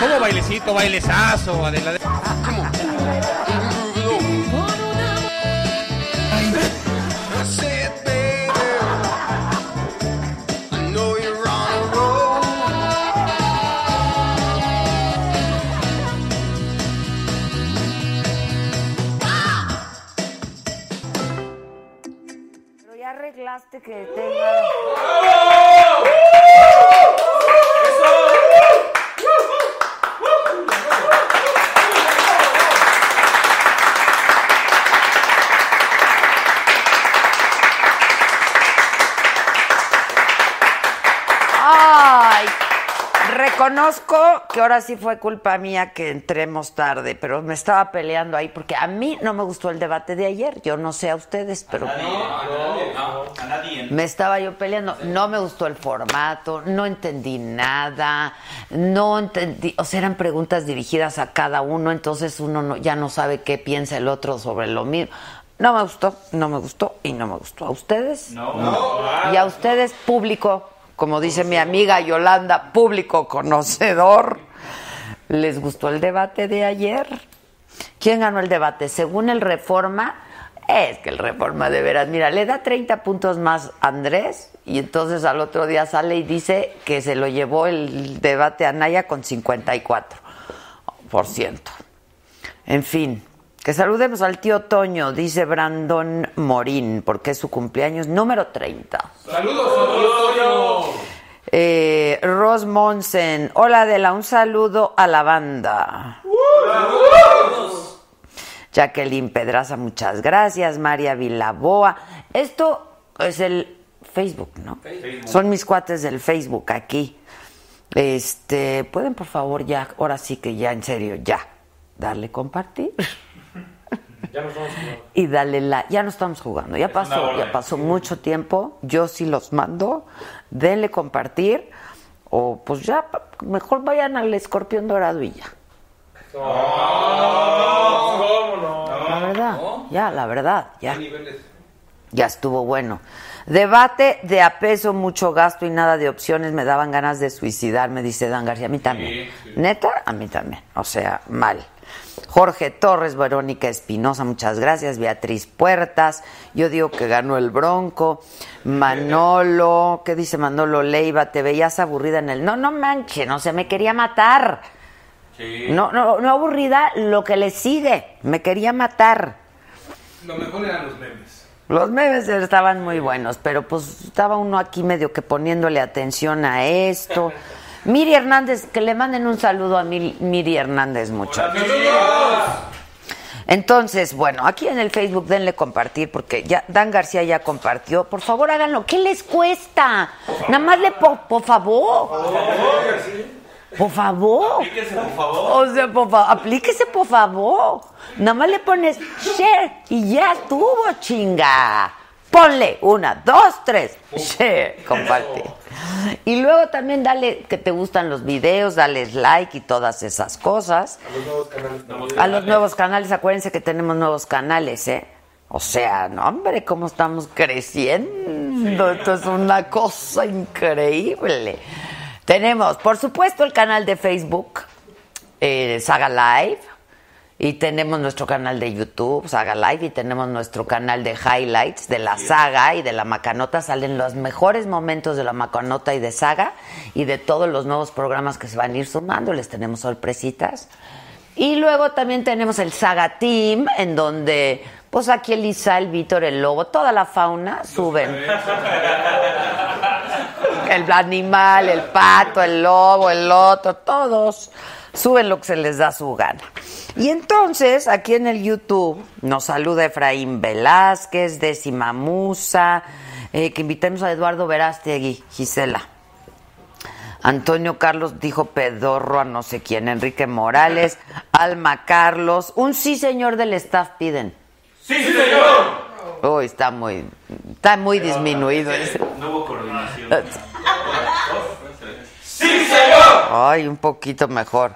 ¿Cómo bailecito, bailezazo, Adela? Pero ya arreglaste que tenga. Ay, reconozco que ahora sí fue culpa mía que entremos tarde, pero me estaba peleando ahí porque a mí no me gustó el debate de ayer. Yo no sé a ustedes, pero me estaba yo peleando. No me gustó el formato, no entendí nada, no entendí, o sea, eran preguntas dirigidas a cada uno, entonces uno no- ya no sabe qué piensa el otro sobre lo mismo. No me gustó, no me gustó y no me gustó. ¿A ustedes? No. Y a ustedes, público, como dice mi amiga Yolanda, público conocedor, ¿les gustó el debate de ayer? ¿Quién ganó el debate? Según el Reforma, es que el Reforma de veras, mira, le da 30 puntos más a Andrés y entonces al otro día sale y dice que se lo llevó el debate a Naya con 54%. En fin, que saludemos al tío Toño, dice Brandon Morín, porque es su cumpleaños número 30. Eh, Ros Monsen, hola Adela, un saludo a la banda. Jacqueline Pedraza, muchas gracias. María Vilaboa. Esto es el Facebook, ¿no? Son mis cuates del Facebook aquí. Este, pueden por favor ya, ahora sí que ya en serio, ya, darle compartir. Y dale la, ya no estamos jugando, ya pasó, ya pasó mucho tiempo, yo sí los mando, denle compartir, o pues ya, mejor vayan al escorpión dorado y ya. La verdad, ya, la verdad, ya. Ya estuvo bueno. Debate de a peso, mucho gasto y nada de opciones. Me daban ganas de suicidarme, dice Dan García. A mí también. Neta, a mí también. O sea, mal. Jorge Torres, Verónica Espinosa, muchas gracias. Beatriz Puertas, yo digo que ganó el Bronco. Manolo, ¿qué dice Manolo Leiva? Te veías aburrida en el. No, no manches, no se me quería matar. No, no, no aburrida, lo que le sigue. Me quería matar. Lo mejor eran los memes. Los memes estaban muy buenos, pero pues estaba uno aquí medio que poniéndole atención a esto. Miri Hernández, que le manden un saludo a Miri, Hernández, muchachos. Entonces, bueno, aquí en el Facebook denle compartir porque ya Dan García ya compartió. Por favor, háganlo. ¿Qué les cuesta? Nada más le po- por favor. Por favor. O sea, por favor, aplíquese por favor. Nada más le pones share y ya estuvo, chinga. Ponle una, dos, tres, share, compartir. Y luego también dale que te gustan los videos, dales like y todas esas cosas. A los nuevos canales, acuérdense que tenemos nuevos canales, ¿eh? O sea, no, hombre, cómo estamos creciendo. Esto es una cosa increíble. Tenemos, por supuesto, el canal de Facebook, eh, Saga Live. Y tenemos nuestro canal de YouTube, Saga Live, y tenemos nuestro canal de highlights de la saga y de la Macanota. Salen los mejores momentos de la Macanota y de Saga y de todos los nuevos programas que se van a ir sumando. Les tenemos sorpresitas. Y luego también tenemos el Saga Team, en donde, pues aquí Elisa, el Víctor, el Lobo, toda la fauna suben. El animal, el pato, el lobo, el otro, todos suben lo que se les da su gana. Y entonces, aquí en el YouTube, nos saluda Efraín Velázquez, Décima Musa, eh, que invitemos a Eduardo Verástegui, Gisela. Antonio Carlos dijo pedorro a no sé quién, Enrique Morales, Alma Carlos, un sí señor del staff piden. ¡Sí, señor! Uy, está muy, está muy disminuido. ese. No hubo coordinación. ¡Sí, señor! Ay, un poquito mejor.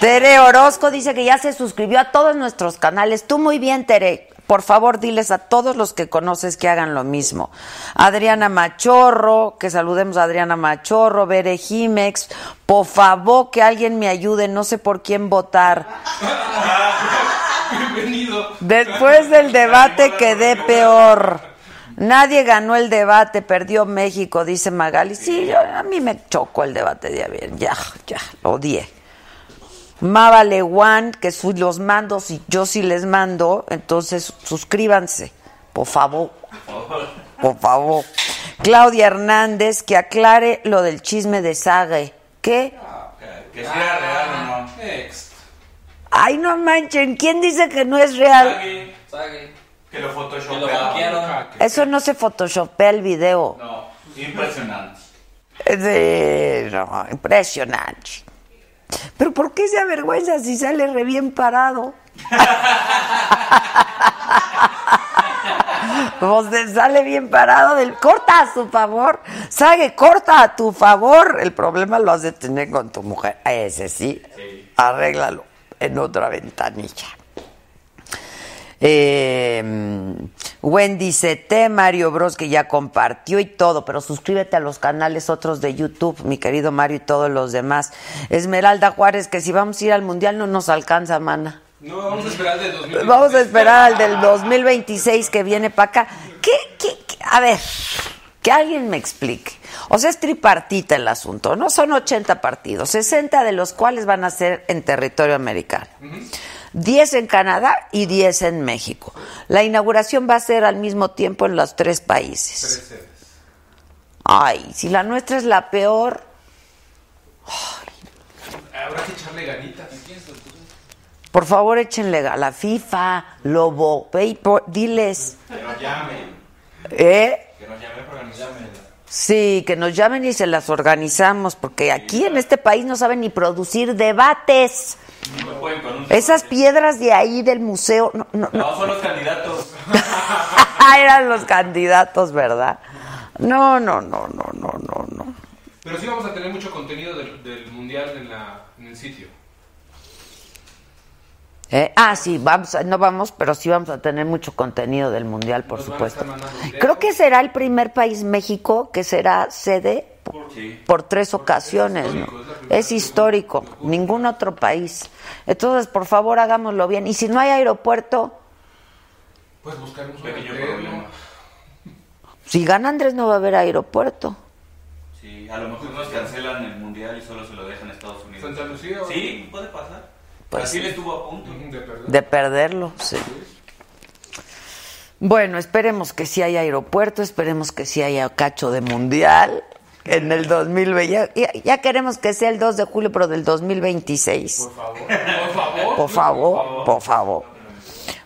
Tere Orozco dice que ya se suscribió a todos nuestros canales. Tú muy bien, Tere. Por favor, diles a todos los que conoces que hagan lo mismo. Adriana Machorro, que saludemos a Adriana Machorro, Bere Jimex. Por favor, que alguien me ayude, no sé por quién votar. Bienvenido. Después del debate quedé peor. Nadie ganó el debate, perdió México, dice Magali. Sí, yo- a mí me chocó el debate de ayer. Ya, ya, lo odié. Mava Lewan, que su- los mando, si yo sí les mando, entonces suscríbanse, por favor. Por favor. Claudia Hernández, que aclare lo del chisme de Sague. ¿Qué? Que sea real o no. Next. Ay, no manchen, ¿quién dice que no es real? Sague, Sague. Que lo photoshopearon. Eso no se photoshopea el video. No, impresionante. De- no, impresionante. Pero ¿por qué se avergüenza si sale re bien parado? Pues de- sale bien parado del corta a su favor. Sague, corta a tu favor. El problema lo has de tener con tu mujer. Ese sí. Arréglalo en otra ventanilla. Eh, Wendy CT, Mario Bros, que ya compartió y todo, pero suscríbete a los canales otros de YouTube, mi querido Mario y todos los demás. Esmeralda Juárez, que si vamos a ir al Mundial no nos alcanza, mana. No, vamos a esperar del 2020. Vamos a esperar al del 2026 que viene para acá. ¿Qué, qué, qué? A ver, que alguien me explique. O sea, es tripartita el asunto, ¿no? Son 80 partidos, 60 de los cuales van a ser en territorio americano. 10 en Canadá y 10 en México. La inauguración va a ser al mismo tiempo en los tres países. Tres. Ay, si la nuestra es la peor. Habrá que echarle ganitas. Por favor, échenle a la FIFA, Lobo, ve diles. Que nos llamen. ¿Eh? Que nos llamen para que nos llamen. Sí, que nos llamen y se las organizamos, porque aquí en este país no saben ni producir debates. No pueden con un Esas piedras de ahí del museo, no, no, no. No, son los candidatos. eran los candidatos, ¿verdad? No, no, no, no, no, no, no. Pero sí vamos a tener mucho contenido del, del mundial en, la, en el sitio. ¿Eh? Ah, sí, vamos, a- no vamos, pero sí vamos a tener mucho contenido del mundial, por Nos supuesto. Creo que será el primer país México que será sede Sí. por tres ocasiones, ¿no? histórico, es la primera Es histórico, ningún otro país. Entonces, por favor, hagámoslo bien. Y si no hay aeropuerto, Pues buscaremos un Pequeño problema. ¿no? si gana Andrés no va a haber aeropuerto. Sí, a lo mejor nos cancelan el mundial y solo se lo dejan a Estados Unidos. Santa Lucía. Sí, puede pasar. Pues Brasil sí. estuvo a punto. De perder. De perderlo, sí. Bueno, esperemos que sí haya aeropuerto, esperemos que sí haya cacho de mundial en el 2020. Ya, ya- queremos que sea el 2 de julio, pero del 2026. Por favor. Por favor. Por favor, por favor.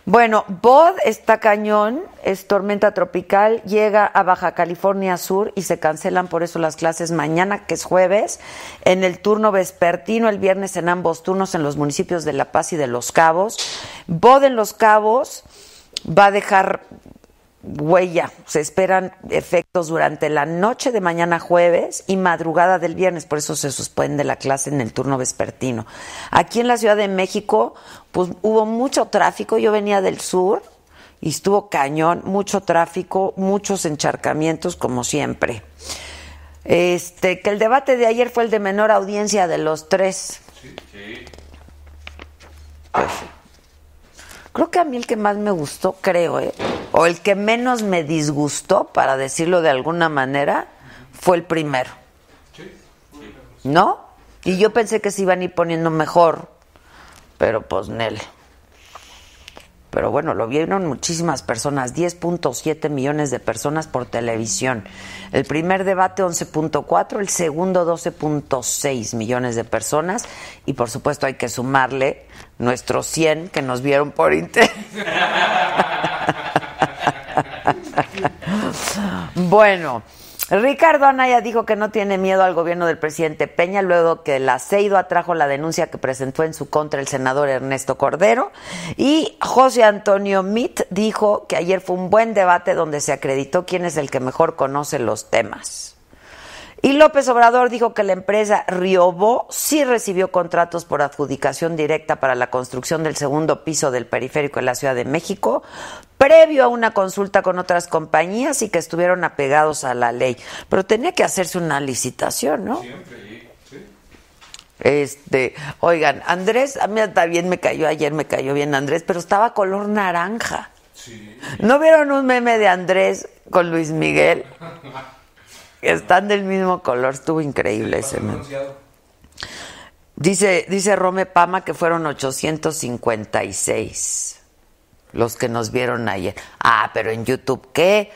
Bueno, Bod está cañón, es tormenta tropical, llega a Baja California Sur y se cancelan por eso las clases mañana, que es jueves, en el turno vespertino, el viernes en ambos turnos en los municipios de La Paz y de Los Cabos. Bod en Los Cabos va a dejar huella. Se esperan efectos durante la noche de mañana jueves y madrugada del viernes, por eso se suspende la clase en el turno vespertino. Aquí en la Ciudad de México, pues hubo mucho tráfico. Yo venía del sur y estuvo cañón, mucho tráfico, muchos encharcamientos, como siempre. Este, que el debate de ayer fue el de menor audiencia de los tres. Sí. Pues, Creo que a mí el que más me gustó, creo, ¿eh? o el que menos me disgustó, para decirlo de alguna manera, fue el primero. ¿No? Y yo pensé que se iban a ir poniendo mejor, pero pues Nel. Pero bueno, lo vieron muchísimas personas, 10.7 millones de personas por televisión. El primer debate 11.4, el segundo 12.6 millones de personas y por supuesto hay que sumarle nuestros 100 que nos vieron por internet. bueno, Ricardo Anaya dijo que no tiene miedo al gobierno del presidente Peña luego que la CEIDO atrajo la denuncia que presentó en su contra el senador Ernesto Cordero. Y José Antonio Mit dijo que ayer fue un buen debate donde se acreditó quién es el que mejor conoce los temas. Y López Obrador dijo que la empresa Riobó sí recibió contratos por adjudicación directa para la construcción del segundo piso del periférico de la Ciudad de México, previo a una consulta con otras compañías y que estuvieron apegados a la ley. Pero tenía que hacerse una licitación, ¿no? Siempre, sí. Este, oigan, Andrés, a mí también me cayó ayer, me cayó bien Andrés, pero estaba color naranja. ¿No vieron un meme de Andrés con Luis Miguel? Están del mismo color, estuvo increíble ese. Dice, dice Rome Pama que fueron 856 los que nos vieron ayer. Ah, pero en YouTube, ¿qué?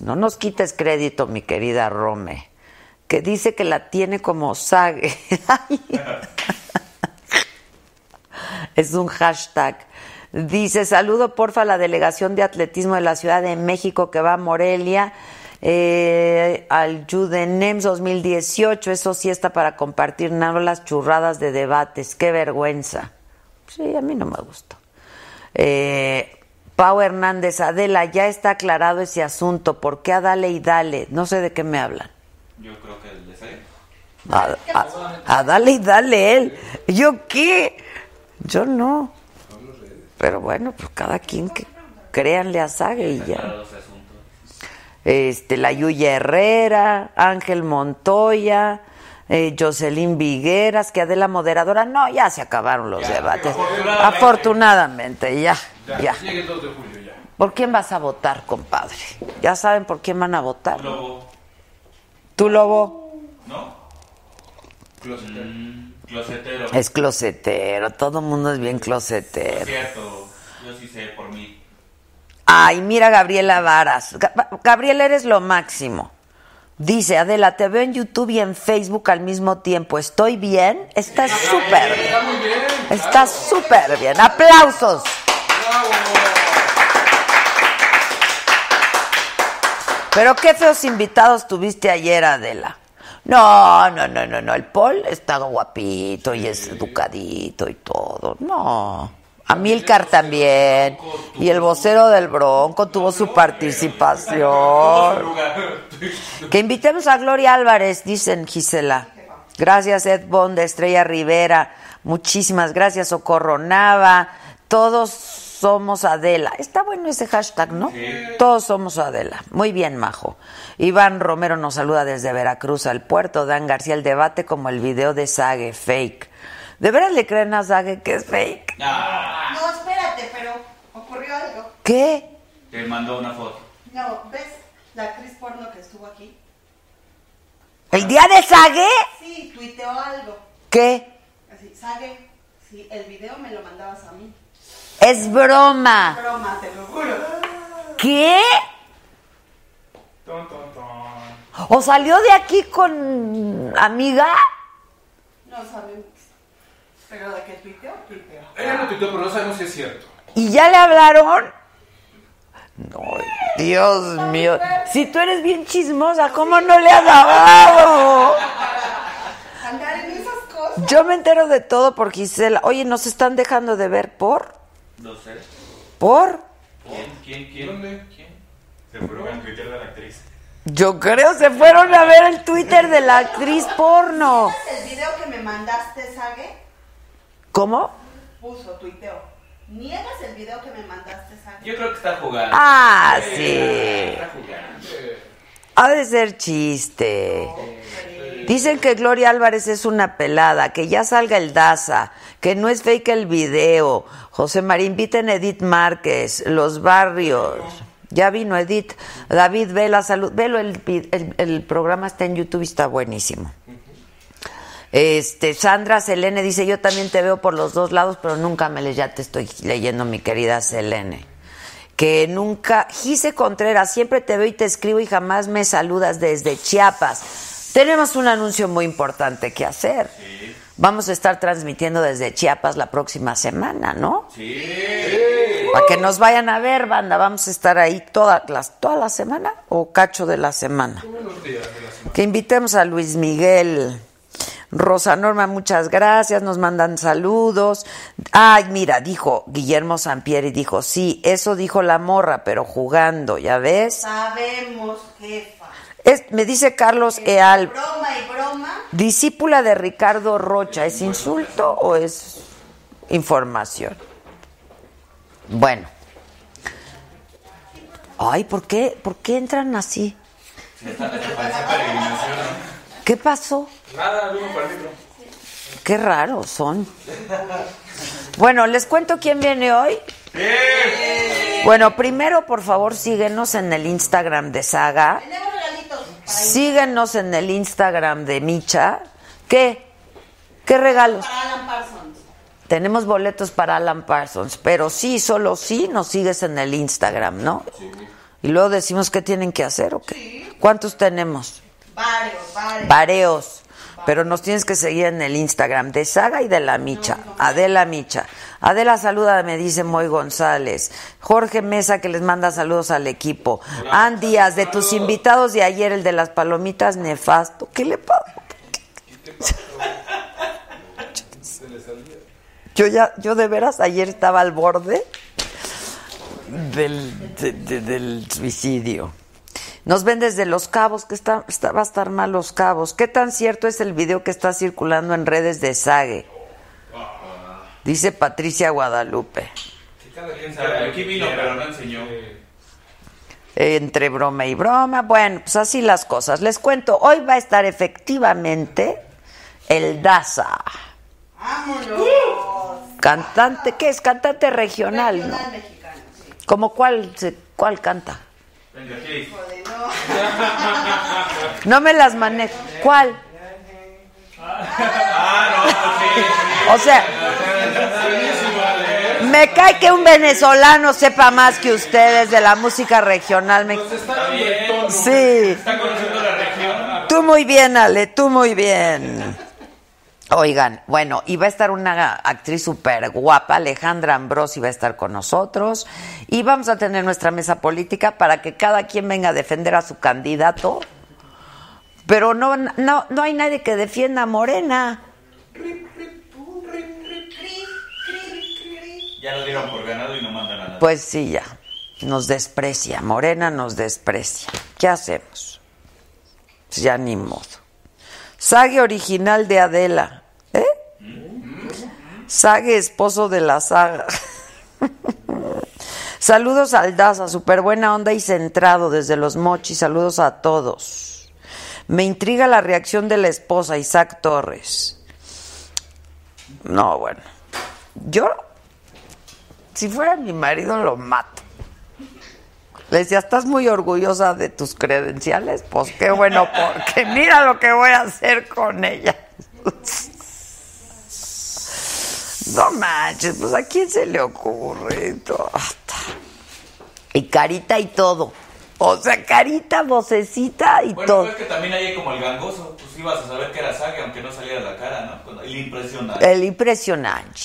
No nos quites crédito, mi querida Rome. Que dice que la tiene como sague. es un hashtag. Dice, saludo porfa a la delegación de atletismo de la Ciudad de México que va a Morelia eh, al Judenems 2018. Eso sí está para compartir, no las churradas de debates. Qué vergüenza. Sí, a mí no me gusta. Eh, Pau Hernández, Adela, ya está aclarado ese asunto. ¿Por qué a dale y dale? No sé de qué me hablan. Yo creo que el de. A, a- a dale y dale él. ¿Yo qué? Yo no. Pero bueno, pues cada quien que créanle a Sague y ya. Este, la Yuya Herrera, Ángel Montoya, eh, Jocelyn Vigueras, que Adela moderadora. No, ya se acabaron los debates. afortunadamente. Afortunadamente, ya, Ya, ya. Llegue el 2 de julio ya. ¿Por quién vas a votar, compadre? ¿Ya saben por quién van a votar? Lobo, ¿Tú, Lobo? ¿no? Closetero. Mm, closetero. Es closetero, todo el mundo es bien Es closetero. cierto, yo sí sé por mí. Ay, mira Gabriela Varas. Ga- Gabriela, eres lo máximo. Dice, Adela, te veo en YouTube y en Facebook al mismo tiempo. ¿Estoy bien? Estás súper bien. Está muy bien. Estás súper bien. ¡Aplausos! Pero qué feos invitados tuviste ayer, Adela. No, no, no, no, no. El Paul está guapito y es educadito y todo. No. Amilcar también. Y el vocero del Bronco tuvo su participación. Que invitemos a Gloria Álvarez, dicen Gisela. Gracias, Ed Bond, Estrella Rivera. Muchísimas gracias, Socorro Nava. Todos somos Adela. Está bueno ese hashtag, ¿no? Todos somos Adela. Muy bien, Majo. Iván Romero nos saluda desde Veracruz al puerto. Dan García, el debate como el video de Sage, fake. ¿De veras le creen a Sage que es fake? Ah, No, espérate, pero ocurrió algo. ¿Qué? te mandó una foto. No, ¿ves la actriz porno que estuvo aquí? ¿El día de Sage? Sí, tuiteó algo. ¿Qué? Así, Sage, sí, el video me lo mandabas a mí. Es broma. Broma, te lo juro. ¿Qué? Ton, ton, ton. ¿O salió de aquí con amiga? No sabemos. Pero de que tuiteó, tuiteó. Ella lo tuiteó, pero no sabemos si es cierto. ¿Y ya le hablaron? No, Dios mío. Si tú eres bien chismosa, ¿cómo no le has hablado? Andar en esas cosas. Yo me entero de todo por Gisela. Oye, ¿nos están dejando de ver por? No sé. ¿Por? ¿Quién? ¿Quién? ¿Quién? ¿Dónde? ¿Quién? Se fue en Twitter de la actriz. Yo creo se fueron a ver el Twitter de la actriz porno. ¿Niegas el video que me mandaste, Sage? ¿Cómo? Puso, tuiteó. ¿Niegas el video que me mandaste? Yo creo que está jugando. Ah, sí. Está jugando. Ha de ser chiste. Dicen que Gloria Álvarez es una pelada, que ya salga el Daza, que no es fake el video. José María, inviten a Edith Márquez, Los Barrios. Ya vino Edith. David Vela, salud. Velo, el, el- el programa está en YouTube y está buenísimo. Este, Sandra Selene dice, yo también te veo por los dos lados, pero nunca me lees, ya te estoy leyendo, mi querida Selene. Que nunca, Gise Contreras, siempre te veo y te escribo y jamás me saludas desde Chiapas. Tenemos un anuncio muy importante que hacer. Vamos a estar transmitiendo desde Chiapas la próxima semana, ¿no? Sí. Para que nos vayan a ver, banda. Vamos a estar ahí toda, las, toda la semana o cacho de la semana. Que invitemos a Luis Miguel. Rosa Norma, muchas gracias, nos mandan saludos. Ay, mira, dijo Guillermo Sampieri, dijo, sí, eso dijo la morra, pero jugando, ¿ya ves? Sabemos, jefa. Es- me dice Carlos Eal, Broma y broma. discípula de Ricardo Rocha, ¿es insulto o es información? Bueno. Ay, ¿por qué, ¿por qué entran así? Sí. ¿Qué pasó? Nada, vengo para el micro. Qué raros son. Bueno, les cuento quién viene hoy. Bueno, primero, por favor, síguenos en el Instagram de Saga. Tenemos regalitos. Síguenos en el Instagram de Micha. ¿Qué? ¿Qué regalos? para Alan Parsons. Tenemos boletos para Alan Parsons, pero sí, solo sí nos sigues en el Instagram, ¿no? Y luego decimos qué tienen que hacer o qué. ¿Cuántos tenemos? Varios, varios. Vareos. Pero nos tienes que seguir en el Instagram de Saga y de la Micha. Adela Micha. Adela saluda, me dice Moy González. Jorge Mesa que les manda saludos al equipo. Andy Díaz, de tus invitados de ayer, el de las palomitas nefasto. ¿Qué le pasa? Yo ya, yo de veras ayer estaba al borde del, de- de- del suicidio. Nos ven desde Los Cabos, que está, está- va a estar mal Los Cabos. ¿Qué tan cierto es el video que está circulando en redes de Sague? Dice Patricia Guadalupe. O sea, aquí vino, pero no enseñó. Entre broma y broma. Bueno, pues así las cosas. Les cuento, hoy va a estar efectivamente el Daza. Vámonos. Cantante, ¿qué es? Cantante regional, ¿no? Regional mexicano, sí. ¿Como cuál, se- cuál canta? Venga, no. Me las manejo. ¿Cuál? Ah, no, pues sí. O sea, me cae que un venezolano sepa más que ustedes de la música regional. Me- Sí, Está conociendo la región. tú muy bien, Ale, tú muy bien. Oigan, bueno, y va a estar una actriz súper guapa, Alejandra Ambrosi va a estar con nosotros y vamos a tener nuestra mesa política para que cada quien venga a defender a su candidato. Pero no, no, no hay nadie que defienda a Morena. Ya lo dieron por ganado y no mandan a nada. Pues sí, ya. Nos desprecia. Morena nos desprecia. ¿Qué hacemos? Pues ya ni modo. Sague original de Adela. ¿Eh? Sague esposo de la saga. Saludos al Daza, súper buena onda y centrado desde los mochis. Saludos a todos. Me intriga la reacción de la esposa, Isaac Torres. No, bueno. Yo si fuera mi marido lo mato. Le decía, ¿estás muy orgullosa de tus credenciales? Pues qué bueno, porque mira lo que voy a hacer con ella. No manches, pues a quién se le ocurre. Y carita y todo. O sea, carita, vocecita y Bueno, todo. pues que también hay como el gangoso. Pues ibas a saber que era Saga, aunque no saliera la cara, ¿no? El impresionante. El impresionante.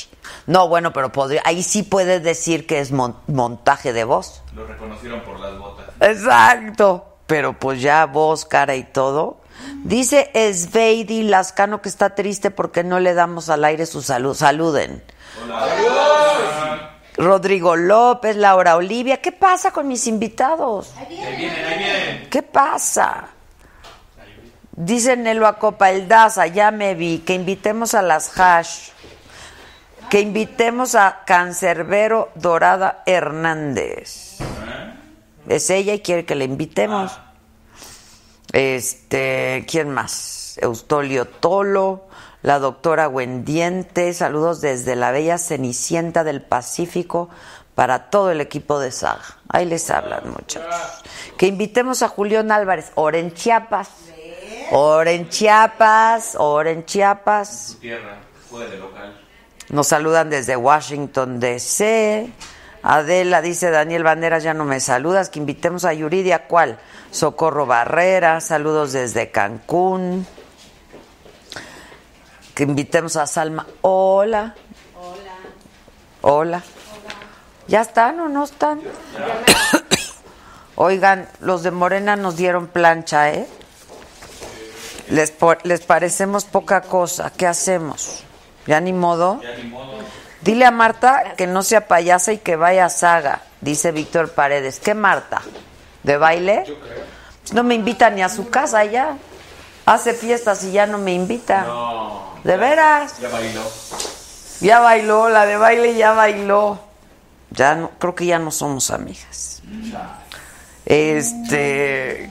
No, bueno, pero podría, ahí sí puedes decir que es mon- montaje de voz. Lo reconocieron por las botas. Exacto. Pero pues ya voz, cara y todo. Dice Sveidi Lascano que está triste porque no le damos al aire su salud. Saluden. Rodrigo López, Laura Olivia. ¿Qué pasa con mis invitados? Ahí vienen, ahí vienen. ¿Qué pasa? Dice Nelo Acopa, el Daza, ya me vi, que invitemos a las hash, que invitemos a Cancerbero Dorada Hernández. Es ella y quiere que le invitemos. Este, ¿quién más? Eustolio Tolo, la doctora Wendiente, saludos desde la bella Cenicienta del Pacífico para todo el equipo de Saga. Ahí les hablan, muchachos. Que invitemos a Julián Álvarez, Oren Chiapas. Oren Chiapas, Oren Chiapas. Su tierra, local. Nos saludan desde Washington DC. Adela dice Daniel Banderas, ya no me saludas, que invitemos a Yuridia, ¿cuál? Socorro Barrera, saludos desde Cancún. Que invitemos a Salma. Hola. Hola. Hola. ¿Ya están o no están? Oigan, los de Morena nos dieron plancha, ¿eh? Les, les parecemos poca cosa. ¿Qué hacemos? ¿Ya ni modo? Ya ni modo. Dile a Marta que no sea payasa y que vaya a saga, dice Víctor Paredes. ¿Qué Marta? ¿De baile? Pues no me invita ni a su casa ya. Hace fiestas y ya no me invita. No. ¿De veras? Ya bailó. Ya bailó, la de baile ya bailó. Ya no, creo que ya no somos amigas. Este,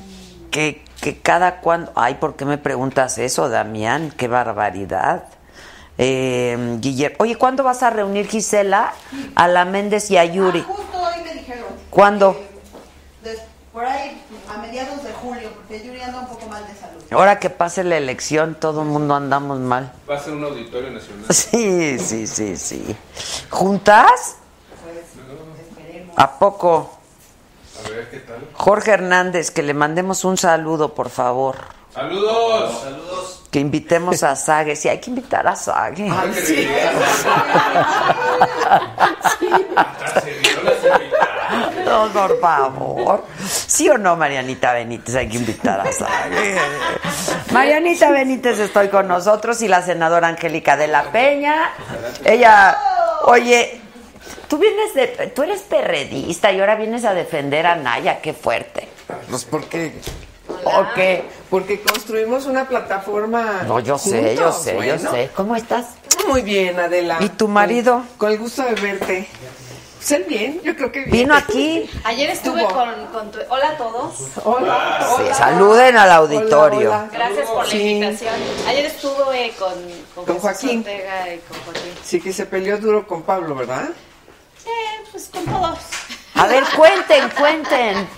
que, que cada cuando, ay, ¿por qué me preguntas eso, Damián? Qué barbaridad. Eh, Guillermo, oye, ¿cuándo vas a reunir Gisela, a la Méndez y a Yuri? Ah, justo hoy me dijeron. ¿Cuándo? Des- por ahí, a mediados de julio, porque Yuri anda un poco mal de salud. Ahora que pase la elección, todo el mundo andamos mal. Va a ser un auditorio nacional. Sí, sí, sí, sí. ¿Juntas? ¿A poco? A ver qué tal. Jorge Hernández, que le mandemos un saludo, por favor. Saludos. Saludos. Que invitemos a Sage. Sí, hay que invitar a Sage. Se dio las invitadas. No, por favor. ¿Sí o no, Marianita Benítez? Hay que invitar a Sage. Marianita Benítez estoy con nosotros y la senadora Angélica de la Peña. Ella, oye, tú vienes de, tú eres perredista y ahora vienes a defender a Naya, qué fuerte. Pues porque, ¿O qué? porque construimos una plataforma. No, yo sé, yo sé, yo sé. ¿Cómo estás? Muy bien, Adela. ¿Y tu marido? Con, con el gusto de verte. Pues él bien, yo creo que bien. Vino aquí. Ayer estuve Estuvo. con, con tu... Hola a todos. Hola. Sí, hola. saluden al auditorio. Hola, hola. Gracias por la Sí. invitación. Ayer estuve con, con, Joaquín. Ortega y con Joaquín. Sí, que se peleó duro con Pablo, ¿verdad? Eh, pues con todos. A ver, cuenten, cuenten.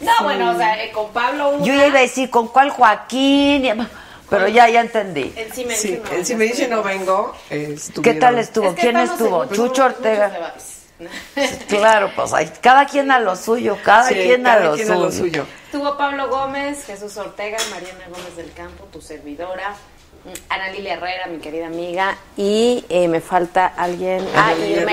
No, bueno, o sea, eh, con Pablo una... Yo ya iba a decir con cuál Joaquín, pero ya, ya entendí. Él sí me Sí, dice no. él si me dice no vengo. ¿Qué tal estuvo? Es que ¿Quién estuvo? Chucho Ortega. Claro, pues hay, cada quien a lo suyo, cada Sí, quien, a, lo quien a lo suyo. suyo. Estuvo Pablo Gómez, Jesús Ortega, Mariana Gómez del Campo, tu servidora, mm, Ana Lilia Herrera, mi querida amiga, y eh, me falta alguien. Ah, Lilia Irma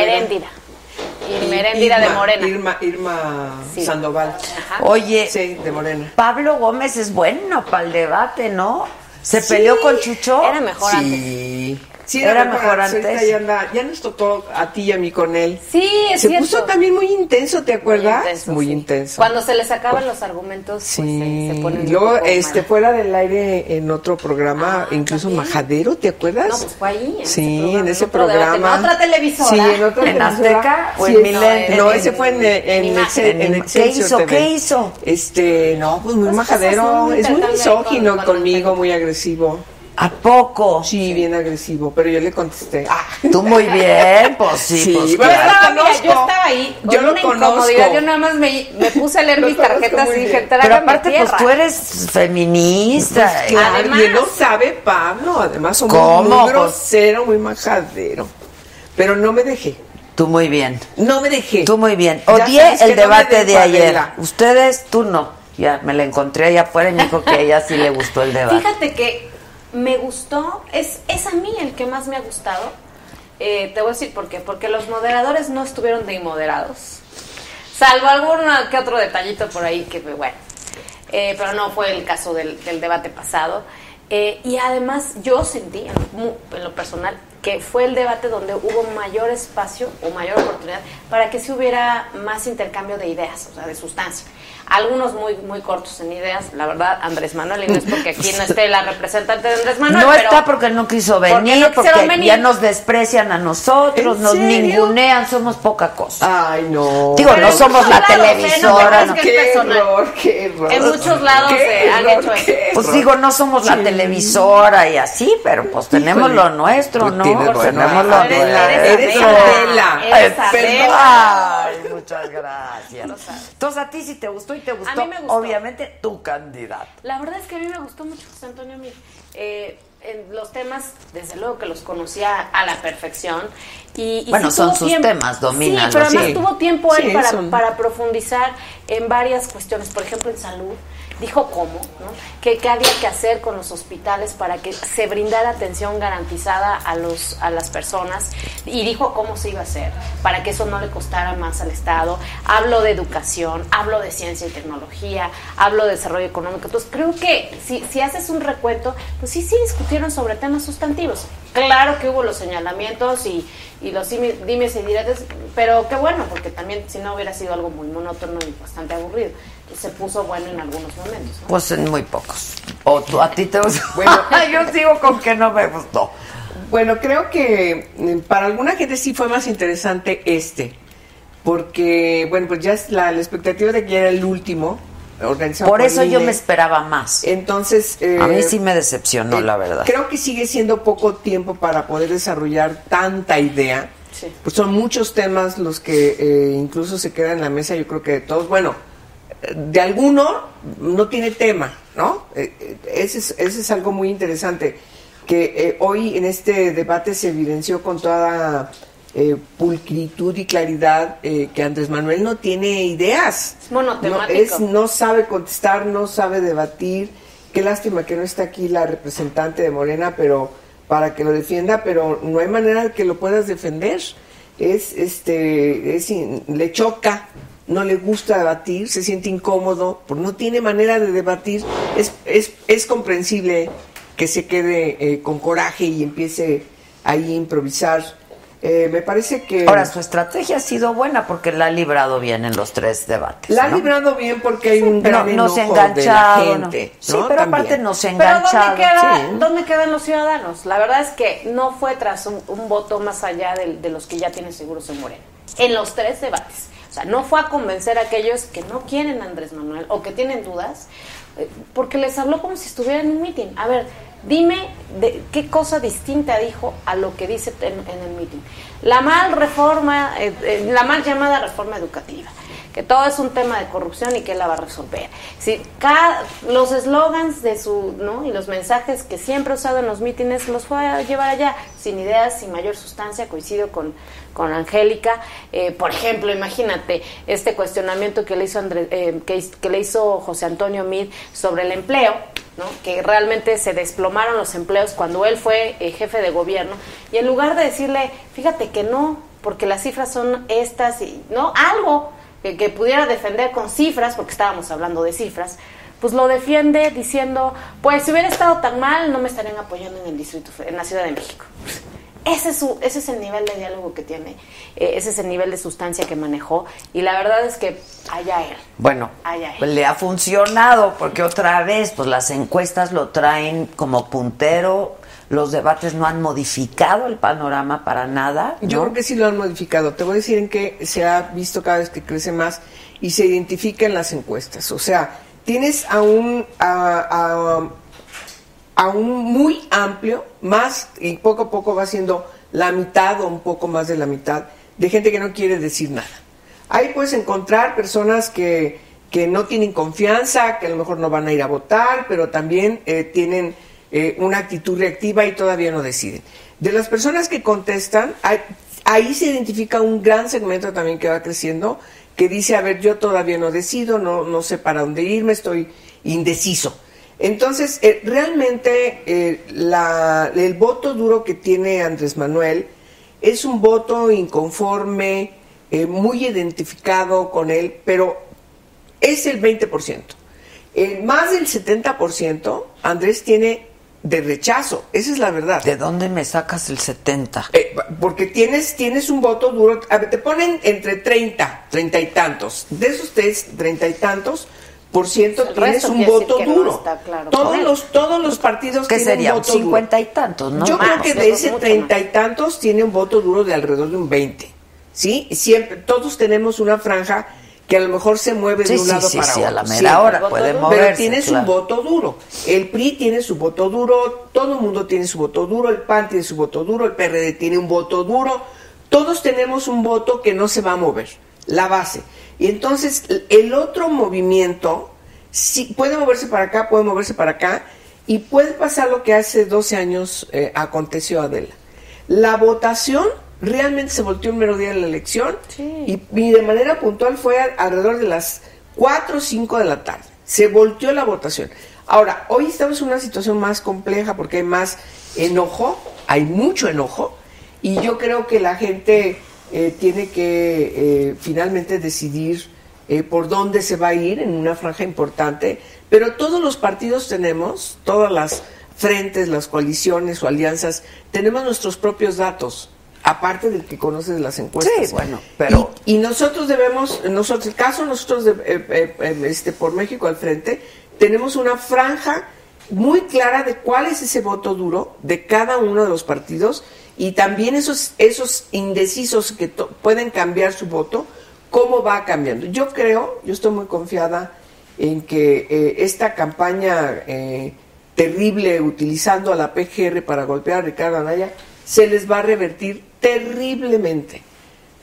Irma de Irma, Morena. Irma, Irma Sí. Sandoval. Ajá. Oye, Sí, de Morena. Pablo Gómez es bueno para el debate, ¿no? ¿Se peleó con Chucho? Era mejor antes. Sí. Era mejor antes. Ya, anda- ya nos tocó a ti y a mí con él. Sí, es Se cierto. puso también muy intenso, ¿te acuerdas? intenso, muy sí. intenso. Cuando se le sacaban los argumentos, pues, Sí, se, se ponen luego este mal. fuera del aire en otro programa, Ah, incluso también. Majadero, ¿te acuerdas? No, pues fue ahí. En sí, en ese programa. en otra televisora. Sí, en otra ¿En. Azteca o en Milenio? No, ese fue en, en, en ¿Qué hizo? ¿Qué hizo? Este, no, pues muy Pues majadero, es muy misógino con- con conmigo, muy agresivo. ¿A poco? Sí, bien agresivo, pero yo le contesté. Ah, Tú muy bien, pues sí, Sí, pues bueno, claro. estaba, mira, conozco. yo estaba ahí con Yo lo una conozco. incomodidad. Yo nada más me, me puse a leer mis tarjetas y dije, Pero aparte, tierra. pues tú eres feminista. Pues claro, Además- y él lo sabe Pablo, además somos ¿Cómo? muy Pues- grosero, muy majadero. Pero no me dejé, Tú muy bien. no me dejé. Tú muy bien. Odié el debate de ayer. Ustedes, tú no. Ya me la encontré allá afuera y me dijo que a ella sí le gustó el debate. Fíjate que me gustó, es, es a mí el que más me ha gustado. Eh, te voy a decir por qué. Porque los moderadores no estuvieron de inmoderados. Salvo algún que otro detallito por ahí que, bueno. Eh, pero no fue el caso del, debate pasado. Eh, y además yo sentí, en lo, en lo personal, que fue el debate donde hubo mayor espacio o mayor oportunidad para que se hubiera más intercambio de ideas, o sea, de sustancia. Algunos muy muy cortos en ideas, la verdad, Andrés Manuel, y no es porque aquí no esté la representante de Andrés Manuel. No pero- está porque no quiso porque venir, no porque, venir. ya nos desprecian a nosotros, ¿En nos serio? ningunean, somos poca cosa. Ay, no. Digo, Pero no en somos la ¿eh? No televisora. no- Qué error, qué error. En muchos lados Qué se han hecho eso. Pues digo, no somos la Sí. televisora y así, pero pues tenemos Híjole. lo nuestro, Pues ¿no? Tenemos lo nuestro. eres Eres Adela. Ay, muchas gracias. Entonces, a ti sí te gustó y te gustó, mí me gustó. obviamente, tu candidato. La verdad es que a mí me gustó mucho José Antonio Mir. Eh, en los temas, desde luego que los conocía a la perfección. Y, y Bueno, sí son sus tiempo- temas, domínalos, Sí, pero además sí. tuvo tiempo él Sí, para, son- para profundizar en varias cuestiones. Por ejemplo, en salud. Dijo cómo, ¿no? ¿Qué, había que hacer con los hospitales para que se brindara atención garantizada a, los, a las personas. Y dijo cómo se iba a hacer, para que eso no le costara más al Estado. Hablo de educación, hablo de ciencia y tecnología, hablo de desarrollo económico. Entonces, creo que si, si haces un recuento, pues sí, sí discutieron sobre temas sustantivos. Claro que hubo los señalamientos y, y los dime- dimes y diretes, pero qué bueno, porque también si no hubiera sido algo muy monótono y bastante aburrido. Se puso bueno en algunos momentos. ¿no? Pues en muy pocos. O tú, a ti te gustó. Bueno. yo sigo con que no me gustó. Bueno, creo que mm, para alguna gente sí fue más interesante este, porque, bueno, pues ya es la, la expectativa de que ya era el último organizado Por eso yo me esperaba más. Entonces... eh, A mí sí me decepcionó, eh, la verdad. Creo que sigue siendo poco tiempo para poder desarrollar tanta idea. Sí. Pues son muchos temas los que eh, incluso se quedan en la mesa, yo creo que de todos, bueno, eh, de alguno no tiene tema, ¿no? Eh, eh, ese, es, ese es algo muy interesante, que eh, hoy en este debate se evidenció con toda eh, pulcritud y claridad eh, que Andrés Manuel no tiene ideas. Es monotemático. No, es- no sabe contestar, no sabe debatir. Qué lástima que no está aquí la representante de Morena, pero para que lo defienda, pero no hay manera de que lo puedas defender. Es, este, es, le choca, no le gusta debatir, se siente incómodo, porque no tiene manera de debatir. Es, es, es comprensible que se quede eh, con coraje y empiece ahí a improvisar. Eh, me parece que... Ahora, su estrategia ha sido buena porque la ha librado bien en los tres debates. La ha librado bien porque hay un No, gran no se enojo de la enganchado. no. gente. Sí, ¿no? pero También. aparte no se Pero enganchado. ¿dónde, queda, sí. ¿dónde quedan los ciudadanos? La verdad es que no fue tras un, un voto más allá de, de los que ya tienen seguros en Morena. En los tres debates. O sea, no fue a convencer a aquellos que no quieren Andrés Manuel o que tienen dudas, eh, porque les habló como si estuvieran en un meeting. A ver, dime de qué cosa distinta dijo a lo que dice en, el meeting. La mal reforma, eh, eh, la mal llamada reforma educativa que todo es un tema de corrupción y que él la va a resolver. Si los eslogans de su, ¿no? Y los mensajes que siempre ha usado en los mítines los fue a llevar allá, sin ideas, sin mayor sustancia, coincido con, con Angélica. Eh, por ejemplo, imagínate este cuestionamiento que le hizo André- eh, que le hizo José Antonio Mid sobre el empleo, ¿no? que realmente se desplomaron los empleos cuando él fue eh, jefe de gobierno, y en lugar de decirle, fíjate que no, porque las cifras son estas, y no, algo que, que pudiera defender con cifras, porque estábamos hablando de cifras, pues lo defiende diciendo, pues si hubiera estado tan mal, no me estarían apoyando en el distrito, en la Ciudad de México. Ese es, su, ese es el nivel de diálogo que tiene, eh, ese es el nivel de sustancia que manejó, y la verdad es que allá él. Bueno, Ay, ay. pues le ha funcionado porque otra vez, pues las encuestas lo traen como puntero. Los debates no han modificado el panorama para nada. Yo creo que sí lo han modificado. Te voy a decir en que se ha visto cada vez que crece más y se identifica en las encuestas. O sea, tienes a un, a, a- a un muy amplio, más y poco a poco va siendo la mitad o un poco más de la mitad de gente que no quiere decir nada. Ahí puedes encontrar personas que, que no tienen confianza, que a lo mejor no van a ir a votar, pero también eh, tienen eh, una actitud reactiva y todavía no deciden. De las personas que contestan, ahí, se identifica un gran segmento también que va creciendo, que dice, a ver, yo todavía no decido, no, no sé para dónde irme, estoy indeciso. Entonces, eh, realmente eh, el voto duro que tiene Andrés Manuel es un voto inconforme, muy identificado con él, pero es el 20%. Eh, más del 70% Andrés tiene de rechazo, esa es la verdad. ¿De dónde me sacas el 70? Eh, porque tienes, tienes un voto duro, a ver, te ponen entre 30, 30 y tantos. De esos tres, 30 y tantos, por ciento El tienes un voto no duro. está claro todos los todos los partidos ¿Qué tienen sería? un ¿Un voto duro. y tantos, no? Yo Más. creo que de ese treinta y tantos tiene un voto duro de alrededor de un 20. ¿Sí? Siempre, todos tenemos una franja que a lo mejor se mueve Sí, de un sí, lado sí, para otro. a la mera hora puede moverse. Pero tienes un claro. voto duro. El PRI tiene su voto duro, todo el mundo tiene su voto duro, el PAN tiene su voto duro, el PRD tiene un voto duro. Todos tenemos un voto que no se va a mover, la base. Y entonces el otro movimiento sí, puede moverse para acá, puede moverse para acá, y puede pasar lo que hace 12 años eh, aconteció Adela. La votación realmente se volteó un mero día de la elección y, y de manera puntual fue a- alrededor de las 4 o 5 de la tarde. Se volteó la votación. Ahora, hoy estamos en una situación más compleja porque hay más enojo, hay mucho enojo, y yo creo que la gente eh, tiene que eh, finalmente decidir eh, por dónde se va a ir en una franja importante, pero todos los partidos tenemos, todas las frentes, las coaliciones o alianzas, tenemos nuestros propios datos, aparte del que conoces las encuestas. Sí, bueno, pero- Y, y nosotros debemos, nosotros, el caso nosotros de, eh, eh, eh, este, por México al frente, tenemos una franja muy clara de cuál es ese voto duro de cada uno de los partidos y también esos, esos indecisos que to- pueden cambiar su voto, cómo va cambiando. Yo creo, yo estoy muy confiada en que eh, esta campaña eh, terrible utilizando a la PGR para golpear a Ricardo Anaya se les va a revertir terriblemente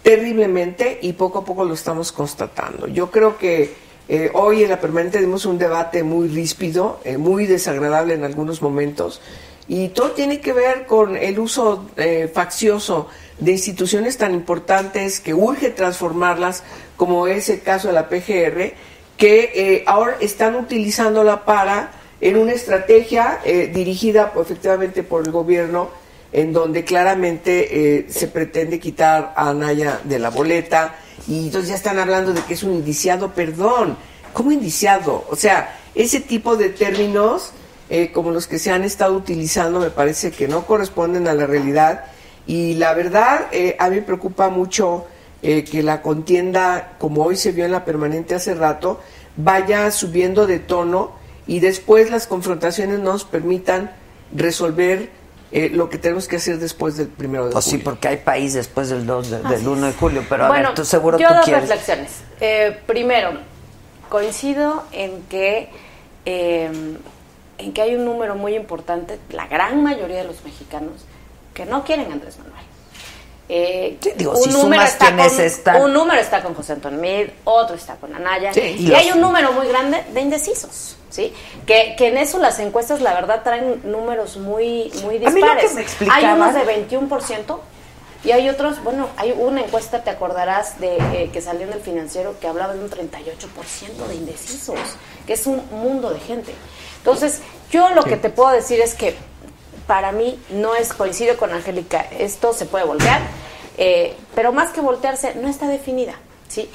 terriblemente y poco a poco lo estamos constatando. Yo creo que eh, hoy en la permanente dimos un debate muy ríspido, eh, muy desagradable en algunos momentos, y todo tiene que ver con el uso eh, faccioso de instituciones tan importantes que urge transformarlas, como es el caso de la PGR, que ahora están utilizándola para, en una estrategia dirigida efectivamente por el gobierno, en donde claramente eh, se pretende quitar a Anaya de la boleta y entonces ya están hablando de que es un indiciado, perdón, ¿cómo indiciado? O sea, ese tipo de términos eh, como los que se han estado utilizando me parece que no corresponden a la realidad y la verdad eh, a mí me preocupa mucho eh, que la contienda, como hoy se vio en la permanente hace rato, vaya subiendo de tono y después las confrontaciones nos permitan resolver eh, lo que tenemos que hacer después del primero de Pues sí, julio. porque hay país después del 2 de- Así del 1 de julio, pero a bueno, ver, tú seguro yo tú dos quieres. reflexiones. Eh, primero, coincido en que eh, en que hay un número muy importante, la gran mayoría de los mexicanos, que no quieren a Andrés Manuel. Eh, Sí, digo, si sumas está quienes con, están. un número está con José Antonio Mid, otro está con Anaya, Sí, y, y los- hay un número muy grande de indecisos, ¿sí? Que, que en eso las encuestas, la verdad, traen números muy, muy dispares. hay unos de 21%, y hay otros, bueno, hay una encuesta, te acordarás, de eh, que salió en el financiero que hablaba de un 38% de indecisos, que es un mundo de gente. Entonces, yo lo que te puedo decir es que para mí no es coincido con Angélica, esto se puede voltear, eh, pero más que voltearse, no está definida, ¿sí?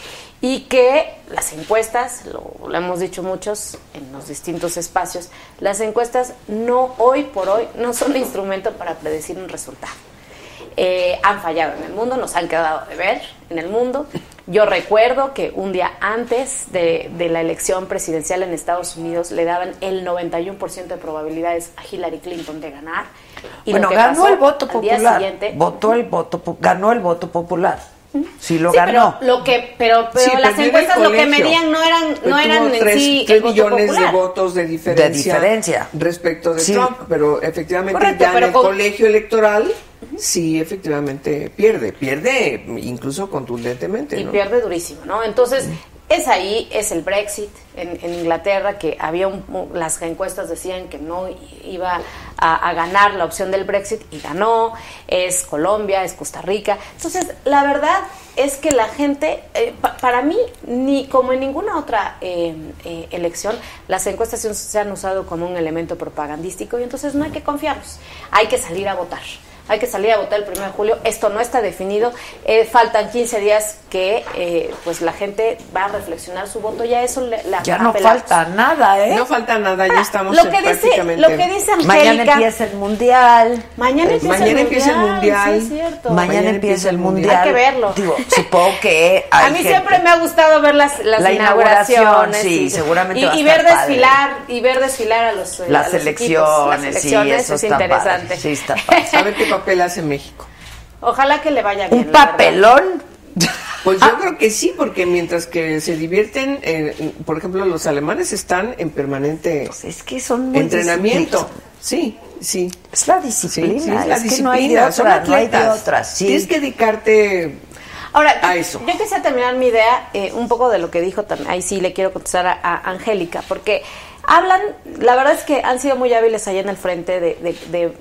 Y que las encuestas, lo, lo hemos dicho muchos en los distintos espacios, las encuestas no, hoy por hoy, no son instrumento para predecir un resultado eh, han fallado en el mundo, nos han quedado de ver en el mundo. Yo recuerdo que un día antes de, de la elección presidencial en Estados Unidos le daban el 91% de probabilidades a Hillary Clinton de ganar. Y bueno, ganó el voto al día popular. siguiente- Votó el voto, ganó el voto popular. Sí lo Sí, ganó. pero lo que, pero, pero Sí, las encuestas lo que medían no eran, no eran en tres, sí tres el voto millones popular. de votos de diferencia, De diferencia. respecto de Sí. Trump, pero efectivamente Correcto, ya pero en el con- colegio electoral sí efectivamente pierde, pierde incluso contundentemente, Y ¿no? pierde durísimo, ¿no? Entonces, es ahí, es el Brexit en, en Inglaterra, que había un- las encuestas decían que no iba a, a ganar la opción del Brexit y ganó, es Colombia, es Costa Rica. Entonces, la verdad es que la gente, eh, pa- para mí, ni como en ninguna otra eh, eh, elección, las encuestas se, han usado como un elemento propagandístico y entonces no hay que confiarnos, hay que salir a votar. Hay que salir a votar el 1 de julio, esto no está definido, eh, faltan 15 días que eh, pues la gente va a reflexionar su voto, ya eso le, la Ya no falta nada, ¿eh? No falta nada, ya estamos lo que en dice, prácticamente... lo que dice Angélica, Mañana empieza el mundial. mañana empieza, Mañana el, empieza el mundial. sí, es cierto. Mañana, Mañana empieza el mundial. mundial. Hay que verlo. Digo, supongo que hay A mí gente- siempre me ha gustado ver las, las La inauguración, inauguraciones. sí, y- seguramente y, va a y ver padre. desfilar y ver desfilar a los eh, Las a los elecciones, equipos, las sí, elecciones eso es está padre, interesante. sí, está padre. A ver qué papel hace México. Ojalá que le vaya bien. Un verdad. papelón. Pues Ah. yo creo que sí, porque mientras que se divierten, eh, por ejemplo, los alemanes están en permanente Pues es que son muy entrenamiento. Sí, sí. Es la disciplina, sí, es la es que no hay de disciplina, son otra, no hay de atletas. otra, sí. Tienes que dedicarte Ahora, a yo- eso. yo quisiera terminar mi idea eh, un poco de lo que dijo también. Ahí sí le quiero contestar a, a Angélica, porque hablan, la verdad es que han sido muy hábiles allá en el frente de, de- de-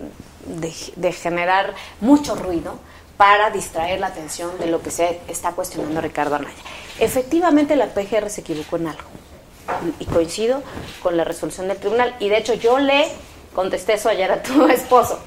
de- de generar mucho ruido para distraer la atención de lo que se está cuestionando Ricardo Anaya. Efectivamente, la PGR se equivocó en algo. Y coincido con la resolución del tribunal. Y de hecho, yo le contesté eso ayer a tu esposo.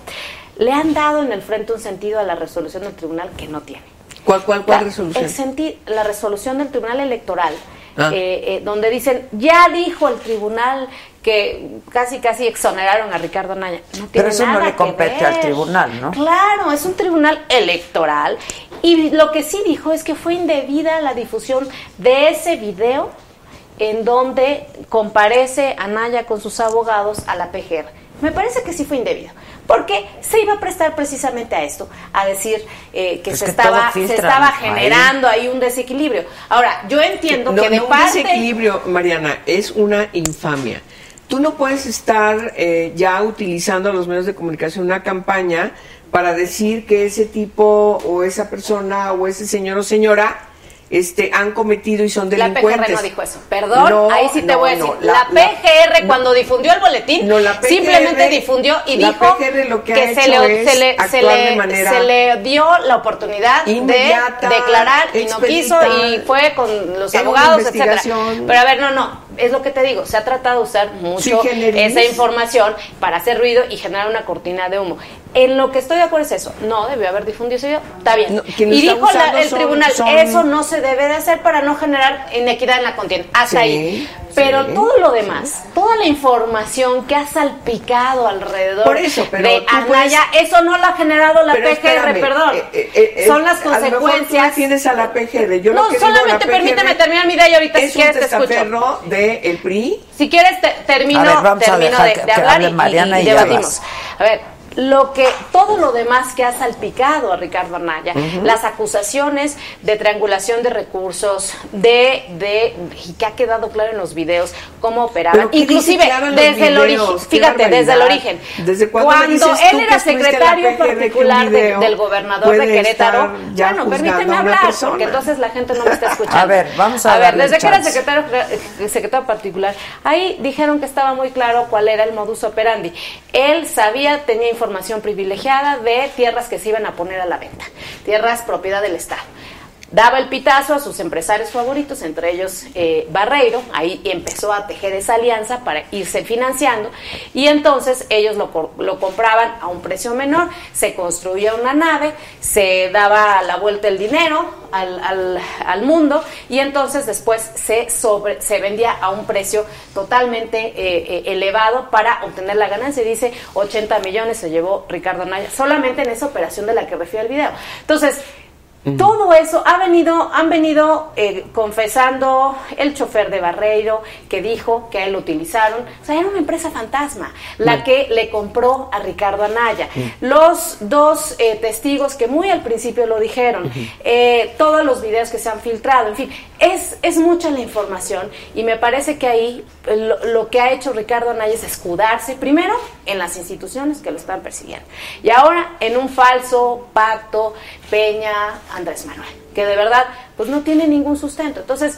Le han dado en el frente un sentido a la resolución del tribunal que no tiene. ¿Cuál, cuál, cuál La- resolución? el senti- la resolución del Tribunal Electoral, Ah. eh, eh, donde dicen, ya dijo el tribunal que casi casi exoneraron a Ricardo Anaya. No tiene Pero eso no nada le que compete al tribunal, ¿no? Claro, es un tribunal electoral. Y lo que sí dijo es que fue indebida la difusión de ese video en donde comparece Anaya con sus abogados a la PGR. Me parece que sí fue indebido, porque se iba a prestar precisamente a esto, a decir eh, que, Pues se, que estaba, se estaba generando ahí. un desequilibrio. Ahora, yo entiendo no, que de no un parte... desequilibrio, Mariana, es una infamia. Tú no puedes estar eh, ya utilizando a los medios de comunicación una campaña para decir que ese tipo o esa persona o ese señor o señora este, han cometido y son La delincuentes. PGR no dijo eso. Perdón, No, ahí sí te no, voy a no, decir. la, PGR cuando difundió el boletín la PGR simplemente difundió y la dijo lo que se, le, se, le, se, le, se le dio la oportunidad de declarar y no quiso y fue con los abogados, etcétera. Pero a ver, no, no, es lo que te digo, se ha tratado de usar mucho esa información para hacer ruido y generar una cortina de humo. En lo que estoy de acuerdo es eso, no debió haber difundido video, está bien. No, y dijo la- el son- tribunal, son- eso no se debe de hacer para no generar inequidad en la contienda. Hasta Sí, ahí. Pero sí, todo lo demás, toda la información que ha salpicado alrededor Por eso, pero de Anaya, eso no lo ha generado la Pero PGR, espérame, perdón. eh, eh, eh, Son las a lo mejor tú consecuencias. a la PGR. Yo lo no, que digo, solamente la permíteme PGR terminar mi idea y ahorita si es quieres te escucho. Del PRI. Si quieres, te- termino, ver, vamos a termino dejar de, de hablar y- y, y y debatimos. A ver, lo que todo lo demás que ha salpicado a Ricardo Anaya, las acusaciones de triangulación de recursos, de, de y que ha quedado claro en los videos cómo operaban, Pero ¿qué inclusive desde el origen, fíjate, desde el origen. ¿Desde cuándo me Cuando él era secretario particular de- del gobernador de Querétaro, bueno, permíteme hablar, porque entonces la gente no me está escuchando. A ver, vamos a A ver, desde que era secretario secretario, secretario particular, ahí dijeron que estaba muy claro cuál era el modus operandi. Él sabía, tenía información privilegiada de tierras que se iban a poner a la venta, tierras propiedad del Estado. Daba el pitazo a sus empresarios favoritos, entre ellos eh, Barreiro, ahí empezó a tejer esa alianza para irse financiando y entonces ellos lo, lo compraban a un precio menor, se construía una nave, se daba la vuelta el dinero al, al- al mundo y entonces después se, sobre, se vendía a un precio totalmente eh, eh, elevado para obtener la ganancia. Dice 80 millones se llevó Ricardo Anaya solamente en esa operación de la que refiere el video. Entonces, todo eso ha venido, han venido eh, confesando el chofer de Barreiro que dijo que a él lo utilizaron. O sea, era una empresa fantasma la que le compró a Ricardo Anaya. Los dos eh, testigos que muy al principio lo dijeron, eh, todos los videos que se han filtrado, en fin, es, es mucha la información y me parece que ahí lo, lo que ha hecho Ricardo Anaya es escudarse primero en las instituciones que lo están persiguiendo. Y ahora en un falso pacto Peña Andrés Manuel, que de verdad pues no tiene ningún sustento. Entonces,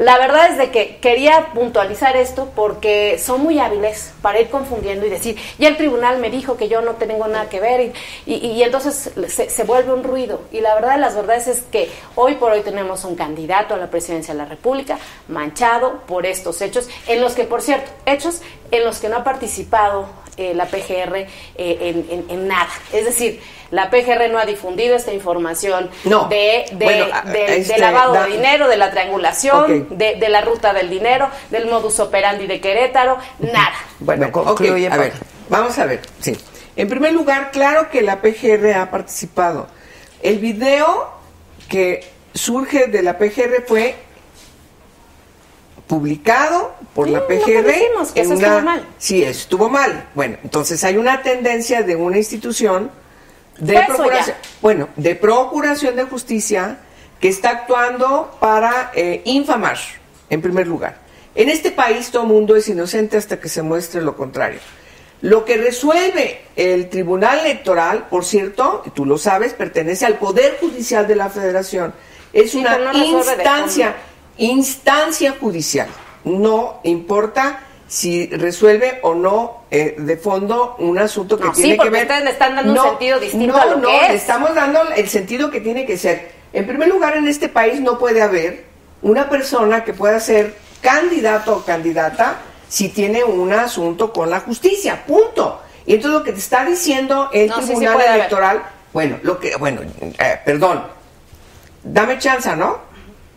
la verdad es de que quería puntualizar esto porque son muy hábiles para ir confundiendo y decir, ya el tribunal me dijo que yo no tengo nada que ver y, y- entonces se, se vuelve un ruido. Y la verdad de las verdades es que hoy por hoy tenemos un candidato a la presidencia de la República manchado por estos hechos, en los que, por cierto, hechos en los que no ha participado eh, la PGR eh, en, en- en nada. Es decir, la PGR no ha difundido esta información No. de, de, Bueno, a- de- este, de lavado da- de dinero, de la triangulación, de, de la ruta del dinero, del modus operandi de Querétaro, nada. Bueno, a ver, vamos a ver, sí. En primer lugar, claro que la PGR ha participado. El video que surge de la PGR fue publicado por Sí, la PGR. dijimos, que eso estuvo mal. Sí, estuvo mal. Bueno, entonces hay una tendencia de una institución de procuración, bueno, de procuración de justicia que está actuando para eh, infamar, en primer lugar. En este país todo mundo es inocente hasta que se muestre lo contrario. Lo que resuelve el Tribunal Electoral, por cierto, y tú lo sabes, pertenece al Poder Judicial de la Federación. Es Sí, una no instancia. Instancia judicial. No importa si resuelve o no eh, de fondo un asunto que No, sí, tiene que ver. ustedes le están dando un sentido distinto no, a lo no, que es. le estamos dando el sentido que tiene que ser. En primer lugar, en este país no puede haber una persona que pueda ser candidato o candidata si tiene un asunto con la justicia, punto. Y entonces lo que te está diciendo el No, sí, sí Tribunal haber. Electoral, bueno, lo que, bueno, eh, perdón, dame chance, ¿no?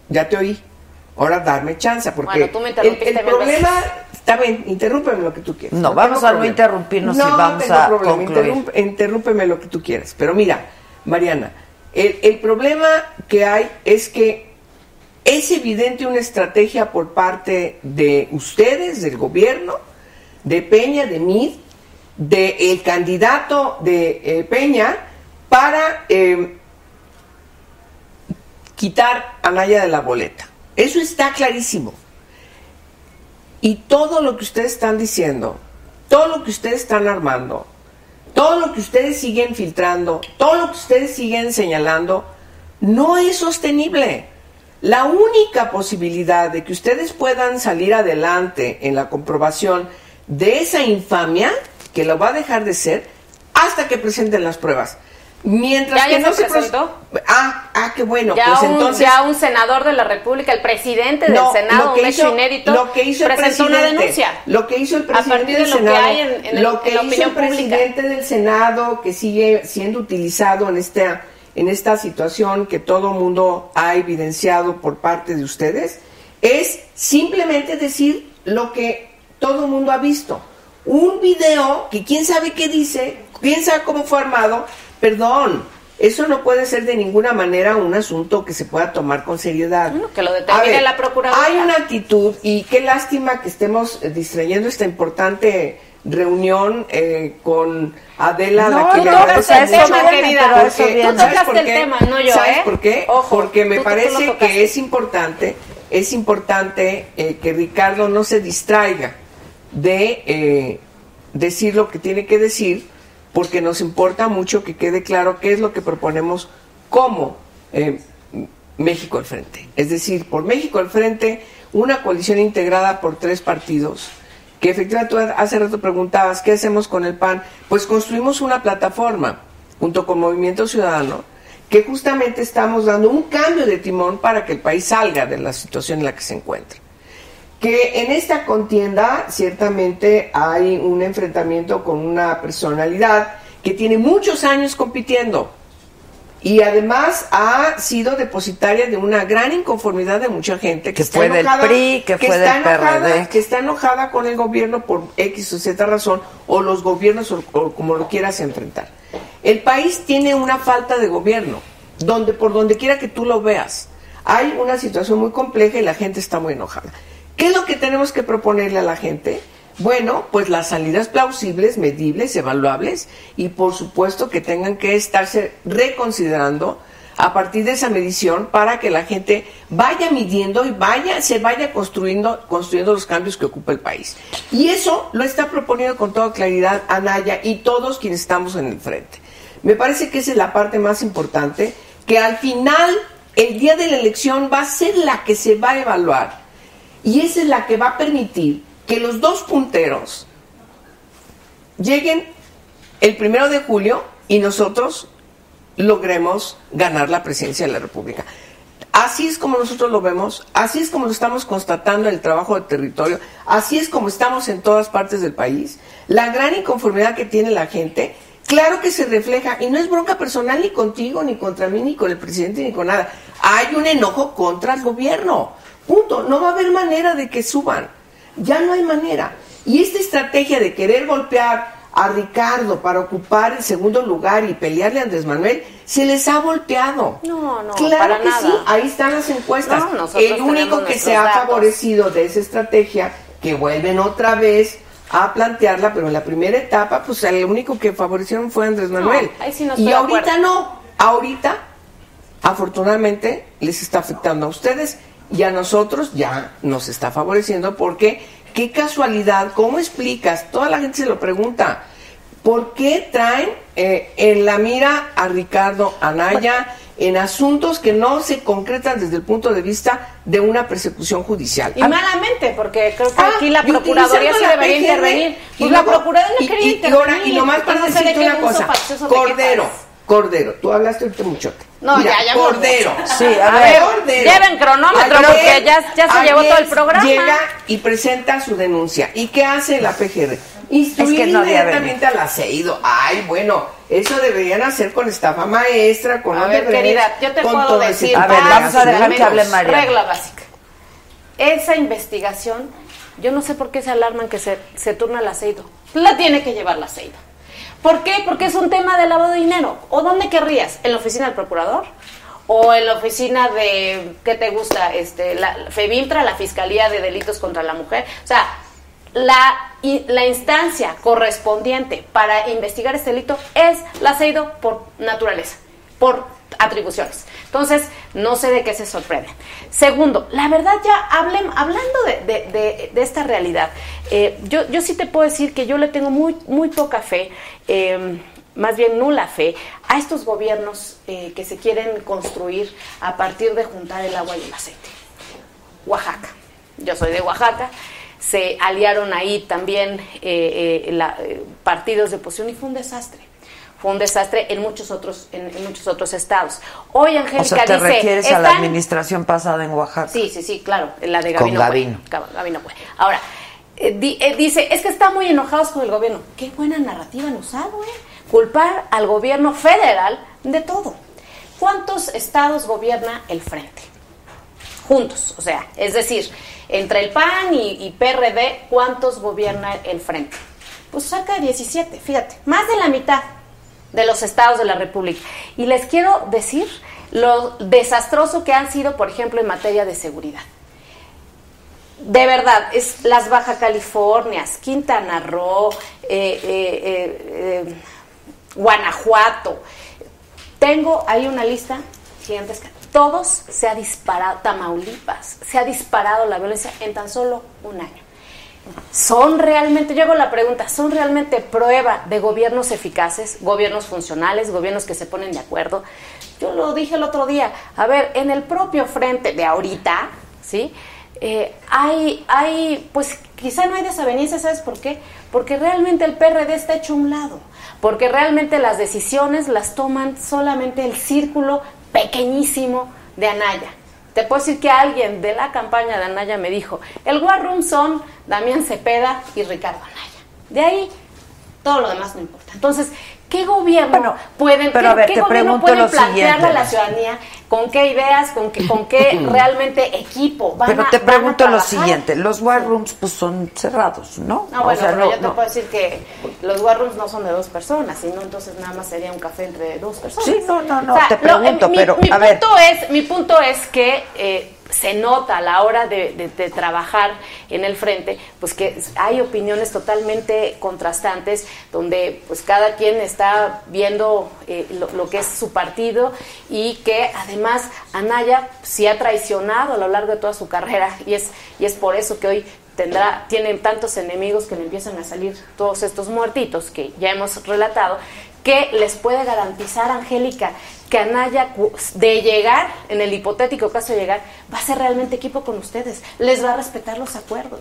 Ya te oí. Ahora dame chance, porque Bueno, tú me el, problema, está bien, interrúmpeme lo que tú quieras. No, vamos a no interrumpirnos y No vamos tengo a problema, concluir. interrúmpeme lo que tú quieras. Pero mira, Mariana, el, el problema que hay es que es evidente una estrategia por parte de ustedes, del gobierno, de Peña, de Mid, del candidato de eh, Peña, para eh, quitar a Naya de la boleta. Eso está clarísimo. Y todo lo que ustedes están diciendo, todo lo que ustedes están armando, todo lo que ustedes siguen filtrando, todo lo que ustedes siguen señalando, no es sostenible. La única posibilidad de que ustedes puedan salir adelante en la comprobación de esa infamia, que lo va a dejar de ser, hasta que presenten las pruebas. Mientras ¿Ya- que ya no se pros- presentó? Ah, ah, qué bueno. ya, pues un, entonces ya un senador de la República, el presidente del no, Senado, lo que un hecho hizo- inédito, lo que hizo el presentó una denuncia. Lo que hizo el A presidente partir de del lo que Senado, hay en- en el- lo que en la hizo opinión el pública. presidente del Senado, que sigue siendo utilizado en esta, en esta situación que todo mundo ha evidenciado por parte de ustedes, es simplemente decir lo que todo mundo ha visto. Un video que quién sabe qué dice, quién sabe cómo fue armado, perdón, eso no puede ser de ninguna manera un asunto que se pueda tomar con seriedad. Bueno, que lo determine ver, la Procuraduría. Hay una actitud y qué lástima que estemos eh, distrayendo esta importante reunión eh, con Adela, No, la que no, le agradezco a eso viene, querida. porque-. Tú ¿sabes tocaste por el qué? tema, no yo, ¿Sabes ¿eh? por qué? Ojo, porque me tú- parece que es importante, es importante eh, que Ricardo no se distraiga de eh, decir lo que tiene que decir, porque nos importa mucho que quede claro qué es lo que proponemos como eh, México al frente. Es decir, por México al frente, una coalición integrada por tres partidos, que efectivamente tú hace rato preguntabas, ¿qué hacemos con el PAN? Pues construimos una plataforma junto con Movimiento Ciudadano, que justamente estamos dando un cambio de timón para que el país salga de la situación en la que se encuentra que en esta contienda ciertamente hay un enfrentamiento con una personalidad que tiene muchos años compitiendo y además ha sido depositaria de una gran inconformidad de mucha gente que, Que está fue del enojada, PRI, que fue está del enojada, PRD. que está enojada con el gobierno por X o Z razón o los gobiernos o, o como lo quieras enfrentar. El país tiene una falta de gobierno, donde por donde quiera que tú lo veas, hay una situación muy compleja y la gente está muy enojada. ¿Qué es lo que tenemos que proponerle a la gente? Bueno, pues las salidas plausibles, medibles, evaluables y por supuesto que tengan que estarse reconsiderando a partir de esa medición para que la gente vaya midiendo y vaya se vaya construyendo construyendo los cambios que ocupa el país. Y eso lo está proponiendo con toda claridad Anaya y todos quienes estamos en el frente. Me parece que esa es la parte más importante que al final el día de la elección va a ser la que se va a evaluar y esa es la que va a permitir que los dos punteros lleguen el primero de julio y nosotros logremos ganar la presidencia de la República. Así es como nosotros lo vemos, así es como lo estamos constatando en el trabajo de territorio, así es como estamos en todas partes del país. La gran inconformidad que tiene la gente, claro que se refleja, y no es bronca personal ni contigo, ni contra mí, ni con el presidente, ni con nada. Hay un enojo contra el gobierno. Punto. No va a haber manera de que suban. Ya no hay manera. Y esta estrategia de querer golpear a Ricardo para ocupar el segundo lugar y pelearle a Andrés Manuel, se les ha volteado. No, no, Claro para que nada. sí, ahí están las encuestas. No, el único que se ha favorecido de esa estrategia, que vuelven otra vez a plantearla, pero en la primera etapa, pues el único que favorecieron fue Andrés Manuel. ahí sí no y ahorita no, ahorita, afortunadamente, les está afectando a ustedes y a nosotros ya nos está favoreciendo porque, qué casualidad, ¿cómo explicas? Toda la gente se lo pregunta. ¿Por qué traen eh, en la mira a Ricardo Anaya en asuntos que no se concretan desde el punto de vista de una persecución judicial? Y malamente, porque creo que Ah, aquí la Procuraduría la debería PGR, intervenir. y Pues la Procuraduría no quería y- y intervenir. ahora, y nomás para decirte una cosa, Cordero. Cordero, tú hablaste ahorita muchote. No, Mira, ya, ya Cordero. Sí, a A ver, Cordero. lleven cronómetro, Ayer- porque ya- ya se llevó todo el programa. Llega y presenta su denuncia. ¿Y qué hace la PGR? Instruir Es que no inmediatamente al aceido. Ay, bueno, eso deberían hacer con estafa maestra, con A ver, querida, yo te puedo decir. A ver, vamos a dejar que hable. María. Regla básica. Esa investigación, yo no sé por qué se alarman que se, se turna el aceido. La tiene que llevar la aceido. ¿Por qué? Porque es un tema de lavado de dinero. ¿O dónde querrías? ¿En la oficina del procurador? ¿O en la oficina de, qué te gusta? Este, la la Fiscalía de Delitos contra la Mujer. O sea, la, la instancia correspondiente para investigar este delito es la aceido por naturaleza, por atribuciones. Entonces, no sé de qué se sorprenden. Segundo, la verdad ya hablen, hablando de, de- de- esta realidad, eh, yo, yo sí te puedo decir que yo le tengo muy, muy poca fe, eh, más bien nula fe, a estos gobiernos eh, que se quieren construir a partir de juntar el agua y el aceite. Oaxaca. Yo soy de Oaxaca. Se aliaron ahí también eh, partidos de oposición y fue un desastre. Fue un desastre en muchos otros en, en muchos otros estados. Hoy Angélica O sea, te dice, refieres a la "Están- administración pasada en Oaxaca. Sí, sí, sí, claro, la de Con Gabino. Cue. Gabino. Gab- Gabino. Ahora, eh, di- eh, dice, es que están muy enojados con el gobierno. Qué buena narrativa han usado, ¿eh? Culpar al gobierno federal de todo. ¿Cuántos estados gobierna el Frente? Juntos, o sea, es decir, entre el PAN y, y PRD, ¿cuántos gobierna el Frente? Pues cerca de 17, fíjate, más de la mitad de los estados de la República. Y les quiero decir lo desastroso que han sido, por ejemplo, en materia de seguridad. De verdad, es las Baja Californias, Quintana Roo, eh, eh, eh, Guanajuato. Tengo ahí una lista gigantesca. Todos se ha disparado, Tamaulipas, se ha disparado la violencia en tan solo un año. ¿Son realmente, yo hago la pregunta, ¿son realmente prueba de gobiernos eficaces, gobiernos funcionales, gobiernos que se ponen de acuerdo? Yo lo dije el otro día, a ver, en el propio frente de ahorita, ¿sí? Eh, hay, hay, pues quizá no hay desaveniencia, ¿sabes por qué? Porque realmente el PRD está hecho a un lado, porque realmente las decisiones las toman solamente el círculo pequeñísimo de Anaya. Te puedo decir que alguien de la campaña de Anaya me dijo, el War Room son Damián Cepeda y Ricardo Anaya. De ahí, todo lo demás no importa. Entonces, ¿qué gobierno pueden, pero qué, a ver, qué te gobierno pregunto pueden lo plantearle siguiente, a la ciudadanía? ¿Con qué ideas? ¿Con qué, con qué realmente equipo? Van Pero a- te van a pregunto lo siguiente, los war rooms pues son cerrados, ¿no? No, O bueno, sea, pero no- yo te no. puedo decir que los war rooms no son de dos personas, sino entonces nada más sería un café entre dos personas. Sí, no, no, no, O sea, te pregunto, mi, pero, mi a ver. punto es, mi punto es que eh, se nota a la hora de, trabajar en el frente, pues que hay opiniones totalmente contrastantes, donde pues cada quien está viendo eh, lo, lo que es su partido y que además Anaya sí ha traicionado a lo largo de toda su carrera y es, y es por eso que hoy tendrá, tienen tantos enemigos que le empiezan a salir todos estos muertitos que ya hemos relatado, que les puede garantizar, Angélica, que Anaya, cu- de llegar, en el hipotético caso de llegar, va a ser realmente equipo con ustedes, les va a respetar los acuerdos.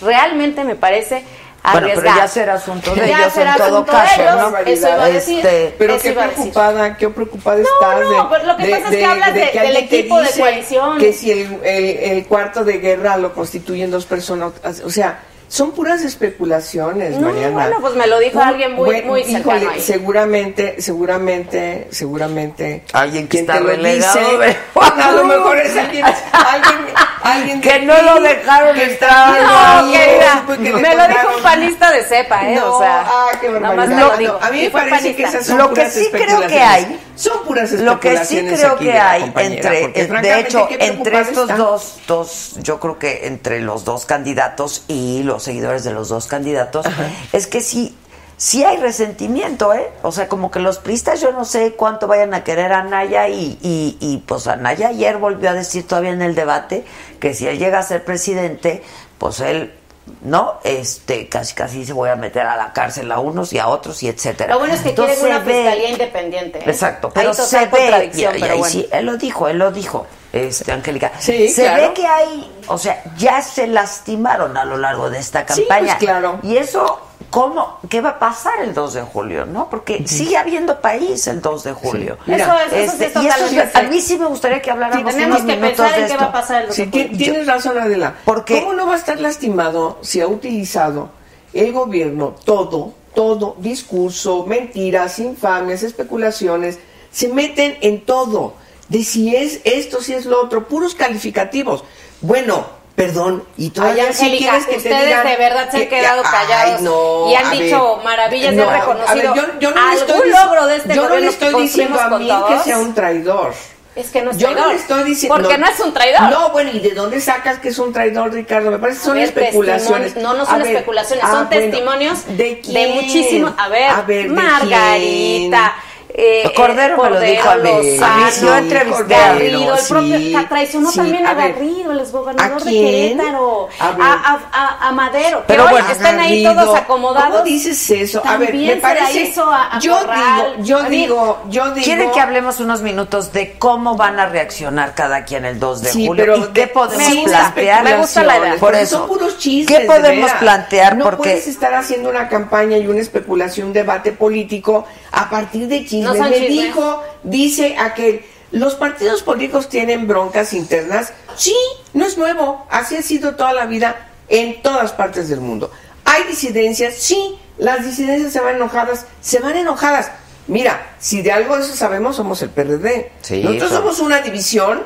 Realmente me parece Bueno, pero arriesgar. ya será asunto de Ya ellos será en todo de caso, ellos, ¿no? eso iba a decir. Este, Pero Eso qué iba a decir. preocupada, qué preocupada estás no, de, pero lo que pasa es que hablas de- que del equipo de coalición. Que si el, el- el cuarto de guerra lo constituyen dos personas, o sea, son puras especulaciones, No, Mariana. bueno, pues me lo dijo Un- alguien muy- muy cercano híjole, ahí. seguramente, seguramente, seguramente. Alguien que quien está te lo relegado, dice, ¿verdad? a lo mejor es alguien, alguien, alguien Que no lo dejaron que entrar. está No, bien, querida, que me lo dijo un panista de cepa, ¿eh? No, o sea, ah, qué nada más barbaridad. me lo No, dijo. a mí me parece que panista. esas son Lo que puras sí creo que especulaciones. hay- son puras Lo que sí especulaciones creo que hay entre, porque de francamente, hecho, entre estos está. dos, dos, yo creo que entre los dos candidatos y los seguidores de los dos candidatos, es que sí, sí hay resentimiento, ¿eh? O sea, como que los pristas yo no sé cuánto vayan a querer a Naya y, y, y pues Anaya ayer volvió a decir todavía en el debate que si él llega a ser presidente, pues él ¿no? Este, casi casi se voy a meter a la cárcel a unos y a otros y etcétera. Lo bueno es que Entonces quieren una ve- fiscalía independiente. ¿eh? Exacto, pero se ve, y- y pero ahí bueno. sí, él lo dijo, él lo dijo, este, Angélica. Sí, se claro. ve que hay, o sea, ya se lastimaron a lo largo de esta Sí, campaña. pues, claro. Y eso, ¿cómo? ¿Qué va a pasar el 2 de julio, no? Porque sigue habiendo país el 2 de julio. Mira, eso es, eso sí Este, es y eso es- a mí sí me gustaría que habláramos Tenemos unos que minutos pensar de en qué esto. va a pasar el Sí, doctor. ti- tienes razón, Adela. Porque- ¿Cómo no va a estar lastimado si ha utilizado el gobierno todo, todo, discurso, mentiras, infamias, especulaciones, se meten en todo, de si es esto, si es lo otro, puros calificativos. Bueno, perdón, y Ay, todavía si Angélica, quieres que te ustedes digan de verdad se han que- quedado ay, callados no, y han dicho ver, maravillas no, han a ver, reconocido yo, yo no le algún estoy logro de este yo no le estoy diciendo a mí que sea un traidor. Es que no es Yo traidor. no le estoy diciendo. Porque no, es un traidor. No, bueno, ¿y de dónde sacas que es un traidor, Ricardo? Me parece que son ver, especulaciones. No, no A son ver, especulaciones, ah, son bueno, testimonios ¿De quién? muchísimo. A ver, A ver, ¿de Margarita. Eh, Cordero me lo dijo a mí. Lozano, yo entrevisté a Garrido, el sí, propio traicionó sí, también a, a ver, Garrido, el exgobernador ¿a de? Querétaro, A a, a, Madero. Pero que hoy bueno, están ahí Garrido, todos acomodados. ¿Cómo dices eso? A ver, me parece. yo Corral. digo, yo digo, yo digo. ¿Quieren que hablemos unos minutos de cómo van a reaccionar cada quien el 2 de Sí, julio? pero ¿Y qué de- podemos plantear? me gusta la idea. Por eso. son puros chistes. ¿Qué podemos plantear? No Porque puedes estar haciendo una campaña y una especulación, un debate político a partir de chismes. No Me chismes. dijo, dice aquel, los partidos políticos tienen broncas internas. Sí, no es nuevo. Así ha sido toda la vida en todas partes del mundo. Hay disidencias, sí. Las disidencias se van enojadas, se van enojadas. Mira, si de algo de eso sabemos, somos el PRD. Sí, Nosotros somos una división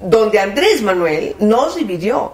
donde Andrés Manuel nos dividió.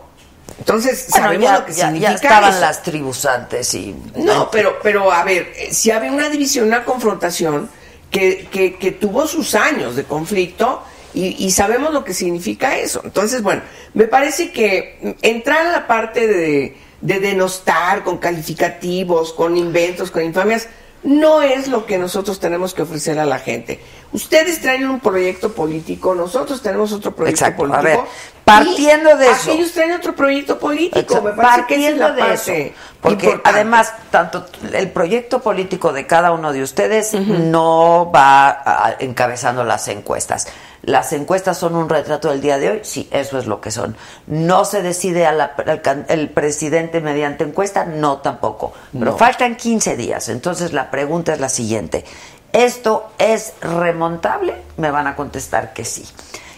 Entonces, Bueno, sabemos ya, lo que ya- significa ya estaban eso. las tribus antes y No, pero, pero a ver, eh, si había una división, una confrontación que, que, que tuvo sus años de conflicto y, y sabemos lo que significa eso. Entonces, bueno, me parece que entrar a la parte de, de denostar con calificativos, con inventos, con infamias, no es lo que nosotros tenemos que ofrecer a la gente. Ustedes traen un proyecto político, nosotros tenemos otro proyecto Exacto. A político. ver, partiendo de eso. Aquellos traen otro proyecto político. Exacto, Me parece que esa es partiendo la de parte eso, porque importante. además tanto el proyecto político de cada uno de ustedes no va a- encabezando las encuestas. Las encuestas son un retrato del día de hoy, sí, eso es lo que son. No se decide a la- al el presidente mediante encuesta, no tampoco. Pero No. faltan 15 días, entonces la pregunta es la siguiente. ¿Esto es remontable? Me van a contestar que sí.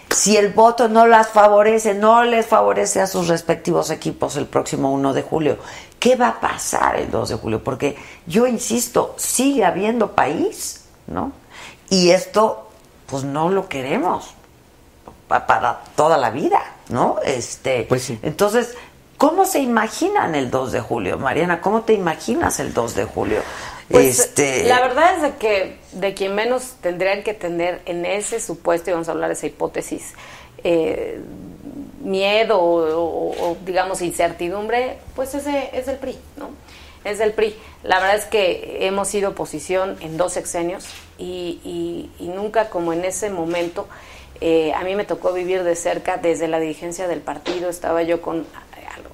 Si el voto no las favorece, no les favorece a sus respectivos equipos el próximo 1 de julio, ¿qué va a pasar el 2 de julio? Porque yo insisto, sigue habiendo país, ¿no? Y esto, pues no lo queremos pa- para toda la vida, ¿no? Este, Pues sí. Entonces, ¿cómo se imaginan el 2 de julio? Mariana, ¿cómo te imaginas el 2 de julio? Pues este, la verdad es de que de quien menos tendrían que tener en ese supuesto, y vamos a hablar de esa hipótesis, eh, miedo o, o- o, digamos incertidumbre, pues ese es el PRI, ¿no? Es el PRI. La verdad es que hemos sido oposición en dos sexenios y, nunca como en ese momento. eh, a mí me tocó vivir de cerca desde la dirigencia del partido, estaba yo con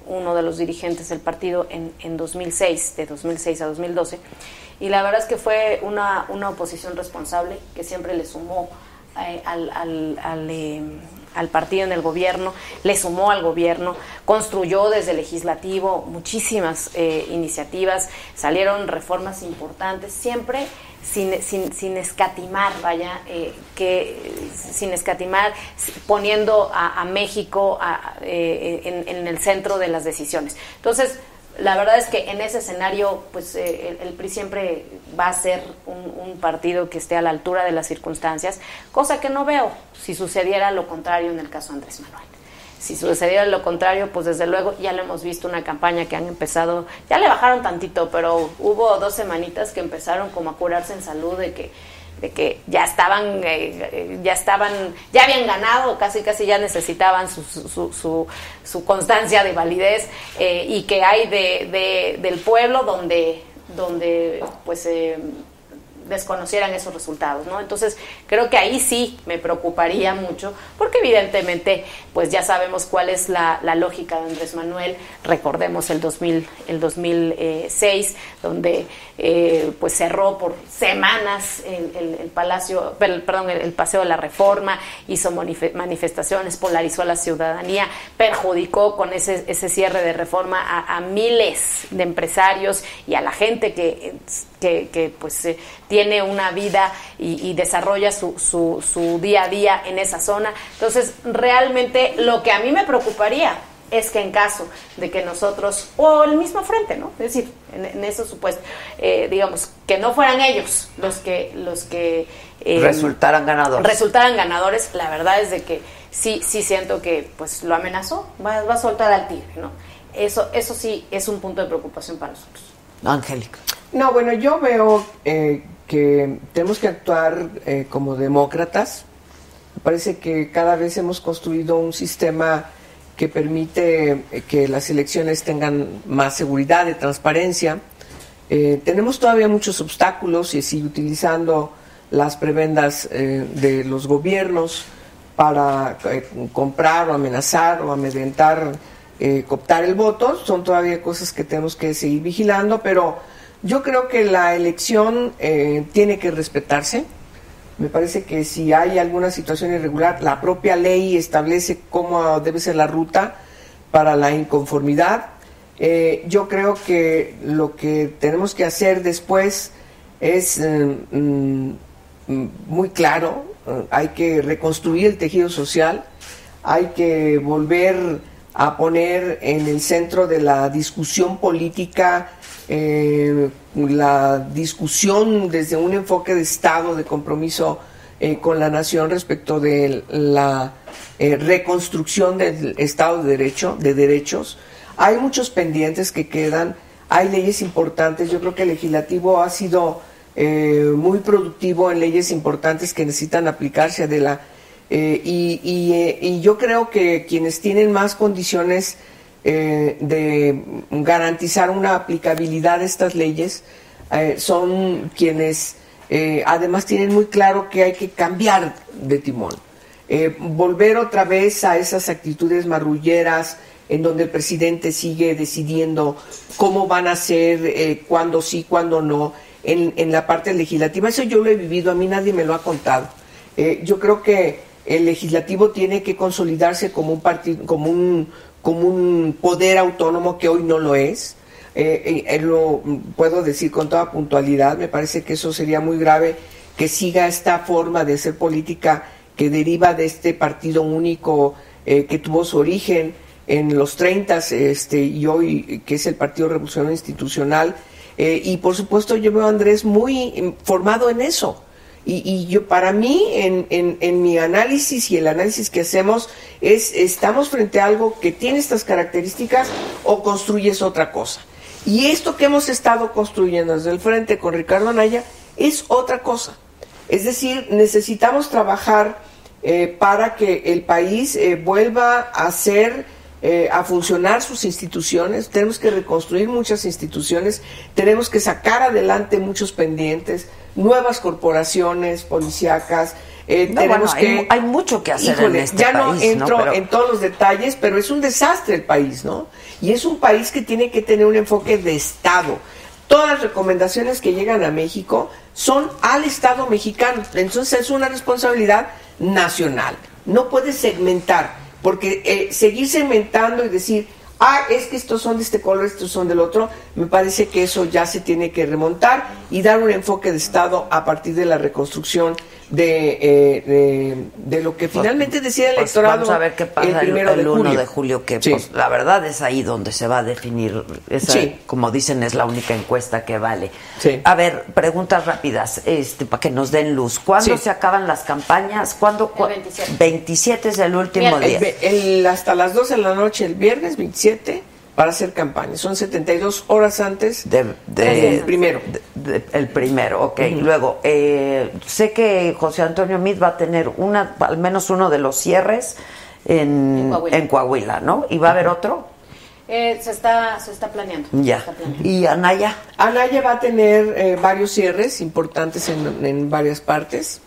uno de los dirigentes del partido en, en 2006, de 2006 a 2012, y la verdad es que fue una, una oposición responsable que siempre le sumó eh, al, al- al, eh, al partido en el gobierno, le sumó al gobierno, construyó desde legislativo muchísimas eh, iniciativas, salieron reformas importantes, siempre sin, sin, sin escatimar, vaya, eh, que sin escatimar, poniendo a, México a- eh, en, el centro de las decisiones. Entonces, la verdad es que en ese escenario, pues eh, el, el PRI siempre va a ser un, un partido que esté a la altura de las circunstancias, cosa que no veo si sucediera lo contrario en el caso de Andrés Manuel. Si sucediera lo contrario, pues desde luego ya lo hemos visto una campaña que han empezado, ya le bajaron tantito, pero hubo dos semanitas que empezaron como a curarse en salud de que de que ya estaban, eh, eh, ya estaban, ya habían ganado, casi casi ya necesitaban su, su- su- su constancia de validez eh, y que hay de, de- del pueblo donde, donde pues eh, desconocieran esos resultados, ¿no? Entonces creo que ahí sí me preocuparía mucho, porque evidentemente pues ya sabemos cuál es la, la lógica de Andrés Manuel, recordemos el 2000, el 2006, donde eh, pues cerró por semanas el, el- el Palacio, per- perdón, el, Paseo de la Reforma, hizo manife- manifestaciones, polarizó a la ciudadanía, perjudicó con ese, ese cierre de reforma a, miles de empresarios y a la gente que, que, pues eh, tiene una vida y, y desarrolla su, su, su día a día en esa zona. Entonces, realmente lo que a mí me preocuparía es que en caso de que nosotros, o el mismo frente, ¿no? Es decir, en, en eso supuesto, eh, digamos, que no fueran ellos los que, los que eh, Resultaran ganadores. resultaran ganadores, la verdad es de que sí, sí siento que pues lo amenazó, va, va a soltar al tigre, ¿no? Eso, eso sí es un punto de preocupación para nosotros. Angélica. No, bueno, yo veo eh, que tenemos que actuar eh, como demócratas. Me parece que cada vez hemos construido un sistema que permite eh, que las elecciones tengan más seguridad y transparencia. Eh, tenemos todavía muchos obstáculos y sigue utilizando las prebendas eh, de los gobiernos para comprar o amenazar o amedrentar, cooptar el voto. Son todavía cosas que tenemos que seguir vigilando, pero yo creo que la elección tiene que respetarse. Me parece que si hay alguna situación irregular, la propia ley establece cómo debe ser la ruta para la inconformidad. Eh, yo creo que lo que tenemos que hacer después es mm, mm, muy claro, eh, hay que reconstruir el tejido social, hay que volver a poner en el centro de la discusión política eh, la discusión desde un enfoque de Estado, de compromiso eh, con la nación respecto de la eh, reconstrucción del Estado de Derecho, de derechos. Hay muchos pendientes que quedan, hay leyes importantes, yo creo que el legislativo ha sido eh, muy productivo en leyes importantes que necesitan aplicarse de la eh, y, y, y yo creo que quienes tienen más condiciones eh, de garantizar una aplicabilidad de estas leyes eh, son quienes eh, además tienen muy claro que hay que cambiar de timón. Volver otra vez a esas actitudes marrulleras en donde el presidente sigue decidiendo cómo van a ser, cuándo sí, cuándo no, en, en la parte legislativa. Eso yo lo he vivido, a mí nadie me lo ha contado. Yo creo que el legislativo tiene que consolidarse como un como un, como un poder autónomo que hoy no lo es. Eh, eh, lo puedo decir con toda puntualidad, me parece que eso sería muy grave que siga esta forma de hacer política que deriva de este partido único eh, que tuvo su origen en los 30 este, y hoy que es el Partido Revolucionario Institucional. Eh, y por supuesto yo veo a Andrés muy em, formado en eso. Y, y yo para mí, en, en, mi análisis y el análisis que hacemos, es estamos frente a algo que tiene estas características o construyes otra cosa. Y esto que hemos estado construyendo desde el frente con Ricardo Anaya es otra cosa. Es decir, necesitamos trabajar eh, para que el país eh, vuelva a ser, eh, a funcionar sus instituciones. Tenemos que reconstruir muchas instituciones, tenemos que sacar adelante muchos pendientes, nuevas corporaciones policíacas. eh, No, tenemos bueno, que hay mucho que hacer en este ya no país, ¿no? entro Pero- en todos los detalles, pero es un desastre el país, ¿no? Y es un país que tiene que tener un enfoque de Estado. Todas las recomendaciones que llegan a México son al Estado mexicano. Entonces es una responsabilidad nacional. No puedes segmentar, porque eh, seguir segmentando y decir, ah, es que estos son de este color, estos son del otro, me parece que eso ya se tiene que remontar y dar un enfoque de Estado a partir de la reconstrucción de, eh, de, de lo que finalmente decía el Pues electorado vamos a ver qué pasa el, primero el de 1 julio. de julio, que Sí. pues, la verdad es ahí donde se va a definir. Esa, Sí. Como dicen, es la única encuesta que vale. Sí. A ver, preguntas rápidas, este, para que nos den luz. ¿Cuándo Sí. se acaban las campañas? ¿Cuándo? El cua- 27. 27 es el último Viernes. día. El el- hasta las 12 de la noche, el viernes 27, para hacer campaña. Son 72 horas antes De- primero. de- de- el primero, ok. Luego, eh, sé que José Antonio Meade va a tener una, al menos uno de los cierres en, En Coahuila. en Coahuila, ¿no? ¿Y va a haber otro? Eh, se, está, se está planeando. Ya. Se está planeando. ¿Y Anaya? Anaya va a tener eh, varios cierres importantes en, en varias partes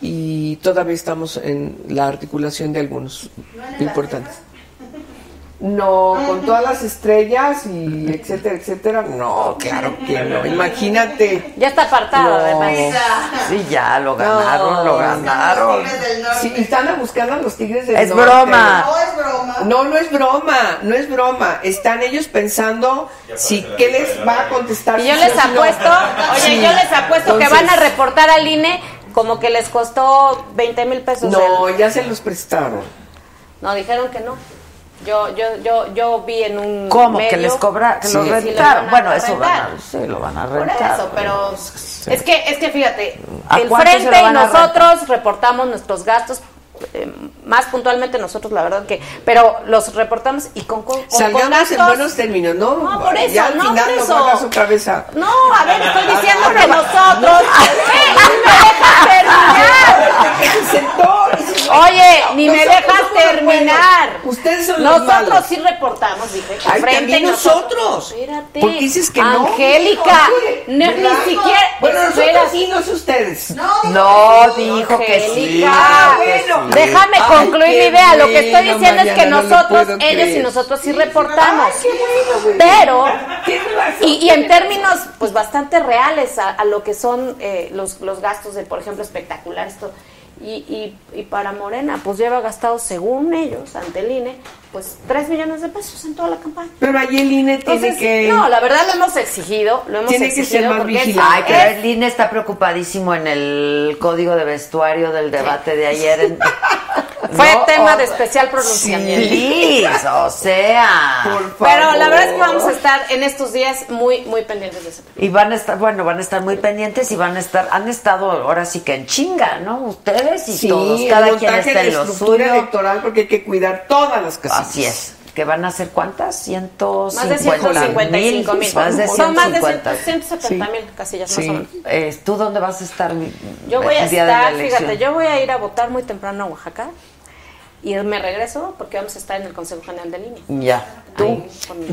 y todavía estamos en la articulación de algunos importantes. No, con todas las estrellas y etcétera, etcétera. No, claro que no. Imagínate. Ya está apartado, No. además. Sí, ya, lo ganaron, lo ganaron. Sí, están a buscar a los tigres del Es norte. broma. No es broma. No, no es broma, no es broma. Están ellos pensando si qué les va a contestar. Y yo les apuesto, oye, Sí. yo les apuesto que van a reportar al INE como que les costó 20 mil pesos. No, el- ya se los prestaron. no, dijeron que no. Yo, yo, yo, yo vi en un ¿Cómo? medio que les cobra, que sí, lo lo rentaron. bueno, eso van a, sí, lo van a Por rentar. eso, pero es que, es que fíjate, ¿A el frente lo y nosotros reportamos nuestros gastos, eh, más puntualmente nosotros, la verdad que, pero los reportamos y con, con, con Salgamos en buenos términos, ¿no? No, por eso, ya al no, final por no eso. hagas otra vez a... No, a ver, estoy diciendo que nosotros. ¡Eh, ni me terminar! Oye, ni me dejas terminar. Ustedes son los Nosotros malos. sí reportamos, dije. Ay, frente nosotros. Espérate. ¿Por qué dices que no? Angélica, Oye, no, ni siquiera. Bueno, nosotros espera. sí, no sé ustedes. No, dijo que sí. Angélica. Ah, bueno. Déjame Ay, concluir mi idea. Lo que estoy diciendo es que no nosotros, ellos y nosotros sí reportamos. Ay, qué bueno, güey. Pero y, y en términos pues bastante reales a, a lo que son eh, los, los gastos de por ejemplo espectaculares todo. Y, y, y para Morena pues lleva gastado según ellos ante el INE pues 3 millones de pesos en toda la campaña Pero ahí el INE tiene entonces que... no la verdad lo hemos exigido lo hemos Tiene que exigido ser más vigilante. Ay, pero es- el INE está preocupadísimo en el código de vestuario del debate de ayer. en- fue No, tema o- de especial pronunciamiento Sí, o sea. Por pero la verdad es que favor. vamos a estar en estos días muy muy pendientes de ese tema. Y van a estar, bueno, van a estar muy pendientes y van a estar, han estado ahora sí que en chinga, ¿no? Ustedes y Sí, todos, el cada quien está en lo estructura suyo. electoral porque hay que cuidar todas las casillas. Así es. ¿Que van a ser cuántas? 150 Más de 155 mil. Más de Son más de 150. 170 mil casillas más Sí. o menos. Eh, ¿Tú dónde vas a estar? Yo voy a estar, fíjate, yo voy a ir a votar muy temprano a Oaxaca y me regreso porque vamos a estar en el Consejo General de Línea. Ya. ¿Tú?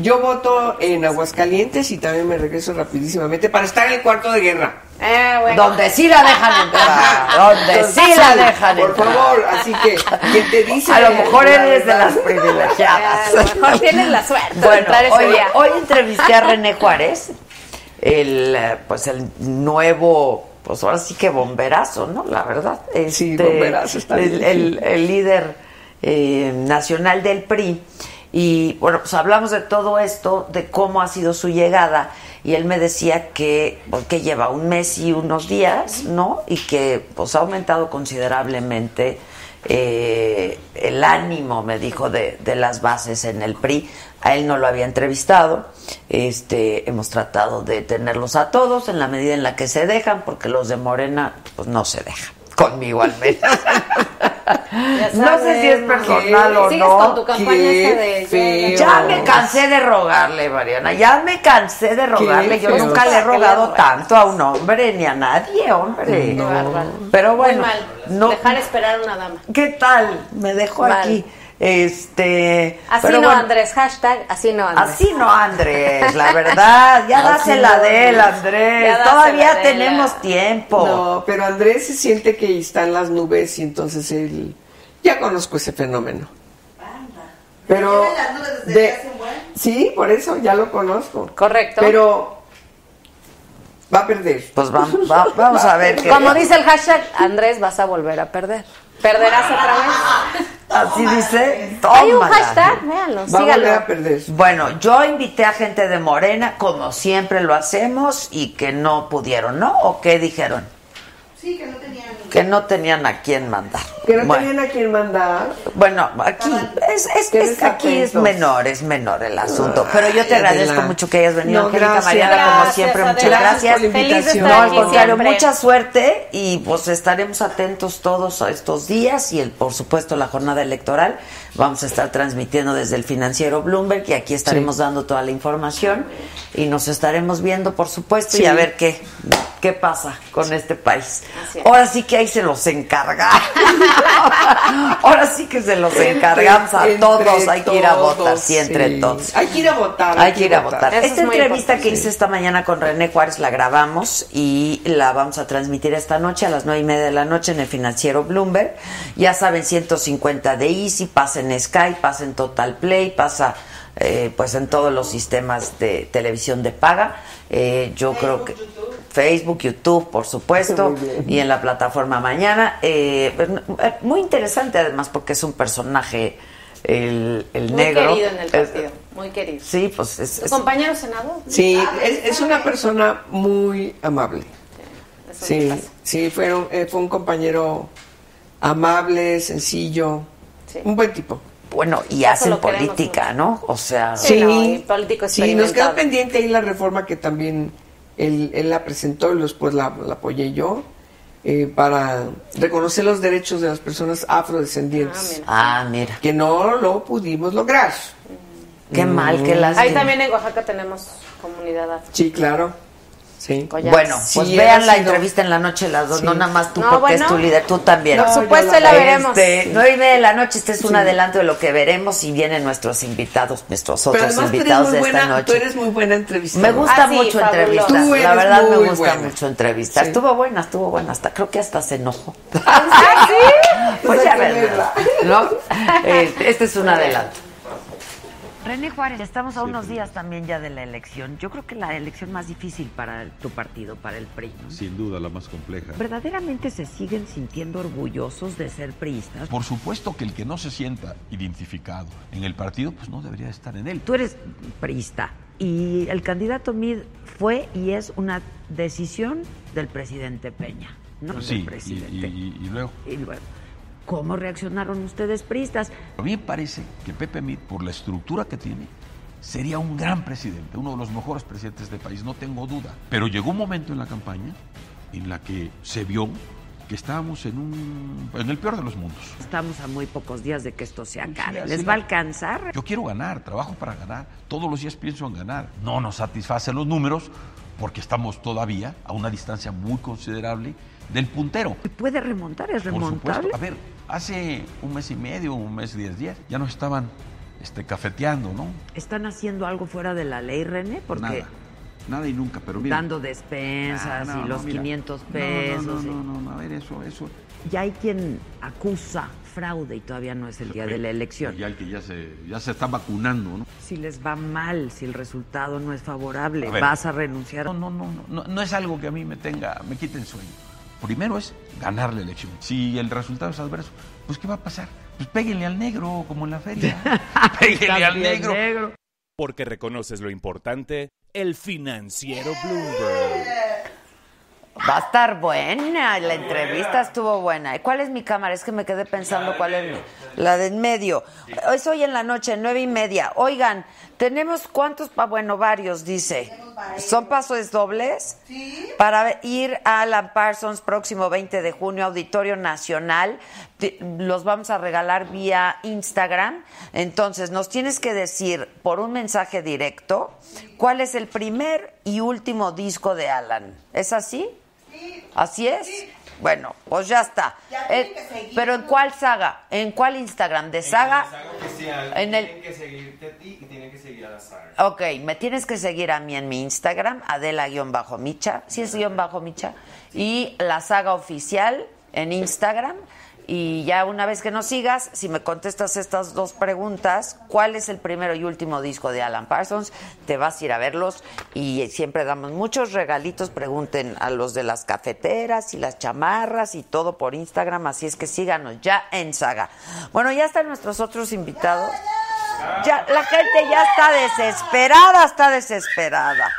Yo voto en Aguascalientes y también me regreso rapidísimamente para estar en el cuarto de guerra. Eh, bueno. Donde sí la dejan entrar. Donde sí la dejan Por entrar. favor, así que quien te dice A lo mejor eres de las privilegiadas. A lo mejor tienes la suerte de Bueno, entrar ese oye, día. hoy entrevisté a René Juárez, el eh, pues el nuevo, pues ahora sí que bomberazo, ¿no? La verdad. Sí, Este, bomberazo, está el, el- el líder eh, nacional del PRI. Y bueno, pues hablamos de todo esto, de cómo ha sido su llegada. Y él me decía que, pues, que lleva un mes y unos días, ¿no? Y que pues ha aumentado considerablemente eh, el ánimo, me dijo, de, de las bases en el PRI. A él no lo había entrevistado. Este, hemos tratado de tenerlos a todos en la medida en la que se dejan, porque los de Morena, pues no se dejan. Conmigo al menos. No sé si es personal o Sigues no. con tu campaña Qué de... feo. Ya me cansé de rogarle, Mariana. Ya me cansé de rogarle. Yo nunca le he ¿Para qué rogado tanto a un hombre ni a nadie, hombre. Qué bárbaro. Pero bueno, Muy mal. no. Dejar esperar a una dama. ¿Qué tal? Me Mal. aquí. Este. Así pero no, bueno, Andrés. Hashtag, así no, Andrés. Así no, Andrés, la verdad. Ya dásela no, de él, Andrés. Todavía tenemos tiempo. No, pero Andrés se siente que está en las nubes y entonces él... Ya conozco ese fenómeno. Pero... Tiene las nubes desde de- hace un buen. Sí, por eso, ya lo conozco. Correcto. Pero... Va a perder. Pues vamos, va- vamos a ver qué. Como dice el hashtag, Andrés, vas a volver a perder. Perderás otra vez. Así dice. Hay un tómala. hashtag, véanlo, Va a síganlo. volver a perder. Bueno, yo invité a gente de Morena, como siempre lo hacemos, y que no pudieron, ¿no? ¿O qué dijeron? Sí, que no tenían. Que no tenían a quién mandar. Que no Bueno. tenían a quién mandar. Bueno, aquí es, es, Qué es- aquí es menor, es menor el asunto. Pero yo te agradezco mucho que hayas venido, No, Angélica gracias. Mariana, como siempre, Adela. muchas Gracias gracias. Feliz No, al contrario, siempre. mucha suerte y pues estaremos atentos todos a estos días y el, por supuesto la jornada electoral. Vamos a estar transmitiendo desde el financiero Bloomberg y aquí estaremos dando toda la información y nos estaremos viendo, por supuesto, y a ver qué, qué pasa con este país. Es. Ahora sí que ahí se los encargamos. Ahora sí que se los encargamos a Entre todos. Hay que ir a votar, sí, entre sí. todos. Hay que ir a votar. Hay que ir a votar. Esta es entrevista que hice esta mañana con René Juárez la grabamos y la vamos a transmitir esta noche a las nueve y media de la noche en el financiero Bloomberg. Ya saben, 150 de Easy, pasa en Sky, pasa en Total Play, pasa eh, pues en todos los sistemas de televisión de paga. Eh, yo creo que Facebook, YouTube, por supuesto, y en la plataforma mañana. Eh, eh, muy interesante además porque es un personaje el, el Muy negro. querido en el partido. Muy querido. Sí, pues es, ¿Tu es- compañero senador? Sí, es, es una persona muy amable. Sí, sí, fue un, eh, fue un compañero amable, sencillo, Sí. un buen tipo. bueno, y Eso hacen política, ¿no? O sea, Sí, no, y político sí, nos quedó experimentado. pendiente ahí la reforma que también él, él la presentó y después la, la apoyé yo eh, para reconocer los derechos de las personas afrodescendientes, Ah, mira. ah, mira, que no lo pudimos lograr. qué mal, qué lástima. Ahí también en Oaxaca tenemos comunidad afro. Sí, claro. Sí. Collares. Bueno, Sí, pues vean la sido- entrevista en la noche las dos, Sí. no nada más tú No, porque es tu líder, tú también. Por No, supuesto, la la- veremos. Este, nueve y media de la noche, este es un Sí. adelanto de lo que veremos y vienen nuestros invitados, nuestros Pero otros invitados de esta buena, tú noche. eres muy buena entrevistadora. Me gusta Ah, sí, mucho fabuloso. entrevistas, Tú la verdad me gusta buena. mucho entrevistas. Sí. Estuvo buena, estuvo buena, hasta creo que hasta se enojó. ¿Ah, sí? Pues Hay ya verla. ¿no? Eh, Este es un adelanto. René Juárez, estamos a unos días también ya de la elección. Yo creo que la elección más difícil para tu partido, para el PRI. ¿no? Sin duda la más compleja. ¿Verdaderamente se siguen sintiendo orgullosos de ser priistas? Por supuesto que el que no se sienta identificado en el partido, pues no debería estar en él. Tú eres priista y el candidato Mid fue y es una decisión del presidente Peña, ¿no? Pues Sí, Del y, presidente. y- y luego. Y luego, ¿cómo reaccionaron ustedes priistas? A mí me parece que Pepe Mit, por la estructura que tiene, sería un gran presidente, uno de los mejores presidentes del país, no tengo duda. Pero llegó un momento en la campaña en la que se vio que estábamos en un en el peor de los mundos. Estamos a muy pocos días de que esto se acabe. así ¿Les va a alcanzar? Yo quiero ganar, trabajo para ganar. Todos los días pienso en ganar. No nos satisfacen los números porque estamos todavía a una distancia muy considerable del puntero. ¿Y ¿Puede remontar? ¿Es Por remontable? supuesto. A ver, hace un mes y medio, un mes y diez días, ya nos estaban este, cafeteando, ¿no? ¿Están haciendo algo fuera de la ley, René? Porque Nada. Nada y nunca, pero mira. dando despensas Ah, no, y no, los. 500 No, no, pesos. No, y- no, no, no, a ver, eso, eso. Ya hay quien acusa fraude y todavía no es el día de la elección. Ya el que ya se, ya se está vacunando, ¿no? Si les va mal, si el resultado no es favorable, A. ¿vas a renunciar? No, no, no, no, no es algo que a mí me tenga, me quite el sueño. Primero es ganar la elección. Si el resultado es adverso, pues ¿qué va a pasar? Pues péguenle al negro, como en la feria. péguenle al También negro. Porque reconoces lo importante, el financiero Bloomberg. Va a estar buena, la entrevista estuvo buena. ¿Cuál es mi cámara? Es que me quedé pensando cuál es mi- la de en medio. Es hoy en la noche, nueve y media. Oigan, tenemos cuántos, pa- bueno, varios, dice. ¿Son pasos dobles? Sí. Para ir a Alan Parsons próximo 20 de junio, Auditorio Nacional. Los vamos a regalar vía Instagram. Entonces, nos tienes que decir por un mensaje directo cuál es el primer y último disco de Alan. ¿Es así? ¿Así es? Bueno, pues ya está. Eh, pero ¿en cuál saga? ¿En cuál Instagram? ¿De saga? En el- Tienen que seguirte a ti y tienen que seguir a la saga. Ok, me tienes que seguir a mí en mi Instagram, Adela-Micha, ¿sí es guion bajo Micha? Y la saga oficial en Instagram. Y ya una vez que nos sigas, si me contestas estas dos preguntas, ¿cuál es el primero y último disco de Alan Parsons? Te vas a ir a verlos y siempre damos muchos regalitos. Pregunten a los de las cafeteras y las chamarras y todo por Instagram, así es que síganos ya en Saga. Bueno, ya están nuestros otros invitados. Ya, la gente ya está desesperada, está desesperada.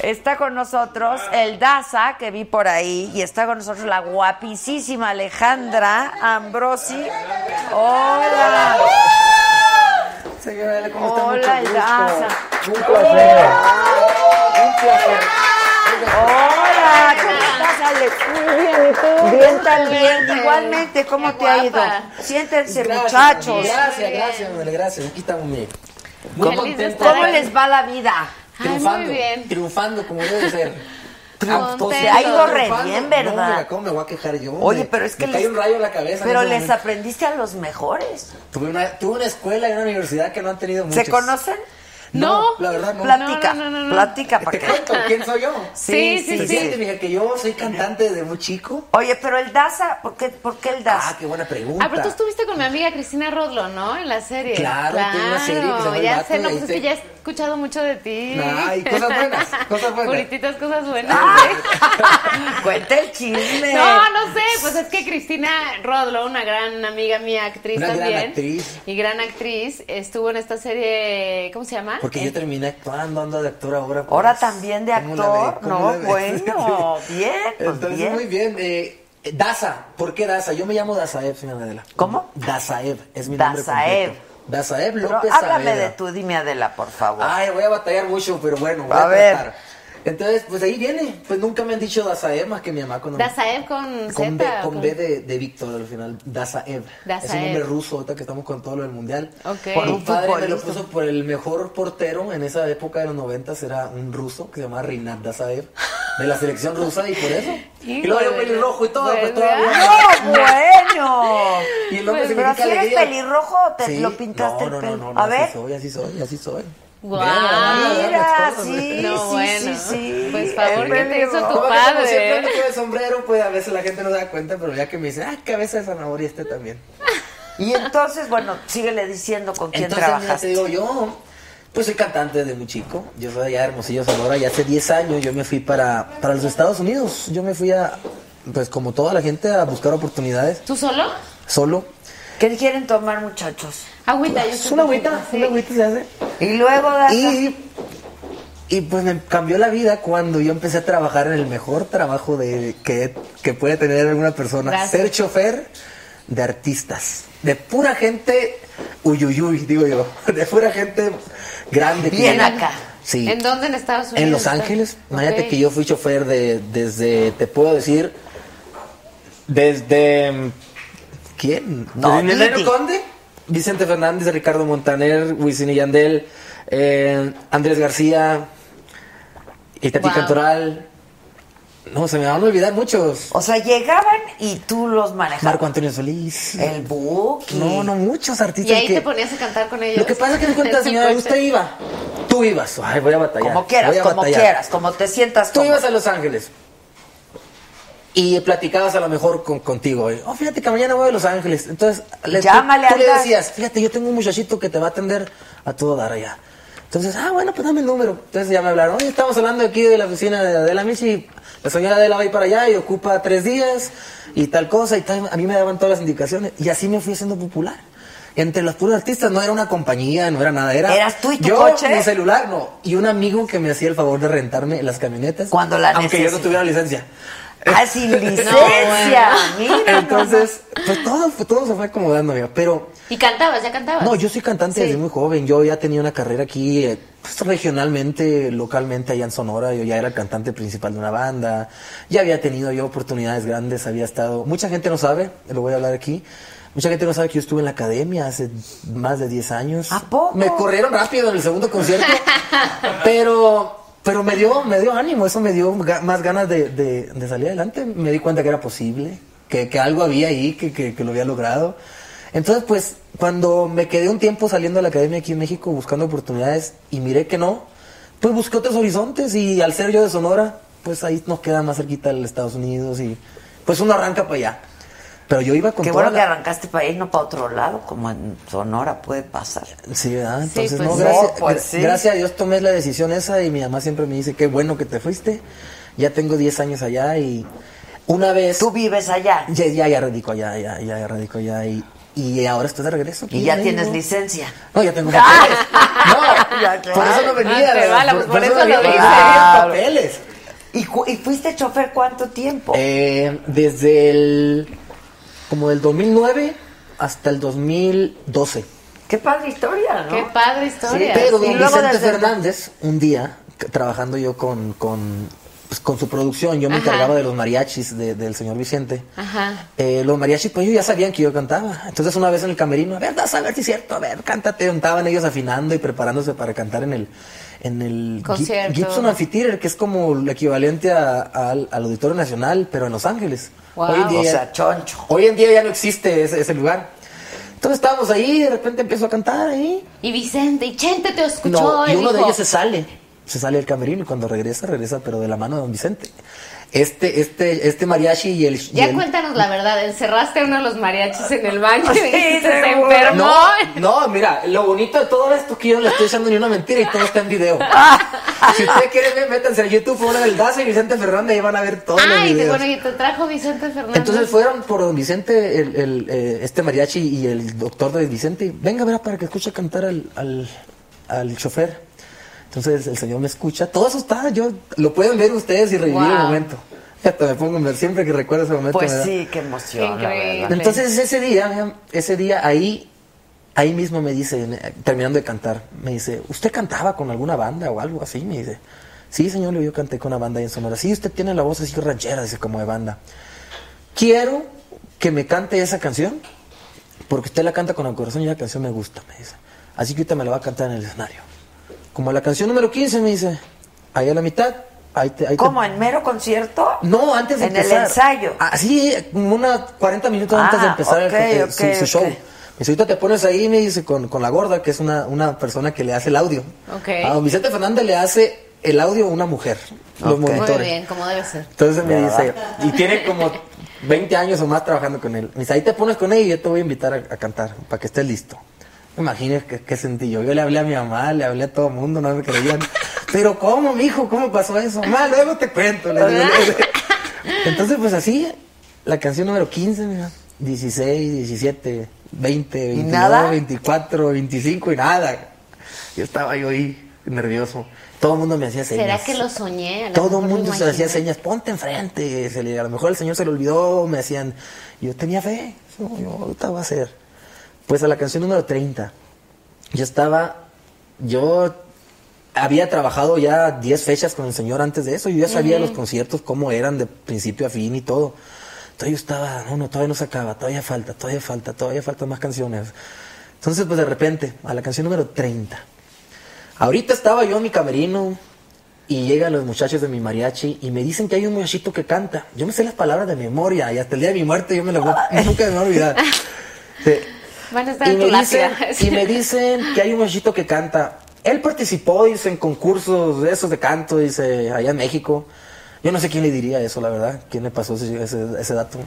Está con nosotros el Daza, que vi por ahí, y está con nosotros la guapísima Alejandra Ambrosi. Hola. Señora, ¿cómo está? Hola, el. Daza. Un placer. Un placer. Hola, ¿cómo estás, Alex? Muy bien, ¿y tú? Bien también, igualmente, ¿cómo Qué te ha ido? Siéntense, Gracias, muchachos. Gracias, gracias, Manuel, gracias. Aquí estamos bien. Muy ¿Cómo, contento. cómo les va la vida? Triunfando, triunfando como debe ser. Ha ido re bien, ¿verdad? No, mira, ¿cómo me voy a quejar yo? Oye, Me- pero es que me cae les- un rayo en la cabeza. Pero les momento. aprendiste a los mejores. Tuve una, tuve una escuela y una universidad que no han tenido muchos. ¿Se conocen? No, la verdad no. Platica, No, no, no, no. platica para Te que... cuento quién soy yo. Sí, sí, sí. Fíjate, mija, que yo soy cantante desde muy chico. Oye, pero el Daza, ¿por qué, por qué el Daza? Ah, qué buena pregunta. Ah, pero tú estuviste con mi amiga Cristina Rodlo, ¿no? En la serie. Claro, tuve una serie El ya sé, no, pues es que ya he escuchado mucho de ti. Ay, cosas buenas, cosas buenas. Purititas cosas buenas. Cuenta el chisme. No, no sé, pues es que Cristina Rodlo, una gran amiga mía, actriz Una gran también. actriz. Y gran actriz, estuvo en esta serie, ¿cómo se llama? Porque yo terminé actuando, ando de actor ahora. pues. Ahora también de actor, ¿Cómo no, bueno, bien, pues Entonces, bien. muy bien. Eh, Daza, ¿por qué Daza? Yo me llamo Dazaev, señora Adela. ¿Cómo? Dazaev, es mi nombre Dazaev. completo. Dazaev Pero López háblame Saavedra. de tu, dime Adela, por favor. Ay, voy a batallar mucho, pero bueno, voy A a, ver. tratar. Entonces, pues ahí viene. Pues nunca me han dicho Dazaev más que mi mamá cuando... Dazaev con Con Z. B, con B de, de Víctor al final, Dazaev. Es Dazaev. un nombre ruso, ahorita que estamos con todo lo del mundial. Ok. Por Un padre me lo puso por el mejor portero en esa época de los 90 era un ruso que se llamaba Rinat Dazaev, de la selección rusa, y por eso. y luego pelirrojo y todo, pues todavía. ¡No, bueno! Y el nombre Pues, pero si eres alegría. pelirrojo, te Sí. lo pintaste no, no, el pelo. No, no, no, A así ver. soy, así soy, así soy. Guau. Mira, sí, No, sí, bueno. sí, sí. Pues favor, ¿qué te hizo tu que como padre? siempre ando con el sombrero, pues a veces la gente no se da cuenta, pero ya que me dice, ah, cabeza de zanahoria este también. Y entonces, bueno, síguele diciendo con quién Entonces, mira, trabajas. te digo, yo pues soy cantante desde muy chico. Yo soy allá de Hermosillo, Sonora, y hace 10 años yo me fui para, para los Estados Unidos. Yo me fui a, pues como toda la gente, a buscar oportunidades. ¿Tú solo? Solo. ¿Qué quieren tomar, muchachos? Agüita, yo Es una agüita, una agüita se hace. Y luego. Y, y pues me cambió la vida cuando yo empecé a trabajar en el mejor trabajo de que, que puede tener alguna persona. Gracias. Ser chofer de artistas. De pura gente uyuyuy, digo yo. De pura gente grande. Bien acá. Sí. ¿En dónde en Estados Unidos? En Los Ángeles. Imagínate que yo fui chofer de, desde, te puedo decir, desde... ¿Quién? No, desde. Conde, Vicente Fernández, Ricardo Montaner, Wisin y Yandel, eh, Andrés García, Itatí Wow. Cantoral. No, se me van a olvidar muchos. O sea, llegaban y tú los manejabas. Marco Antonio Solís. El Buki. No, no, muchos Y artistas ahí que... te ponías a cantar con ellos. Lo que pasa es que me cuenta, señora, usted iba. Tú ibas. Ay, voy a batallar. Como quieras, como batallar. quieras, como te sientas Tú cómodo. ibas a Los Ángeles y platicabas a lo mejor con, contigo. eh, Oh, fíjate que mañana voy a Los Ángeles. Entonces, le, tú- Llámale, tú, le decías, fíjate, yo tengo un muchachito que te va a atender a todo dar allá. Entonces, ah, bueno, pues dame el número. Entonces ya me hablaron, oye, estamos hablando aquí de la oficina de Adela Michi. La señora Adela va a ir para allá y ocupa tres días y tal cosa. Y tal. a mí me daban todas las indicaciones. Y así me fui haciendo popular. Entre los puros artistas no era una compañía, no era nada. Era ¿Eras tú y tu yo, coche? mi celular, no. Y un amigo que me hacía el favor de rentarme las camionetas. Cuando la Aunque yo no tuviera licencia. Ah, sin licencia. Mira, Entonces, pues todo, fue- todo se fue acomodando, amiga. Pero Y cantabas, ya cantabas. no, yo soy cantante Sí. desde muy joven. Yo ya tenía una carrera aquí, eh, pues, regionalmente, localmente, allá en Sonora. Yo ya era el cantante principal de una banda. Ya había tenido yo oportunidades grandes. Había estado. Mucha gente no sabe, lo voy a hablar aquí. Mucha gente no sabe que yo estuve en la academia hace más de 10 años. ¿A poco? Me corrieron rápido en el segundo concierto. pero pero me dio me dio ánimo, eso me dio más ganas de, de- salir adelante. Me di cuenta que era posible, que, que algo había ahí, que, que- que lo había logrado. Entonces, pues, cuando me quedé un tiempo saliendo de la academia aquí en México buscando oportunidades y miré que no, pues busqué otros horizontes y al ser yo de Sonora, pues ahí nos queda más cerquita el Estados Unidos y pues uno arranca para allá. Pero yo iba con Qué bueno que arrancaste para ir, no para otro lado, como en Sonora puede pasar. Sí, ¿verdad? Sí, Entonces, pues no, gracias, No, pues sí. gracias a Dios tomé la decisión esa y mi mamá siempre me dice, qué bueno que te fuiste. Ya tengo 10 años allá y una vez... ¿Tú vives allá? Ya, ya, ya radico allá, ya, ya, ya radico allá y, y ahora estoy de regreso. Y ya en tienes licencia. No, ya tengo papeles. Ya, Por eso no venía. Ah, vale, por, por eso no lo venía, Claro. papeles. ¿Y, y fuiste chofer cuánto tiempo? Eh, desde el... como del 2009 hasta el 2012. Qué padre historia, ¿no? Qué padre historia. Pero Sí. don Vicente Fernández, un día, trabajando yo con, con, pues, con su producción, yo me Ajá. encargaba de los mariachis de- del señor Vicente. Ajá. Eh, los mariachis, pues ellos ya sabían que yo cantaba. Entonces una vez en el camerino, a ver, das a ver si es cierto, a ver, cántate. Estaban ellos afinando y preparándose para cantar en el, en el Concierto. Gibson Amphitheater, que es como el equivalente a- al- al Auditorio Nacional, pero en Los Ángeles. Wow. Hoy en día O ya- sea, choncho. Hoy en día ya no existe ese, ese lugar. Entonces estábamos ahí, de repente empiezo a cantar ahí. Y Vicente, y Chente te escuchó. No, y y uno de ellos se sale. Se sale del camerino y cuando regresa, regresa, pero de la mano de don Vicente. Este, este, este mariachi y el. y Ya el- cuéntanos la verdad, encerraste a uno de los mariachis en el baño y se enfermó. No, no, mira, lo bonito de todo esto es que yo no le estoy echando ni una mentira y todo está en video. si ustedes quieren ver, métanse a YouTube, pongan el Daza y Vicente Fernández y van a ver todos los Ay, te, videos. bueno, y te trajo Vicente Fernández. Entonces fueron por don Vicente, el, el, eh, este mariachi y el doctor de Vicente. Venga, verá, para que escuche cantar al, al, al chofer. Entonces el señor me escucha. Todo eso está, yo lo pueden ver ustedes y revivir el momento. Hasta me pongo, me- siempre que recuerdo ese momento. Pues me da- sí, qué emoción. Increíble. Entonces ese día, ese día ahí, ahí mismo me dice, eh, terminando de cantar, me dice, ¿usted cantaba con alguna banda o algo así? Me dice, sí señor, yo canté con una banda ahí en Sonora. Sí, usted tiene la voz así ranchera, dice, como de banda. Quiero que me cante esa canción, porque usted la canta con el corazón y la canción me gusta, me dice. Así que ahorita me la va a cantar en el escenario. Como la canción número 15, me dice, ahí a la mitad, ahí te... ahí te- ¿Cómo? ¿En mero concierto? no, antes de En empezar. el ensayo. Así, como unos 40 minutos antes de Ah, empezar el- su, show. Me dice, ahorita te pones ahí, me dice, con, con la gorda, que es una, una persona que le hace el audio. Ok. A don Vicente Fernández le hace el audio a una mujer, los Ok. Muy monitores. bien, como debe ser. Entonces me dice, y tiene como 20 años o más trabajando con él. Me dice, ahí te pones con él y yo te voy a invitar a, a cantar, para que estés listo. Imagínese qué, qué sentí yo. Yo le hablé a mi mamá, le hablé a todo el mundo, no me creían. Pero ¿cómo, mijo? ¿Cómo pasó eso? Mamá, luego te cuento. le digo. Entonces, pues así, la canción número 15, mira, 16, 17, 20, 22, nada? 24, 25 y nada. Yo estaba yo ahí nervioso. Todo el mundo me hacía señas. ¿Será que lo soñé? Todo el mundo se hacía señas, ponte enfrente. Se le- a lo mejor el señor se le olvidó, me decían, yo tenía fe, yo ahorita va a ser. Pues a la canción número 30, yo estaba, yo había trabajado ya 10 fechas con el señor antes de eso, yo ya sabía los conciertos, cómo eran de principio a fin y todo. Entonces yo estaba, no, no, todavía no se acaba, todavía falta, todavía falta, todavía faltan más canciones. Entonces, pues de repente, a la canción número 30, Ahorita estaba yo en mi camerino y llegan los muchachos de mi mariachi y me dicen que hay un muchachito que canta. Yo me sé las palabras de memoria y hasta el día de mi muerte yo me las voy, nunca me voy a olvidar. Sí. Van a estar Y en me, tu dicen, y me dicen que hay un muchachito que canta. Él participó, dice, en concursos de esos de canto, dice, allá en México. Yo no sé quién le diría eso, la verdad, quién le pasó ese, ese- ese dato.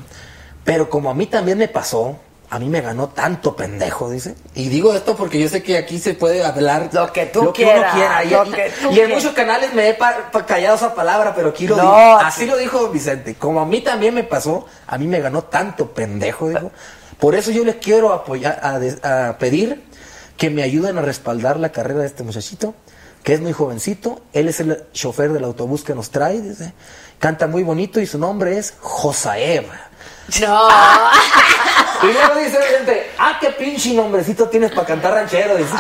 Pero como a mí también me pasó, a mí me ganó tanto pendejo, dice. Y digo esto porque yo sé que aquí se puede hablar Lo que tú uno quieras, quiera. Y, lo y- que tú y en muchos canales me he pa- pa- callado esa palabra, pero aquí lo No, digo. Así lo dijo Vicente. Como a mí también me pasó, a mí me ganó tanto pendejo, dijo. Por eso yo les quiero apoyar, a, pedir que me ayuden a respaldar la carrera de este muchachito, que es muy jovencito. Él es el chofer del autobús que nos trae, dice. Canta muy bonito y su nombre es Josaeb. No. Y luego dice Vicente, ah, qué pinche nombrecito tienes para cantar ranchero. Dice.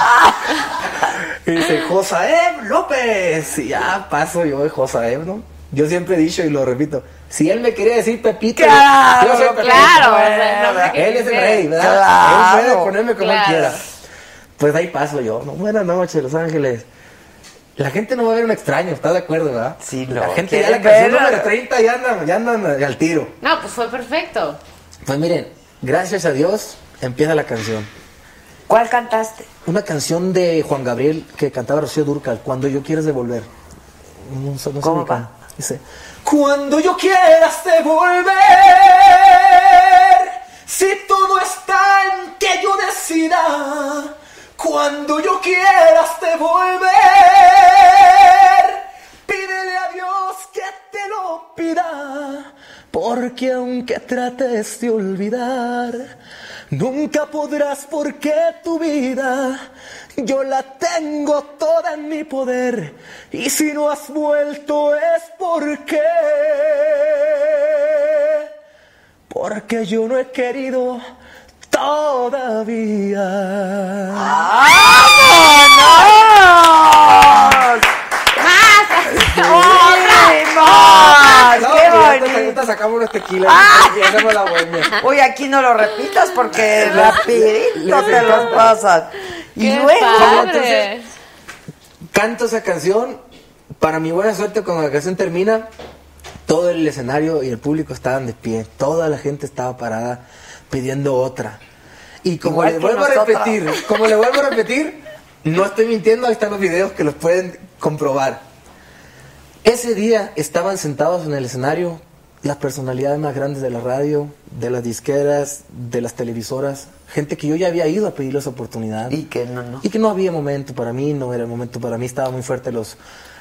Y dice, Josaeb López. Y ya paso yo de Josaeb, ¿no? Yo siempre he dicho y lo repito, si él me quería decir Pepito, Claro, yo soy Pepito. claro, Él es el rey, ¿verdad? Claro. Él puede ponerme como Claro. él quiera. Pues ahí paso yo, ¿no? Buenas noches, Los Ángeles. La gente no va a ver un extraño, ¿estás de acuerdo, verdad? Sí, La no, gente ya la canción ver- número 30 ya andan, ya andan al tiro. No, pues fue perfecto. Pues miren, gracias a Dios empieza la canción. ¿Cuál cantaste? Una canción de Juan Gabriel que cantaba Rocío Durcal, Cuando yo quieras devolver. No, sé- no sé ¿Cómo ni cómo. va? Dice, cuando yo quieras te volver, si todo está en que yo decida, cuando yo quieras te volver, pídele a Dios que te lo pida, porque aunque trates de olvidar, nunca podrás porque tu vida yo la tengo toda en mi poder. Y si no has vuelto es porque... Porque yo no he querido todavía. ¡Vámonos! ¡Más! No, ¡Qué y ahorita- bonito! ahorita sacamos unos tequilas ¡Ah! y hacemos la bohemia. Oye, aquí no lo repitas porque rapidito te los pasas. Y ¡Qué luego... padre! Canto esa canción, para mi buena suerte cuando la canción termina, todo el escenario y el público estaban de pie, toda la gente estaba parada pidiendo otra. Y como Igual le vuelvo a repetir, como le vuelvo a repetir, no estoy mintiendo, ahí están los videos que los pueden comprobar. Ese día estaban sentados en el escenario las personalidades más grandes de la radio, de las disqueras, de las televisoras, gente que yo ya había ido a pedirles oportunidad. Y que no, no. Y que no había momento para mí, no era el momento para mí, estaba muy fuerte los,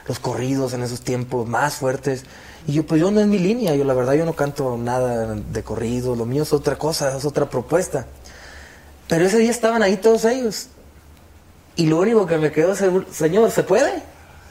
los corridos en esos tiempos, más fuertes. Y yo, pues yo no es mi línea, yo la verdad yo no canto nada de corrido, lo mío es otra cosa, es otra propuesta. Pero ese día estaban ahí todos ellos. Y lo único que me quedó, es, señor, ¿se puede?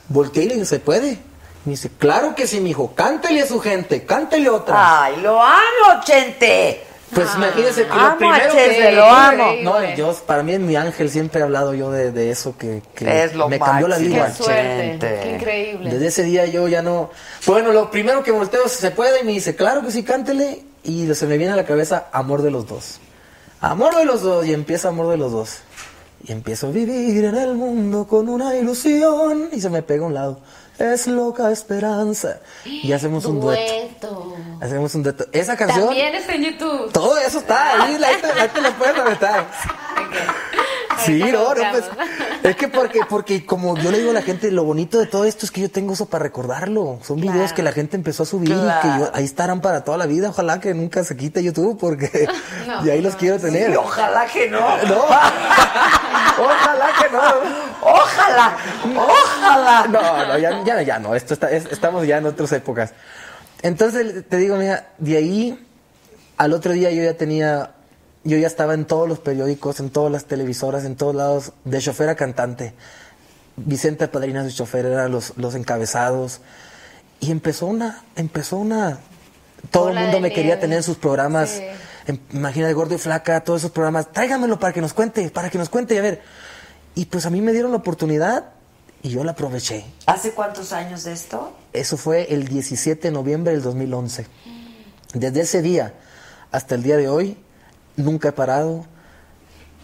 Volteé y le dije, ¿se puede? Me dice, claro que sí, mijo, cántele a su gente, cántele otra. ¡Ay, lo amo, Chente! Pues imagínense que Amo a lo primero Chente, que lo amo. No, yo, para mí es mi ángel, siempre he hablado yo de, de eso que, que Es lo me cambió la vida. ¡Qué suerte! Chente. ¡Qué increíble! Desde ese día yo ya no... Bueno, lo primero que volteo se puede y me dice, claro que sí, cántele. Y se me viene a la cabeza Amor de los dos. Amor de los dos y empieza Amor de los dos. Y empiezo a vivir en el mundo con una ilusión y se me pega a un lado. Es loca esperanza. Y hacemos un dueto. Hacemos un dueto. Esa canción... También está en YouTube. Todo eso está ahí, la gente, la gente lo puede reventar. Sí, no, no, pues, es que porque, porque como yo le digo a la gente, lo bonito de todo esto es que yo tengo eso para recordarlo. Son videos que la gente empezó a subir y que yo, ahí estarán para toda la vida. Ojalá que nunca se quite YouTube porque No, y ahí los quiero tener. Y ojalá que no. No. Ojalá que no. Ojalá, ojalá. No, no, ya, ya, ya no. Esto está, es- estamos ya en otras épocas. Entonces, te digo, mira, de ahí al otro día yo ya tenía, yo ya estaba en todos los periódicos, en todas las televisoras, en todos lados, de chofer a cantante. Vicente Padrina de chofer eran los, los encabezados. Y empezó una, empezó una, todo el mundo me quería nieve. tener en sus programas. Sí. Em- Imagina el gordo y flaca, todos esos programas. Tráigamelo para que nos cuente, para que nos cuente. Y a ver. Y pues a mí me dieron la oportunidad y yo la aproveché. ¿Hace cuántos años de esto? Eso fue el 17 de noviembre del 2011. Desde ese día hasta el día de hoy, nunca he parado.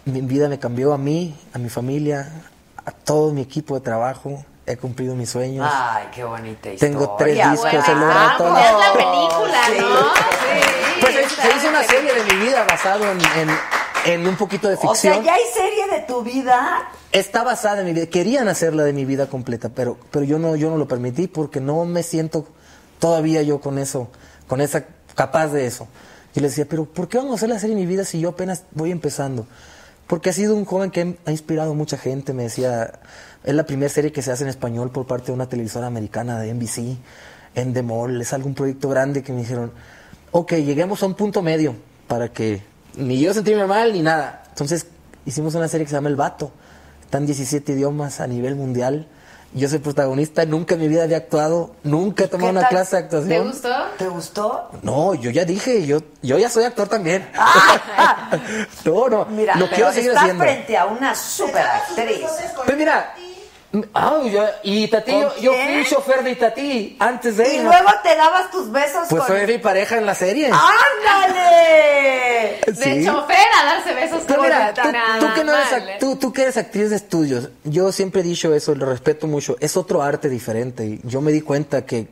Mi vida me cambió a mí, a mi familia, a todo mi equipo de trabajo. He cumplido mis sueños. Ay, qué bonita historia. Tengo tres discos, he Bueno, logrado todo. Es la película, Sí. ¿no? Sí. Pues se, hizo una serie de mi vida basado en, en- en un poquito de O ficción. sea, ya hay serie de tu vida. Está basada en mi vida. Querían hacerla de mi vida completa, pero, pero yo no, yo no lo permití porque no me siento todavía yo con eso, con esa capaz de eso. Y les decía, pero ¿por qué vamos a hacer la serie mi vida si yo apenas voy empezando? Porque ha sido un joven que ha inspirado mucha gente. Me decía, es la primera serie que se hace en español por parte de una televisora americana de NBC, en The Mall. Es algún proyecto grande que me dijeron, ok, lleguemos a un punto medio para que ni yo sentirme mal ni nada. Entonces hicimos una serie que se llama El Vato. Están 17 idiomas a nivel mundial. Yo soy protagonista, nunca en mi vida había actuado, nunca he tomado ¿Qué una tal? clase de actuación. ¿Te gustó? ¿Te gustó? No, yo ya dije, yo, yo ya soy actor también. no, no, Mira, lo pero quiero seguir está haciendo. frente a una super actriz. Pues mira, ah, yo- y Tati, yo, ¿Con yo fui chofer de Tati antes de Y ella. luego te dabas tus besos Pues con... fue mi pareja en la serie. ¡Ándale! De Sí. chofer a darse besos Pero con mira, tú, tú que no eres, tú, tú que eres actriz de estudios, yo siempre he dicho eso, lo respeto mucho, es otro arte diferente. Yo me di cuenta que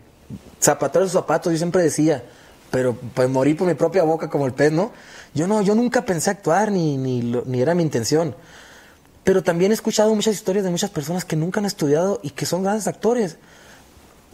zapatar sus zapatos, yo siempre decía, pero pues morí por mi propia boca como el pez, ¿no? Yo no, yo nunca pensé actuar, ni, ni, lo- ni era mi intención. Pero también he escuchado muchas historias de muchas personas que nunca han estudiado y que son grandes actores.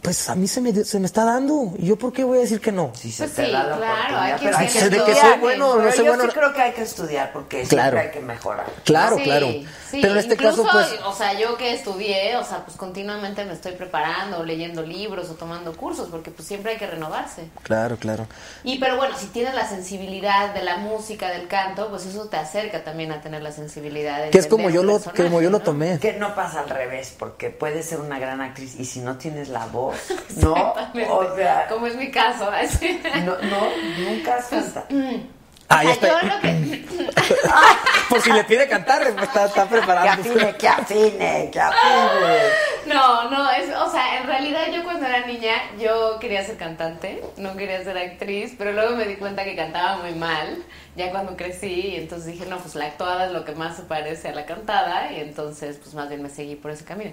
Pues a mí se me, se me está dando. ¿Y yo por qué voy a decir que no? Sí, Pues sí, claro, hay que pero hay que- de que estudiar. soy bueno o no Pero soy yo bueno. sí creo que hay que estudiar porque Claro. siempre hay que mejorar. Claro, Sí, claro. sí, Pero en este incluso, caso, pues, o sea, yo que estudié, o sea, pues continuamente me estoy preparando, leyendo libros o tomando cursos, porque pues siempre hay que renovarse. claro, claro. Y pero bueno, si tienes la sensibilidad de la música, del canto, pues eso te acerca también a tener la sensibilidad de Que es como yo lo, como yo lo ¿no? tomé. Que no pasa al revés, porque puedes ser una gran actriz y si no tienes la voz, ¿no? O sea, Como es mi caso, así. no, no, nunca has cantado. Ah, ya O sea, está. yo lo que- Por si le pide cantar, está, está Que preparado. afine, que afine, que afine. No, no, es, o sea, en realidad yo cuando era niña yo quería ser cantante, no quería ser actriz, pero luego me di cuenta que cantaba muy mal, ya cuando crecí, y entonces dije, no, pues la actuada es lo que más se parece a la cantada, y entonces pues más bien me seguí por ese camino.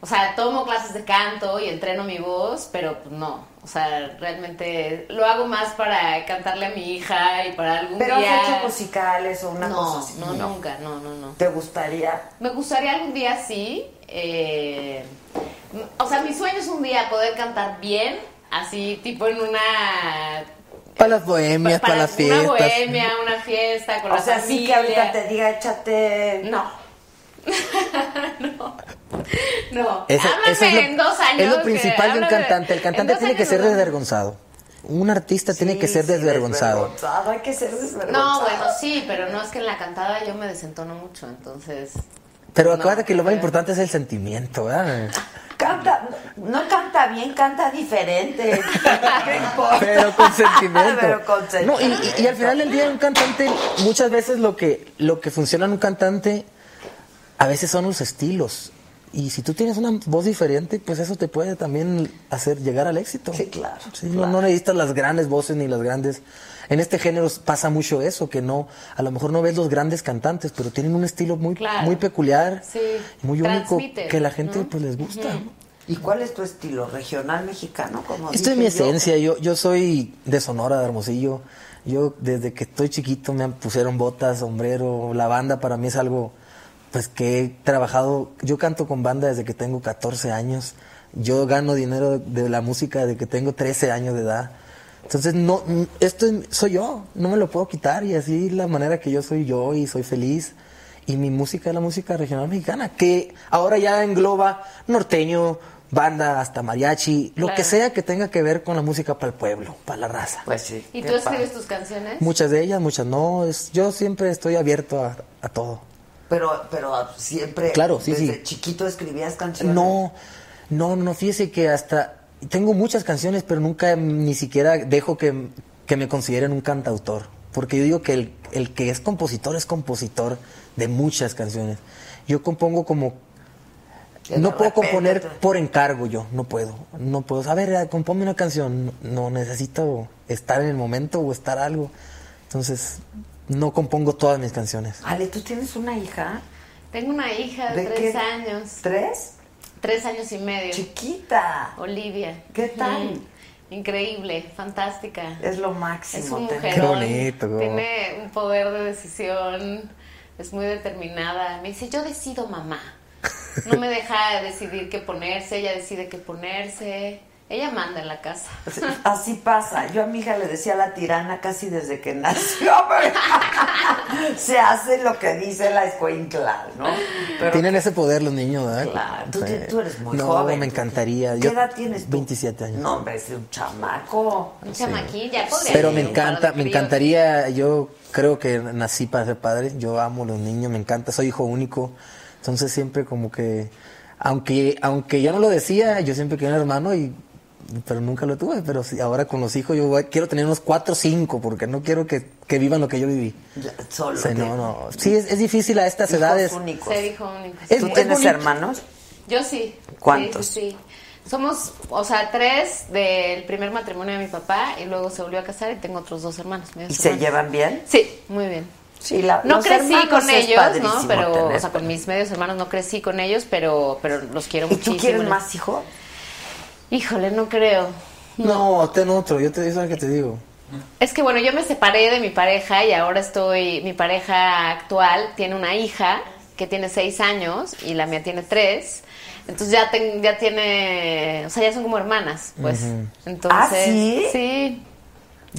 O sea, tomo clases de canto y entreno mi voz, pero pues no, o sea, realmente lo hago más para cantarle a mi hija y para algún Pero has día... hecho musicales o una no, cosa así. no, nunca, no, no, no. ¿Te gustaría? Me gustaría algún día sí. eh, o sea, mi sueño es un día poder cantar bien, así tipo en una. Para las bohemias, para, las una fiestas. bohemia, una fiesta con O la sea, sí familia. que ahorita te diga, échate. No. no. Eso, Háblame eso es lo, en dos años. es lo principal de un cantante. El cantante tiene que ser desvergonzado. Un artista tiene que ser sí, desvergonzado. desvergonzado, Hay que ser desvergonzado. No, bueno, sí, pero no es que en la cantada yo me desentono mucho, entonces. Pero acuérdate que lo más importante es el sentimiento, ¿verdad? Canta, no canta bien, canta diferente. ¿Qué importa? Pero con sentimiento. Pero con No, sentimiento. y, y- y al final del día un cantante, muchas veces lo que, lo que funciona en un cantante, a veces son los estilos. Y si tú tienes una voz diferente, pues eso te puede también hacer llegar al éxito. Sí, claro, Sí, no- No, necesitas las grandes voces ni las grandes... En este género pasa mucho eso, que no, a lo mejor no ves los grandes cantantes, pero tienen un estilo muy, Claro. muy peculiar, Sí, muy único, que la gente ¿no? pues les gusta. ¿Y cuál es tu estilo? ¿Regional mexicano? Como Esto es mi yo? esencia, yo, yo soy de Sonora, de Hermosillo. Yo desde que estoy chiquito me pusieron botas, sombrero, la banda para mí es algo pues que he trabajado, yo canto con banda desde que tengo 14 años, yo gano dinero de la música desde que tengo 13 años de edad. Entonces no esto es- soy yo, no me lo puedo quitar y así la manera que yo soy yo y soy feliz. Y mi música es la música regional mexicana, que ahora ya engloba norteño, banda, hasta mariachi, lo Claro. que sea que tenga que ver con la música para el pueblo, para la raza. Pues sí. ¿Y tú escribes tus canciones? Muchas de ellas, muchas no. Es, yo siempre estoy abierto a, a todo. Pero, pero siempre. Claro, sí, desde sí. chiquito escribías canciones. No, no, no, fíjese que hasta tengo muchas canciones, pero nunca ni siquiera dejo que, que me consideren un cantautor. Porque yo digo que el, el que es compositor es compositor de muchas canciones. Yo compongo como... Que No puedo repente componer por encargo yo, no puedo. No puedo. A ver, compónme una canción. No, necesito estar en el momento o estar algo. Entonces, no compongo todas mis canciones. Ale, ¿tú tienes una hija? Tengo una hija de, ¿De tres qué? años. ¿Tres? Tres años y medio. Chiquita. Olivia. ¿Qué tal? Mm, Increíble, fantástica. Es lo máximo. Es un mujerón. Qué bonito. Tiene un poder de decisión. Es muy determinada. Me dice, yo decido mamá. No me deja decidir qué ponerse. Ella decide qué ponerse. Ella manda en la casa. Así- Así pasa. Yo a mi hija le decía la tirana casi desde que nació. Se hace lo que dice la escuincla, ¿no? Pero Tienen ese poder los niños, ¿verdad? Claro, tú, Sí. tú eres muy no, joven. me encantaría. ¿Qué Yo- edad tienes tú? 27 años. No, hombre, es un chamaco. Un chamaquín, ya podría Pero me encanta, me encantaría, yo creo que nací para ser padre, yo amo a los niños, me encanta, soy hijo único, entonces siempre como que, aunque, aunque yo no lo decía, yo siempre quería un hermano y, pero nunca lo tuve, pero sí, ahora con los hijos yo voy- quiero tener unos cuatro o cinco, porque no quiero que, que vivan lo que yo viví. Ya, Solo. Que- no, no, sí, es, es difícil a estas hijos edades. únicos. Ser hijo único. ¿Tú es tienes bonito. hermanos? Yo sí. ¿Cuántos? Sí, sí, sí. Somos, o sea, tres del primer matrimonio de mi papá y luego se volvió a casar y tengo otros dos hermanos. ¿Y se llevan bien? Sí, muy bien. Sí, la, No crecí con ellos, ¿no? Pero, tener. o sea, con mis medios hermanos no crecí con ellos, pero, pero los quiero ¿Y muchísimo. tú quieres más hijos? Híjole, no creo. No, ten otro, yo te digo lo que te digo. Es que bueno, yo me separé de mi pareja y ahora estoy, mi pareja actual tiene una hija que tiene seis años y la mía tiene tres. Entonces ya, ten- ya tiene, o sea, ya son como hermanas, pues. Entonces, ¿Ah, sí? Sí.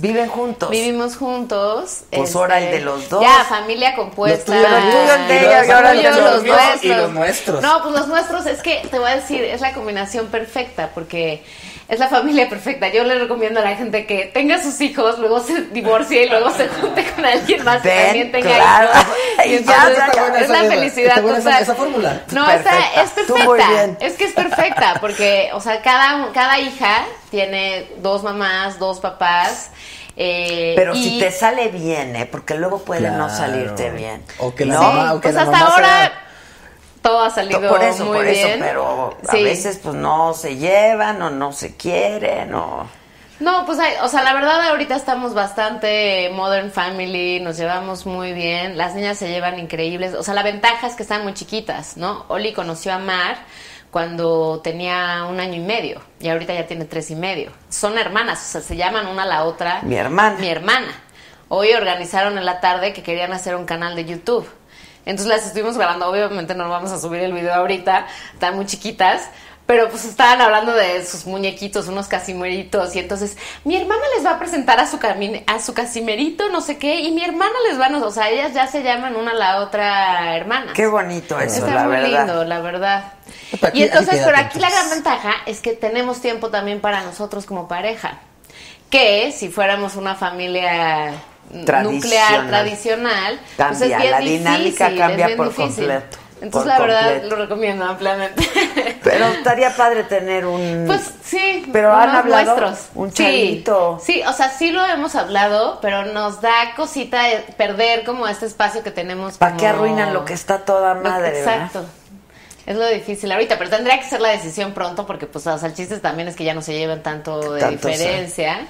Viven juntos. Vivimos juntos. este, Pues ahora el de los dos. Ya, familia compuesta. De ella, los y ahora el de tuyos, los los nuestros. y los nuestros. No, pues los nuestros es que te voy a decir, es la combinación perfecta porque es la familia perfecta. Yo le recomiendo a la gente que tenga sus hijos, luego se divorcie y luego se junte con alguien más que también tenga claro. hijos. Y Y ya, está buena es esa- la felicidad está buena esa- fórmula. No, Perfecta. esa es perfecta. bien. Es que es perfecta porque, o sea, cada, cada hija tiene dos mamás, dos papás. eh, Pero y- si te sale bien, ¿eh? Porque luego puede no salirte bien. O que la ¿No? mamá, o que pues la hasta mamá ahora sea- todo ha salido por eso, muy por bien. eso, pero a Sí. veces pues no se llevan o no se quieren o... No, pues, hay- o sea, la verdad ahorita estamos bastante modern family, nos llevamos muy bien, las niñas se llevan increíbles, o sea, la ventaja es que están muy chiquitas, ¿no? Oli conoció a Mar cuando tenía un año y medio y ahorita ya tiene tres y medio. Son hermanas, o sea, se llaman una a la otra. Mi hermana. Mi hermana. Hoy organizaron en la tarde que querían hacer un canal de YouTube. Entonces las estuvimos grabando, obviamente no vamos a subir el video ahorita, están muy chiquitas, pero pues estaban hablando de sus muñequitos, unos casimeritos, y entonces mi hermana les va a presentar a su a su casimerito, no sé qué, y mi hermana les va a, o sea, ellas ya se llaman una a la otra hermana. Qué bonito eso, Está la muy verdad. lindo, la verdad. Pues aquí- y entonces, pero aquí la gran ventaja es que tenemos tiempo también para nosotros como pareja. Que si fuéramos una familia Tradicional. nuclear tradicional, pues es Cambia, bien la difícil, dinámica es cambia bien por difícil. completo, Entonces la verdad completo. lo recomiendo ampliamente. Pero estaría padre tener un... Pues sí, Pero han hablado nuestros. un chavito. Sí, o sea, sí lo hemos hablado, pero nos da cosita de perder como este espacio que tenemos. ¿Para como- qué arruinan lo que está toda que- madre, verdad? Exacto. Es lo difícil ahorita, pero tendría que ser la decisión pronto porque pues o sea, el chiste también es que ya no se llevan tanto de Tanto, diferencia.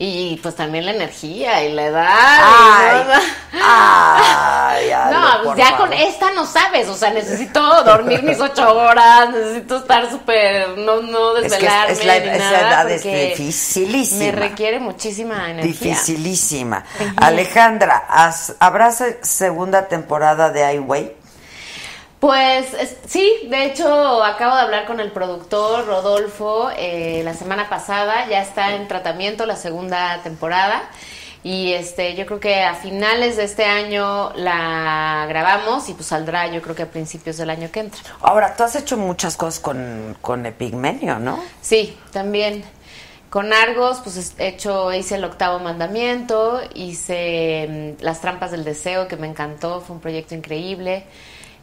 Y pues también la energía y la edad. Ay, y ay, Ale, no, pues ya favor. con esta no sabes, o sea, necesito dormir mis ocho horas, necesito estar súper, no, no Es que es- desvelarme es la- ni esa nada, edad es dificilísima. Me requiere muchísima energía. Dificilísima. Alejandra, ¿has- ¿habrá se- segunda temporada de I Way? Pues es- sí, de hecho acabo de hablar con el productor Rodolfo eh, la semana pasada, ya está en tratamiento la segunda temporada y este yo creo que a finales de este año la grabamos y pues saldrá yo creo que a principios del año que entra. Ahora, tú has hecho muchas cosas con, con Epigmenio, ¿no? Sí, también. Con Argos, pues es- he hecho, hice el octavo mandamiento, hice mm, Las trampas del deseo, que me encantó, fue un proyecto increíble.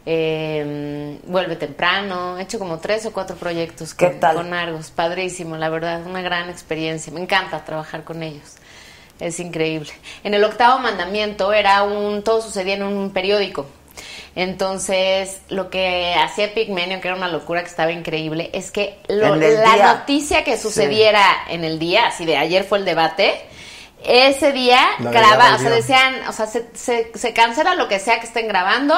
Eh, Vuelve temprano, he hecho como tres o cuatro proyectos ¿Qué con, tal? con Argos, padrísimo, la verdad, una gran experiencia, me encanta trabajar con ellos, es increíble. En el octavo mandamiento era un, todo sucedía en un periódico. Entonces, lo que hacía Pigmenio, que era una locura que estaba increíble, es que lo- la día. noticia que sucediera en el día, así de ayer fue el debate, ese día Lo grababa, agregaba o sea, decían, o sea, se, se, se cancela lo que sea que estén grabando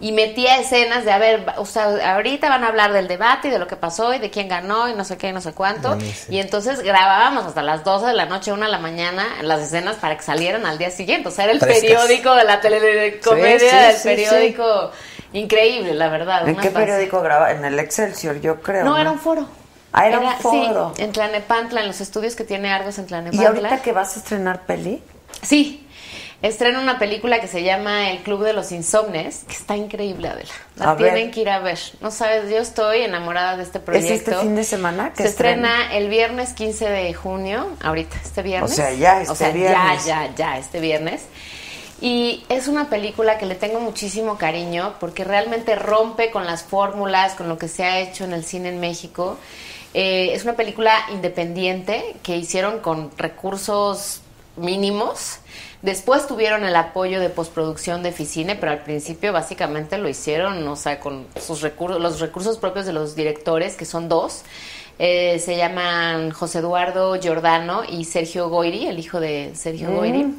y metía escenas de, a ver, o sea, ahorita van a hablar del debate y de lo que pasó y de quién ganó y no sé qué y no sé cuánto. Buenísimo. Y entonces grabábamos hasta las 12 de la noche, 1 de la mañana, las escenas para que salieran al día siguiente. O sea, era el Frescas. periódico de la telecomedia, Sí, sí, del sí, periódico. Increíble, la verdad. ¿En qué fase. periódico graba? En el Excelsior, yo creo. No, era un foro. Ah, era un foro. Sí, en Tlanepantla, en los estudios que tiene Argos en ¿Y Tlanepantla. ahorita que vas a estrenar peli? Sí, estrena una película que se llama El Club de los Insomnes, que está increíble, Adela. La A ver. tienen que ir a ver. No sabes, yo estoy enamorada de este ¿Es proyecto. este fin de semana que Se estrena el viernes 15 de junio, ahorita, este viernes. O sea, ya este O sea, viernes. ya, ya, ya, este viernes. Y es una película que le tengo muchísimo cariño porque realmente rompe con las fórmulas, con lo que se ha hecho en el cine en México. Eh, es una película independiente que hicieron con recursos mínimos. Después tuvieron el apoyo de postproducción de Ficine, pero al principio básicamente lo hicieron, o sea, con sus recursos, los recursos propios de los directores, que son dos. Eh, se llaman José Eduardo Giordano y Sergio Goiri, el hijo de Sergio Mm. Goiri.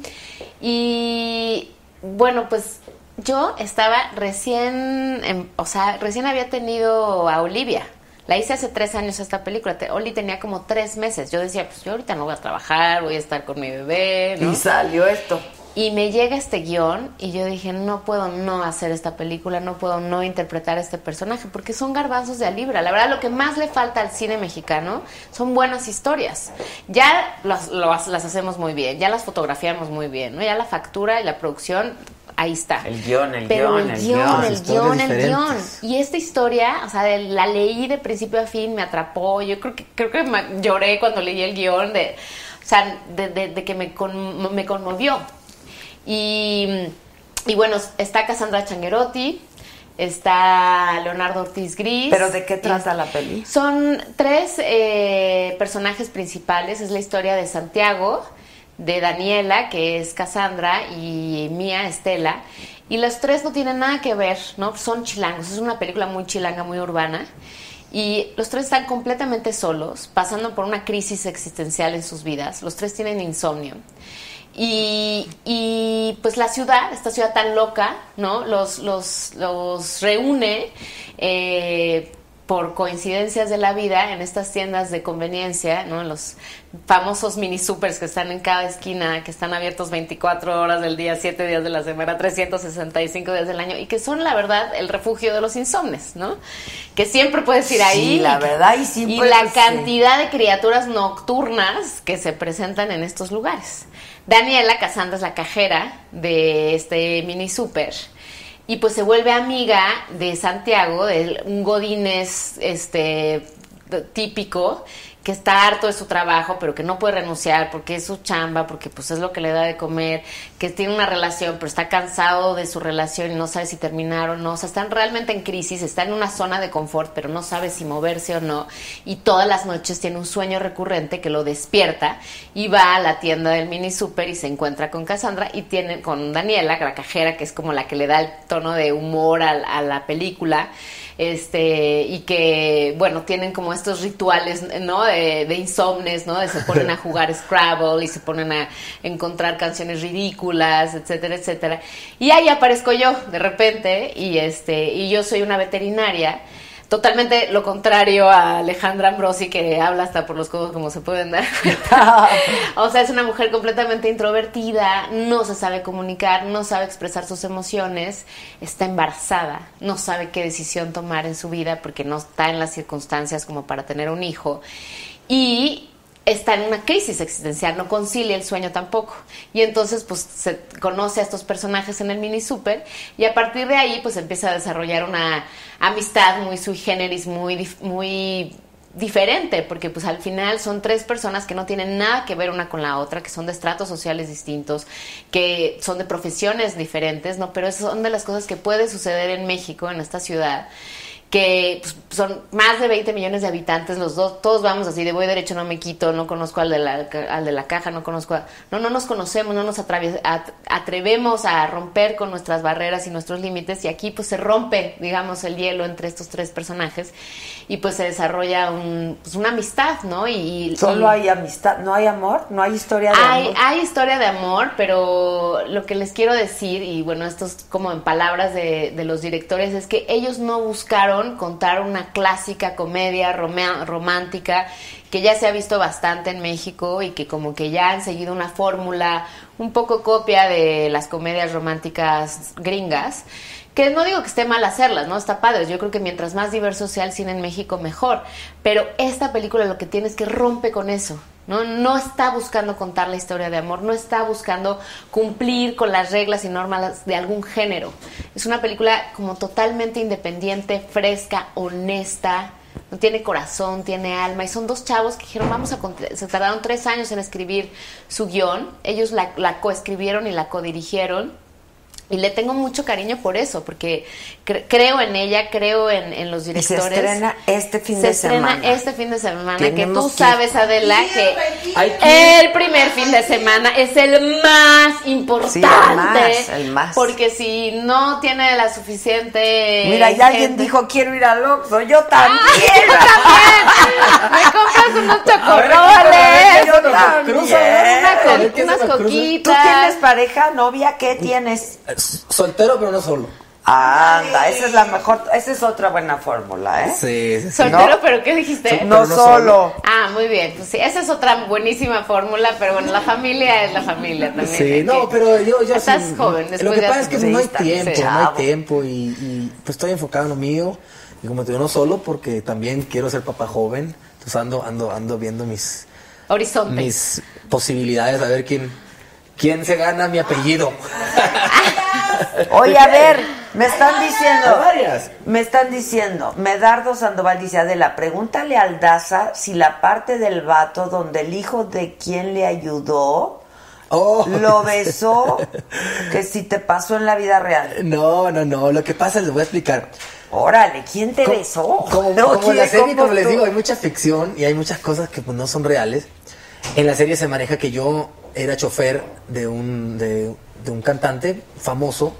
Y bueno, pues yo estaba recién, em, o sea, recién había tenido a Olivia. La hice hace tres años esta película. Oli tenía como tres meses. Yo decía, pues yo ahorita no voy a trabajar, voy a estar con mi bebé. ¿no? Y salió esto. y me llega este guion y yo dije, no puedo no hacer esta película, no puedo no interpretar a este personaje, porque son garbanzos de a libra. La verdad, lo que más le falta al cine mexicano son buenas historias. Ya las, las hacemos muy bien, ya las fotografiamos muy bien, ¿no? Ya la factura y la producción ahí está. El guion, el Pero guion, el el guion, el guion, el guion. Y esta historia, o sea, de- la leí de principio a fin, me atrapó. Yo creo que creo que lloré cuando leí el guion de, o sea, de, de- de que me, con- me conmovió. Y, y bueno, está Cassandra Changuerotti, está Leonardo Ortiz Gris. ¿Pero de qué trata la peli? son tres eh, personajes principales. Es la historia de Santiago, de Daniela, que es Cassandra, y Mía, Estela. Y los tres no tienen nada que ver, ¿no? Son chilangos. Es una película muy chilanga, muy urbana. Y los tres están completamente solos, pasando por una crisis existencial en sus vidas. Los tres tienen insomnio. Y, y, pues la ciudad, esta ciudad tan loca, ¿no? Los, los, los reúne eh, por coincidencias de la vida en estas tiendas de conveniencia, ¿no? Los famosos mini supers que están en cada esquina, que están abiertos 24 horas del día, 7 días de la semana, 365 días del año y que son la verdad el refugio de los insomnes, ¿no? Que siempre puedes ir ahí. Sí, la verdad, y sí Y la cantidad de criaturas nocturnas que se presentan en estos lugares. Daniela Casandra es la cajera de este mini super y pues se vuelve amiga de Santiago, de un godínez este típico que está harto de su trabajo, pero que no puede renunciar porque es su chamba, porque pues es lo que le da de comer, que tiene una relación, pero está cansado de su relación y no sabe si terminar o no. O sea, están realmente en crisis, está en una zona de confort, pero no sabe si moverse o no. Y todas las noches tiene un sueño recurrente que lo despierta y va a la tienda del mini super y se encuentra con Cassandra y tiene con Daniela, la cajera, que es como la que le da el tono de humor a, a la película este y que bueno tienen como estos rituales no de, de insomnes no de se ponen a jugar Scrabble y se ponen a encontrar canciones ridículas etcétera etcétera. Y ahí aparezco yo de repente y este y yo soy una veterinaria totalmente lo contrario a Alejandra Ambrosi que habla hasta por los codos como se pueden dar cuenta. O sea es una mujer completamente introvertida no se sabe comunicar no sabe expresar sus emociones está embarazada no sabe qué decisión tomar en su vida porque no está en las circunstancias como para tener un hijo. Y está en una crisis existencial, no concilia el sueño tampoco. Y entonces pues se conoce a estos personajes en el mini super y a partir de ahí pues empieza a desarrollar una amistad muy sui generis, muy, muy diferente, porque pues al final son tres personas que no tienen nada que ver una con la otra, que son de estratos sociales distintos, que son de profesiones diferentes, ¿no? Pero esas son de las cosas que puede suceder en México, en esta ciudad que pues, son más de 20 millones de habitantes, los dos, todos vamos así de voy derecho, no me quito, no conozco al de la, al de la caja, no conozco a, no, no nos conocemos, no nos atrevemos a romper con nuestras barreras y nuestros límites y aquí pues se rompe, digamos, el hielo entre estos tres personajes y pues se desarrolla un, pues, una amistad, ¿no? Y, Solo y- hay amistad, no hay amor, no hay historia de hay, amor. hay historia de amor, pero lo que les quiero decir, y bueno, esto es como en palabras de, de los directores, es que ellos no buscaron contar una clásica comedia romántica que ya se ha visto bastante en México y que como que ya han seguido una fórmula un poco copia de las comedias románticas gringas. Que no digo que esté mal hacerlas, ¿no? Está padre. Yo creo que mientras más diverso sea el cine en México, mejor. Pero esta película lo que tiene es que rompe con eso. ¿no? no está buscando contar la historia de amor, no está buscando cumplir con las reglas y normas de algún género. Es una película como totalmente independiente, fresca, honesta, no tiene corazón, tiene alma. Y son dos chavos que dijeron, vamos a... Se tardaron tres años en escribir su guion. Ellos la, la coescribieron y la codirigieron. Y le tengo mucho cariño por eso, porque cre- creo en ella, creo en, en los Y se directores. estrena este fin Se de estrena semana. este fin de semana, que tú que- sabes, Adela, que que- el primer fin de semana es el más importante. Sí, el más, el más. Porque si no tiene la suficiente. Mira, ya alguien gente- dijo quiero ir al Oxxo, yo también. Me compras unos chocorroles. Yo también. Una co- ¿Qué se unas coquitas. ¿Tú tienes pareja, novia? ¿Qué tienes? Soltero, pero no solo. Anda, esa es la mejor, esa es otra buena fórmula, ¿eh? Sí, sí, sí. Soltero, ¿No? pero ¿qué dijiste? No solo. Ah, muy bien. Pues sí, esa es otra buenísima fórmula, pero bueno, la familia es la familia también. Sí, no, pero yo, yo Estás sí- joven. Lo después que pasa es que no hay tiempo, no hay tiempo y, y, pues estoy enfocado en lo mío y como te digo, no solo porque también quiero ser papá joven, entonces ando, ando, ando viendo mis, Horizonte. mis posibilidades a ver quién, quién se gana mi apellido. Oye, a ver, me están diciendo. Me están diciendo. Medardo Sandoval dice: Adela, pregúntale al Daza si la parte del vato donde el hijo de quien le ayudó Oh. lo besó, que si te pasó en la vida real. No, no, no, lo que pasa, les voy a explicar. Órale, ¿quién te besó? Como, No, como en la ¿quién? serie, ¿Cómo como les digo, hay mucha ficción y hay muchas cosas que pues, no son reales. En la serie se maneja que yo era chofer de un, de, de un cantante famoso,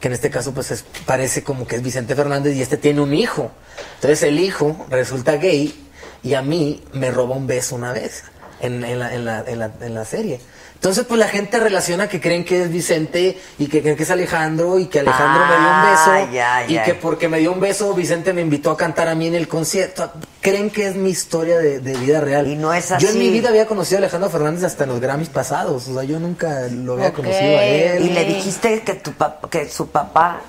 que en este caso pues es- parece como que es Vicente Fernández y este tiene un hijo. Entonces el hijo resulta gay y a mí me roba un beso una vez en, en la, en, la, en, la, en la serie. Entonces, pues la gente relaciona que creen que es Vicente y que creen que es Alejandro y que Alejandro me dio un Ah, beso y que porque me dio un beso Vicente me invitó a cantar a mí en el concierto. Creen que es mi historia de, de vida real. Y no es Yo en así. mi vida había conocido a Alejandro Fernández hasta en los Grammys pasados. O sea, yo nunca lo había conocido a él. Y le dijiste que, tu pap- que su papá.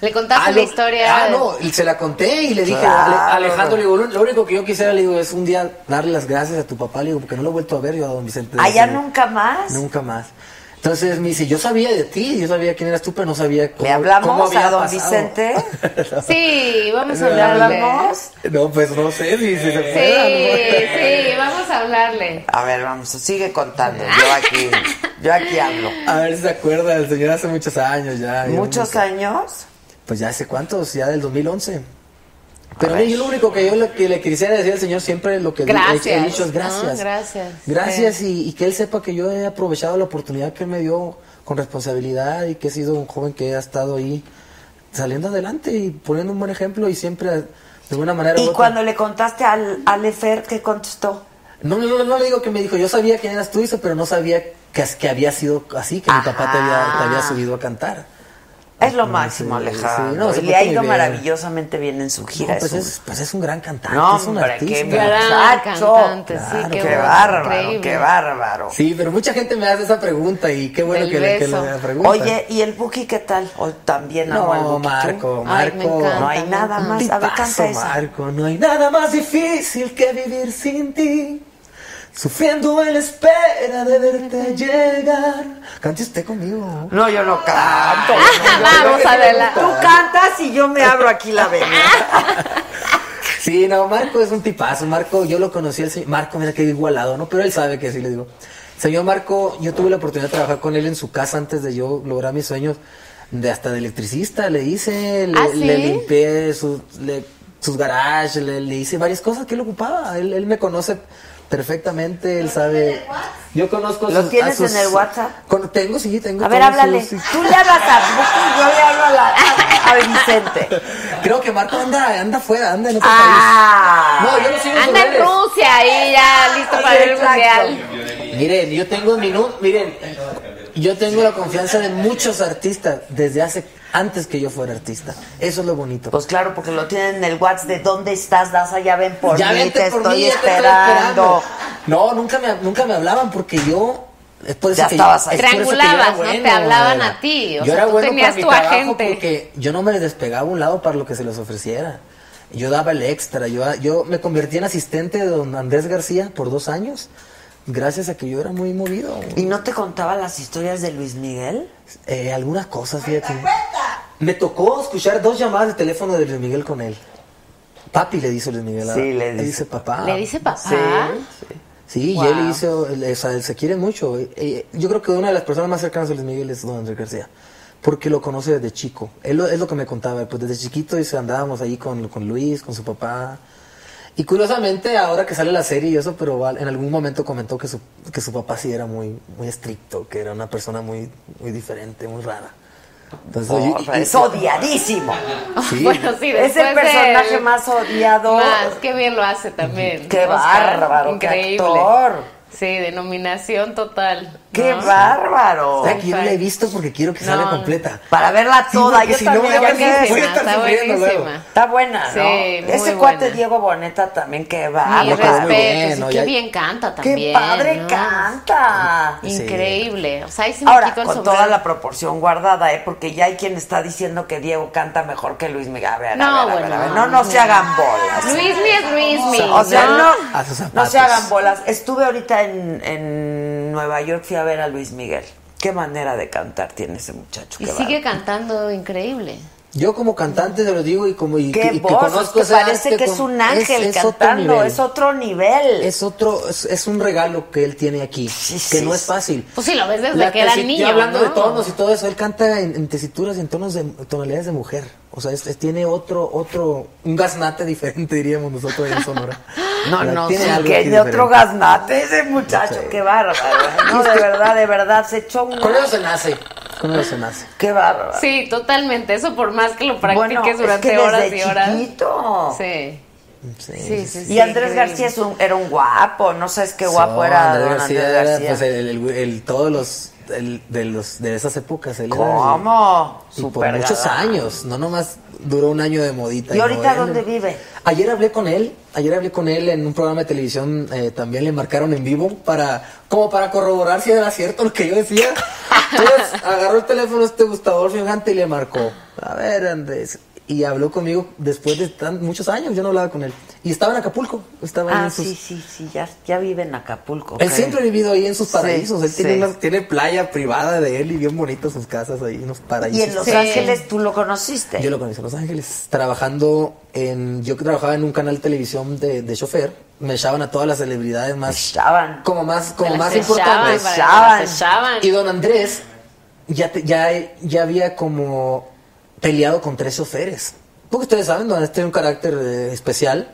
Le contaste Ah, la historia. Ah, no, y se la conté y le dije Claro. a Ale- Alejandro, le digo, lo, lo único que yo quisiera, le digo, es un día darle las gracias a tu papá, le digo, porque no lo he vuelto a ver yo a don Vicente. ¿Allá nunca más? Nunca más. Entonces me dice, yo sabía de ti, yo sabía quién eras tú, pero no sabía cómo, ¿Le hablamos cómo había a don pasado. Vicente? Sí, vamos a ¿Le hablarle. hablamos? No, pues no sé si, si se Sí, pueda. sí, vamos a hablarle. A ver, vamos, sigue contando. Yo aquí, yo aquí hablo. A ver si se acuerda, el señor hace muchos años ya. ¿Muchos nunca- años? Pues ya hace cuántos, ya del 2011. Pero A ver. yo lo único que yo le, que le quisiera decir al señor siempre lo que Gracias. he dicho es ¿no? gracias. Gracias. Gracias Sí. y, y que él sepa que yo he aprovechado la oportunidad que él me dio con responsabilidad y que he sido un joven que ha estado ahí saliendo adelante y poniendo un buen ejemplo y siempre de buena manera. Y cuando le contaste al, al Efer, ¿qué contestó? No, no, no, no le digo que me dijo, yo sabía quién eras tú, dice, pero no sabía que, que había sido así, que mi papá te había, te había subido a cantar. Es lo Sí, máximo, sí, Alejandro. no, se y le ha ido bien. maravillosamente bien en su gira. No, pues, un- es, pues es un gran cantante, No, es un hombre, artista. qué Gran muchacho. cantante, sí, Claro, qué, Qué bueno, bárbaro, increíble. qué bárbaro. Sí, pero mucha gente me hace esa pregunta y qué bueno que le, que le pregunta. Oye, ¿y el Buki qué tal? ¿O también amo al no, Buki? Marco, Ay, me Marco. encanta. No hay nada más. A ver, canta esa. Marco, no hay nada más difícil que vivir sin ti. Sufriendo en la espera de verte llegar. Cante usted conmigo. No, yo no canto. Vamos, Adela. Tú cantas y yo me abro aquí la vena. Sí, no, Marco es un tipazo. Marco, yo lo conocí el señor. Marco, mira que igualado, ¿no? Pero él sabe que sí le digo. Señor Marco, yo tuve la oportunidad de trabajar con él en su casa antes de yo lograr mis sueños. De hasta de electricista, le hice, le, ¿Ah, sí? le limpié sus, le- sus garages, le, le hice varias cosas que él ocupaba. Él, él me conoce perfectamente, él sabe. Yo conozco ¿Lo sus- a tienes sus- en el WhatsApp? Con- tengo, sí, tengo. A ver, háblale. sus- Tú le hablas a yo le hablo a, la, a, a Vicente. Creo que Marco anda, anda fuera, anda en otro Ah. país. No, yo no sigo Anda en. Rusia ahí ya listo para ver el mundial. Miren, yo tengo minu- miren, yo tengo la confianza de muchos artistas desde hace antes que yo fuera artista. Eso es lo bonito. Pues claro, porque lo tienen en el WhatsApp de dónde estás, Daza, ya ven por ya mí, vente te por estoy mí, ya te estoy esperando. No, nunca me, nunca me hablaban porque yo es por eso Ya que estabas yo- ahí. Triangulabas, ¿no? Te hablaban a ti, o yo sea, era tú bueno tenías para mi tu trabajo agente. porque yo no me despegaba a un lado para lo que se les ofreciera. Yo daba el extra. Yo, yo me convertí en asistente de don Andrés García por dos años. Gracias a que yo era muy movido. ¿Y no te contaba las historias de Luis Miguel? Eh, algunas cosas, fíjate. Me tocó escuchar dos llamadas de teléfono de Luis Miguel con él. Papi le dice Luis Miguel. a- Sí, le dice. papá. ¿Le dice papá? Sí, sí. Wow. y él hizo, él- o sea, él se quiere mucho. Eh, yo creo que una de las personas más cercanas a Luis Miguel es don Andrés García. Porque lo conoce desde chico. Él lo- es lo que me contaba. Pues desde chiquito dice, andábamos ahí con, con Luis, con su papá. Y curiosamente, ahora que sale la serie y eso, pero en algún momento comentó que su, que su papá sí era muy, muy estricto, que era una persona muy, muy diferente, muy rara. Entonces, Oh, y- y- es odiadísimo. Sí. Bueno, sí, Es el personaje más odiado. Más, qué bien lo hace también. Qué Oscar, bárbaro, qué increíble. actor. Sí, denominación total. ¡Qué bárbaro! O sea, que yo no la he visto porque quiero que salga No. completa. Para verla Sí, toda. porque yo si no voy a- quedé- voy a estar Está luego. buenísima. Está buena, ¿no? Sí, muy Ese buena. cuate Diego Boneta también, qué muy respeto, bien, sí, ¿no? qué Ya- bien canta ¡Qué también. padre ¿no? canta! Increíble. O sea, ahí se me Ahora, el con sombrero. toda la proporción guardada, ¿eh? Porque ya hay quien está diciendo que Diego canta mejor que Luis Miguel. A ver, a No, ver, a ver, bueno, a ver. no, No, se hagan bolas. Luismi es Luismi. O sea, no, no se hagan bolas. Estuve ahorita en Nueva York, fui a ver a Luis Miguel. Qué manera de cantar tiene ese muchacho. Y sigue cantando increíble. Yo como cantante te lo digo y como y, Qué y voz, que conozco es que ese parece arte que es un ángel es- es otro cantando, nivel. es otro nivel. Es otro, es, es un regalo que él tiene aquí, que sí, no es fácil. Pues sí, lo ves desde La que era niño. yo hablando ¿no? de tonos y todo eso, él canta en, en tesituras y en tonos de tonalidades de mujer. O sea, es- es- tiene otro, otro, un gaznate diferente, diríamos nosotros en Sonora. No, no, tiene sí, algo que de otro gaznate ese muchacho, qué bárbaro. ¿eh? No, de verdad, de verdad, se echó un... Con eso se nace, eso se nace. Qué bárbaro. Sí, totalmente. Eso por más que lo practiques Bueno, es durante que horas desde y horas. chiquito. Sí. Sí, Sí, sí, sí. Y Andrés. García es un, era un guapo, no sabes qué guapo era Andrés don García Andrés era, García. pues, el, el- el- todos los, el- de los, de esas épocas. él era ¿Cómo? Y por muchos años, no nomás duró un año de modita. ¿Y ahorita no, él- dónde vive? Ayer hablé con él, ayer hablé con él en un programa de televisión, eh, también le marcaron en vivo para, como para corroborar si era cierto lo que yo decía. Entonces agarró el teléfono este Gustavo Fiojante y le marcó, a ver Andrés, y habló conmigo después de tan, muchos años, yo no hablaba con él. Y estaba en Acapulco, estaba ahí Ah, en sus... sí, sí, sí, ya, ya vive en Acapulco. Él siempre ha vivido ahí en sus Sí, paraísos, él tiene, una- tiene playa privada de él y bien bonitas sus casas ahí, unos paraísos. Y en Los Sí. Ángeles tú lo conociste. Yo lo conocí en Los Ángeles, trabajando en... Yo que trabajaba en un canal de televisión de, de chofer, me echaban a todas las celebridades más... Echaban. Como más, como más importantes. las echaban. Y don Andrés ya, te- ya, ya había como peleado con tres choferes. Porque ustedes saben, don Andrés tiene un carácter eh, especial.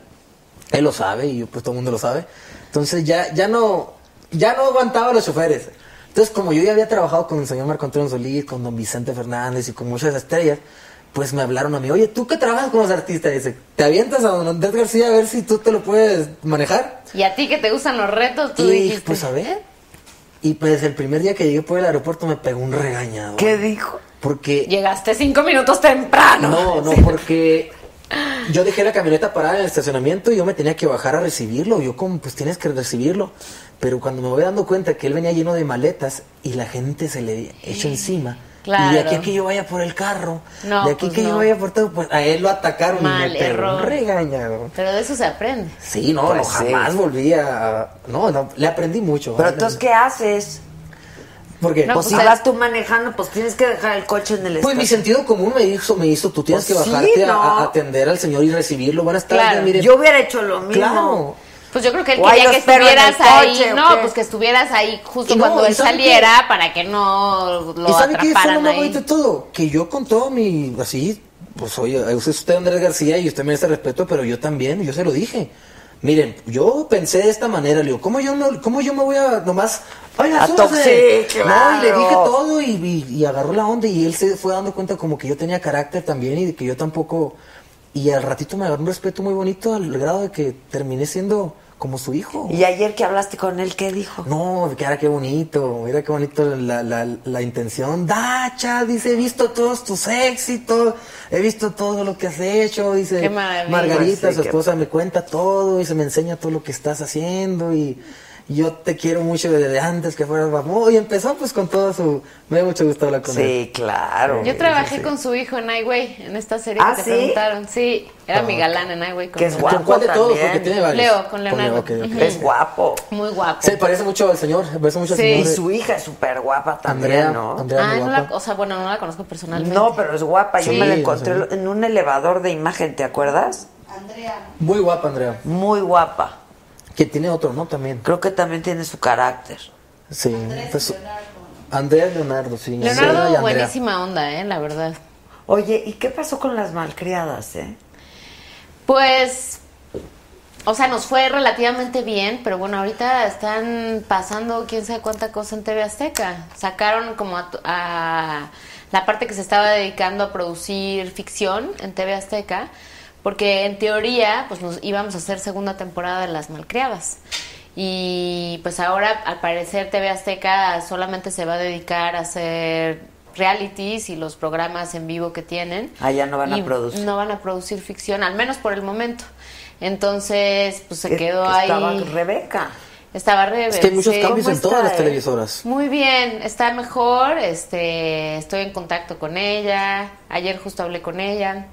Él lo sabe y pues todo el mundo lo sabe. Entonces ya, ya no ya no aguantaba a los choferes. Entonces como yo ya había trabajado con el señor Marco Antonio Solís, con don Vicente Fernández y con muchas estrellas, pues me hablaron a mí, oye, ¿tú que trabajas con los artistas? Dice, ¿te avientas a don Andrés García a ver si tú te lo puedes manejar? Y a ti que te gustan los retos, tú Y dijiste. pues a ver. Y pues el primer día que llegué por el aeropuerto me pegó un regañado. ¿Qué dijo? Porque Llegaste cinco minutos temprano. no, no, porque yo dejé la camioneta parada en el estacionamiento y yo me tenía que bajar a recibirlo. Yo como, pues tienes que recibirlo. Pero cuando me voy dando cuenta que él venía lleno de maletas y la gente se le echó encima. Claro. Y de aquí a que yo vaya por el carro, No, de aquí pues que yo no. vaya por todo, pues a él lo atacaron Mal y me pegó error. regañado. Pero de eso se aprende. Sí, no, Pues no, sí. jamás volví a... No, no, le aprendí mucho. Pero entonces, ¿qué haces? Porque, No, Pues si vas tú manejando, pues tienes que dejar el coche en el Pues mi sentido común me hizo, me hizo, tú tienes Pues que sí, bajarte a- no. a, atender al señor y recibirlo. Buenas tardes, Claro. mire. Yo hubiera hecho lo mismo. Claro. Pues yo creo que él ahí quería que estuvieras ahí. coche, ¿o No, qué? pues que estuvieras ahí justo no, cuando ¿y él saliera para que no lo ¿Y sabe qué fue lo atraparan más ahí. bonito de todo? Que yo con todo mi, así, pues oye, es usted Andrés García y usted me merece respeto, pero yo también, yo se lo dije. Miren, yo pensé de esta manera, le digo, ¿cómo yo, no, cómo yo me voy a nomás... Oiga, A súbase"? toxi- sí, No, y le dije claro. todo y, y- y agarró la onda y él se fue dando cuenta como que yo tenía carácter también y de que yo tampoco... Y al ratito me agarró un respeto muy bonito al grado de que terminé siendo como su hijo. Y ayer que hablaste con él, ¿qué dijo? No, que era qué bonito, mira qué bonito la, la, la intención. Dacha, dice, he visto todos tus éxitos, he visto todo lo que has hecho, dice. Margarita, Sí, su qué- esposa, me cuenta todo y se me enseña todo lo que estás haciendo y yo te quiero mucho desde antes que fueras vamos. Y empezó pues con todo su... Me da mucho gusto hablar con él. Sí, claro. Yo trabajé con su hijo en Highway, en esta serie ¿Ah, que te sí? preguntaron. Sí, era Ah, mi galán en Highway. con Que es guapo ¿Con cuál de todos? también. Porque tiene varios. Leo, con Leonardo. Ujú. Es guapo. Muy guapo. Se parece mucho al señor, se parece mucho al Sí. Y señor. su hija es súper guapa también, Andrea, ¿no? Andrea Ah, muy no guapa. la, o sea, bueno, no la conozco personalmente. No, pero es guapa. Yo me la encontré en un elevador de imagen, ¿te acuerdas? Muy guapa, Andrea. Muy guapa. Que tiene otro, ¿no? También. Creo que también tiene su carácter. Sí. pues, Andrea Leonardo, sí. Andrea y Leonardo, Andrea. buenísima onda, eh, la verdad. Oye, ¿y qué pasó con las malcriadas, eh? Pues, o sea, nos fue relativamente bien, pero bueno, ahorita están pasando quién sabe cuánta cosa en TV Azteca. Sacaron como a, a la parte que se estaba dedicando a producir ficción en TV Azteca, porque en teoría, pues nos íbamos a hacer segunda temporada de Las Malcriadas. Y pues ahora, al parecer, TV Azteca solamente se va a dedicar a hacer realities y los programas en vivo que tienen. Ah, ya no van a producir. No van a producir ficción, al menos por el momento. Entonces, pues se Que- quedó que ahí. estaba Rebeca. Estaba Rebe. Es que hay muchos sí. cambios en ¿Cómo todas las televisoras. Muy bien, está mejor, este, estoy en contacto con ella, ayer justo hablé con ella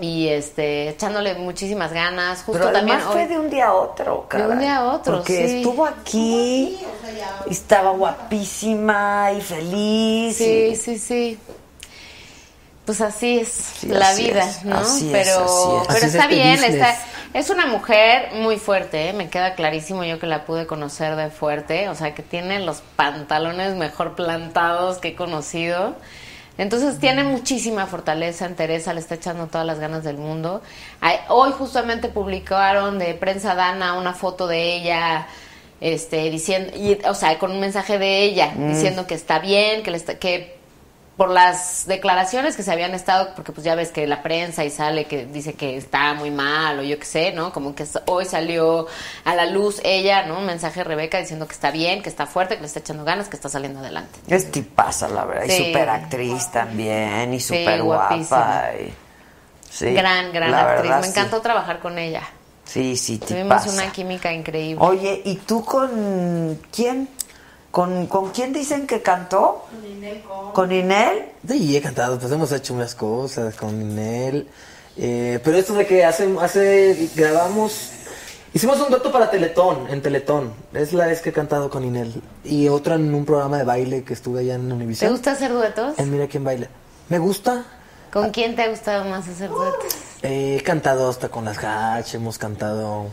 y este, echándole muchísimas ganas, justo Pero también además fue hoy- de un día a otro, De un caray. día a otro, Porque sí. estuvo aquí, y estaba guapísima y feliz. Sí, y- sí, sí. Pues así es Sí, la así vida, es, ¿no? así es, pero así es. pero Así está bien, está es una mujer muy fuerte, ¿eh? me queda clarísimo yo que la pude conocer de fuerte, o sea, que tiene los pantalones mejor plantados que he conocido. Entonces tiene muchísima fortaleza en Teresa, le está echando todas las ganas del mundo. Hoy justamente publicaron de Prensa Dana una foto de ella, este, diciendo, y, o sea, con un mensaje de ella, Mm. diciendo que está bien, que, le está, que por las declaraciones que se habían estado, porque pues ya ves que la prensa y sale que dice que está muy mal o yo qué sé, ¿no? Como que hoy salió a la luz ella, ¿no? Un mensaje de Rebeca diciendo que está bien, que está fuerte, que le está echando ganas, que está saliendo adelante. Es tipaza, la verdad. Y Sí. súper actriz también, y Sí, súper guapa. guapísima. y- sí, gran, gran la actriz. verdad, Me sí. encantó trabajar con ella. Sí, sí, Tuvimos tipaza. una química increíble. Oye, ¿y tú con quién? ¿Con, ¿Con quién dicen que cantó? ¿Con Inel? Sí, he cantado, pues hemos hecho unas cosas con Inel. Eh, pero esto de que hace, hace, grabamos, hicimos un dueto para Teletón, en Teletón. Es la vez que he cantado con Inel. Y otra en un programa de baile que estuve allá en ¿Te Univision. gusta hacer duetos? En Mira quién baila. Me gusta. ¿Con quién te ha gustado más hacer duetos? Eh, he cantado hasta con las Hatch, hemos cantado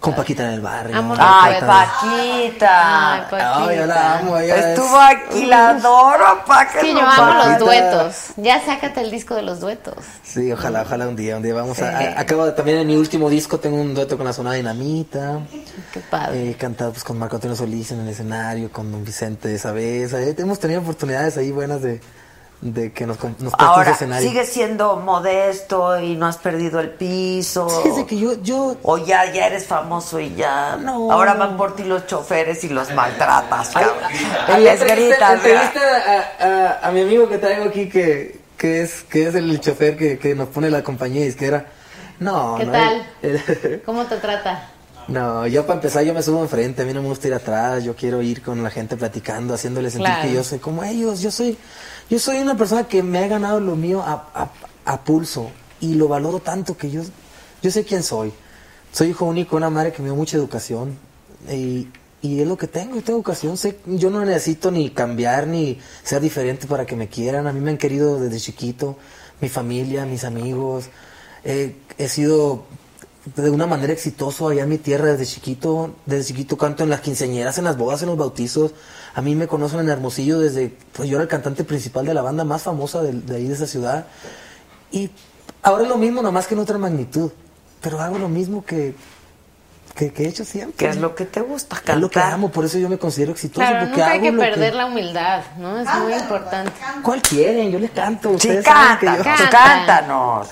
con Paquita en el barrio. Amo he los ¡Ay, Paquita! Ay, Paquita. Ay, yo la amo, ella es- Estuvo aquí, la adoro, Paquita. Sí, yo amo los Paquita. duetos. Ya sácate el disco de los duetos. Sí, ojalá, ojalá un día, un día vamos Sí. a, a- Acabo de, también en mi último disco tengo un dueto con la zona dinamita. Qué padre. He cantado pues, con Marco Antonio Solís en el escenario, con Don Vicente esa vez. Eh, hemos tenido oportunidades ahí buenas de, de que nos, nos Ahora, escenario. ¿sigues siendo modesto y no has perdido el piso? Fíjese que yo, yo O ya, ya eres famoso y ya. No. Ahora van por ti los choferes y los maltratas, cabrón. Ay, Les entrevista- gritas, entrevista a, a- a mi amigo que traigo aquí que, que es que es el chofer que, que nos pone la compañía disquera. No, ¿Qué no, tal? él- ¿Cómo te trata? No, yo para empezar yo me subo enfrente, a mí no me gusta ir atrás, yo quiero ir con la gente platicando, haciéndole sentir Claro. que yo soy como ellos, yo soy, yo soy una persona que me ha ganado lo mío a, pulso y lo valoro tanto que yo, yo sé quién soy. Soy hijo único, una madre que me dio mucha educación y, y es lo que tengo, tengo educación, sé, yo no necesito ni cambiar ni ser diferente para que me quieran, a mí me han querido desde chiquito, mi familia, mis amigos, he sido de una manera exitoso allá en mi tierra desde chiquito. Desde chiquito canto en las quinceañeras, en las bodas, en los bautizos. A mí me conocen en Hermosillo desde, pues yo era el cantante principal de la banda más famosa de, de ahí, de esa ciudad. Y ahora es lo mismo, nada más que en otra magnitud. Pero hago lo mismo que, que, que he hecho siempre. ¿Qué es lo que te gusta Es lo que cantar? amo, por eso yo me considero exitoso. Claro, porque nunca hay hago que lo perder la humildad, ¿no? Es muy importante. ¿Cuál quieren? Yo les canto. Sí, ustedes saben que canta, yo- cántanos.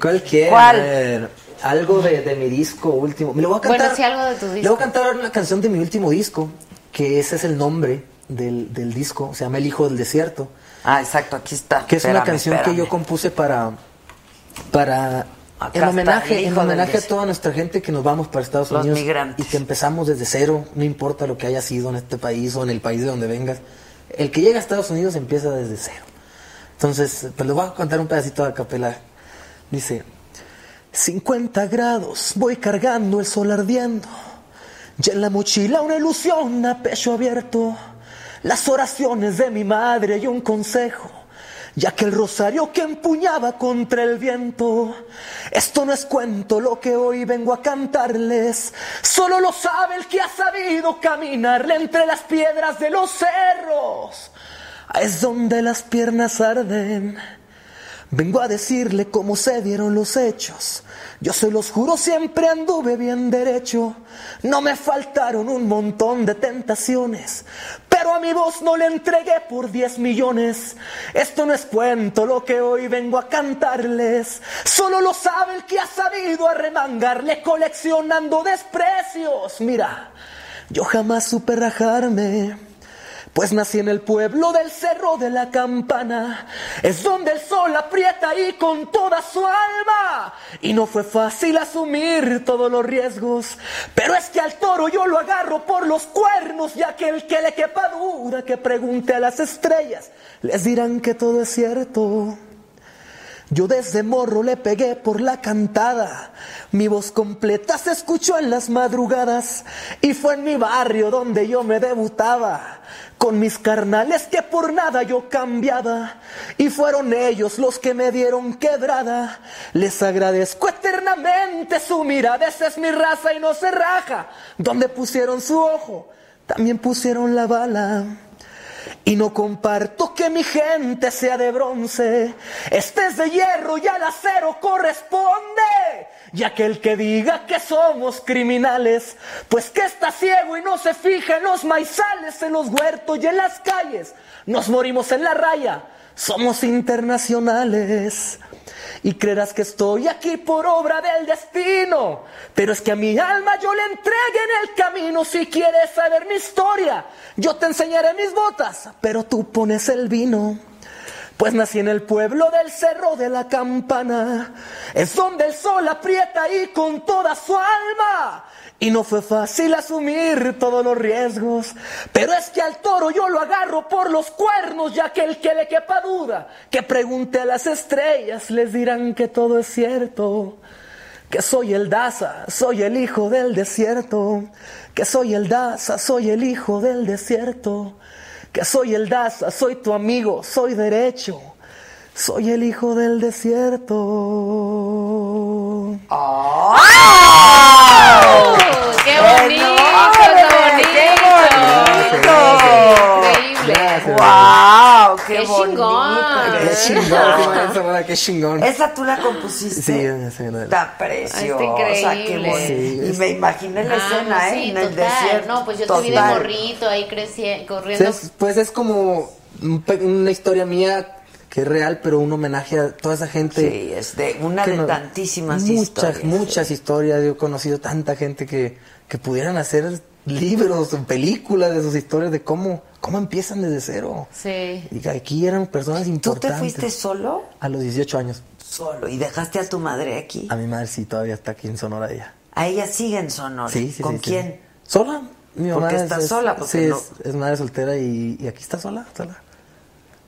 ¿Cuál quieren? ¿Cuál? A ver, algo de, de mi disco último. Me lo voy a cantar. Bueno, sí, algo de tu Le disco. voy a cantar una canción de mi último disco, que ese es el nombre del, del disco, se llama El Hijo del Desierto. Ah, exacto, aquí está. Que es una Espérame, canción que yo compuse para. para Acá en homenaje, en homenaje a toda nuestra gente que nos vamos para Estados Los Unidos migrantes. y que empezamos desde cero, no importa lo que haya sido en este país o en el país de donde vengas. El que llega a Estados Unidos empieza desde cero. Entonces, pues les voy a contar un pedacito de capela. Dice, 50 grados, voy cargando el sol ardiendo. Ya en la mochila una ilusión a pecho abierto. Las oraciones de mi madre y un consejo. Ya que el rosario que empuñaba contra el viento. Esto no es cuento lo que hoy vengo a cantarles. Solo lo sabe el que ha sabido caminarle entre las piedras de los cerros. Es donde las piernas arden. Vengo a decirle cómo se dieron los hechos. Yo se los juro, siempre anduve bien derecho. No me faltaron un montón de tentaciones, pero a mi voz no le entregué por 10 millones. Esto no es cuento lo que hoy vengo a cantarles. Solo lo sabe el que ha sabido arremangarle coleccionando desprecios. Mira, yo jamás supe rajarme. Pues nací en el pueblo del Cerro de la Campana, es donde el sol aprieta y con toda su alma. Y no fue fácil asumir todos los riesgos, pero es que al toro yo lo agarro por los cuernos, ya que el que le quepa duda que pregunte a las estrellas, les dirán que todo es cierto. Yo desde morro le pegué por la cantada. Mi voz completa se escuchó en las madrugadas y fue en mi barrio donde yo me debutaba. Con mis carnales que por nada yo cambiaba y fueron ellos los que me dieron quebrada. Les agradezco eternamente su mirada, esa es mi raza y no se raja. Donde pusieron su ojo, también pusieron la bala. Y no comparto que mi gente sea de bronce. Este es de hierro y al acero corresponde. Ya que el que diga que somos criminales, pues que está ciego y no se fija en los maizales, en los huertos y en las calles. Nos morimos en la raya, somos internacionales. Y creerás que estoy aquí por obra del destino. Pero es que a mi alma yo le entregué en el camino. Si quieres saber mi historia, yo te enseñaré mis botas, pero tú pones el vino. Pues nací en el pueblo del Cerro de la Campana. Es donde el sol aprieta y con toda su alma. Y no fue fácil asumir todos los riesgos. Pero es que al toro yo lo agarro por los cuernos, ya que el que le quepa duda, que pregunte a las estrellas, les dirán que todo es cierto. Que soy el Daza, soy el hijo del desierto. Que soy el Daza, soy el hijo del desierto. Que soy el Daza, soy tu amigo, soy derecho. Soy el hijo del desierto. ¡Oh! ¡Qué bonito! ¡Qué bonito! Increíble. ¡Wow! ¡Qué, ¡Qué bonito! chingón! Qué chingón, qué chingón. ¿Esa tú la compusiste? Sí, esa era- Está preciosa, Está qué increíble. Y me imaginé la Ah, escena, no, ¿eh? sí, en el desierto. No, pues yo te vi de morrito ahí creciendo, corriendo. Es- pues es como un pe- una historia mía que es real, pero un homenaje a toda esa gente. Sí, es de una de no- tantísimas muchas, historias. Muchas historias. Yo he conocido tanta gente que, que pudieran hacer libros, películas de sus historias, de cómo, cómo empiezan desde cero. Sí. Y aquí eran personas ¿Tú te importantes. fuiste solo? A los 18 años. Solo. ¿Y dejaste a tu madre aquí? A mi madre sí, todavía está aquí en Sonora ella. A ella sigue en Sonora. Sí, sí, ¿Con sí, sí. quién? ¿Sola? Mi mamá Porque es- está es- sola, porque sí, no- es, es madre soltera y, y aquí está sola, sola.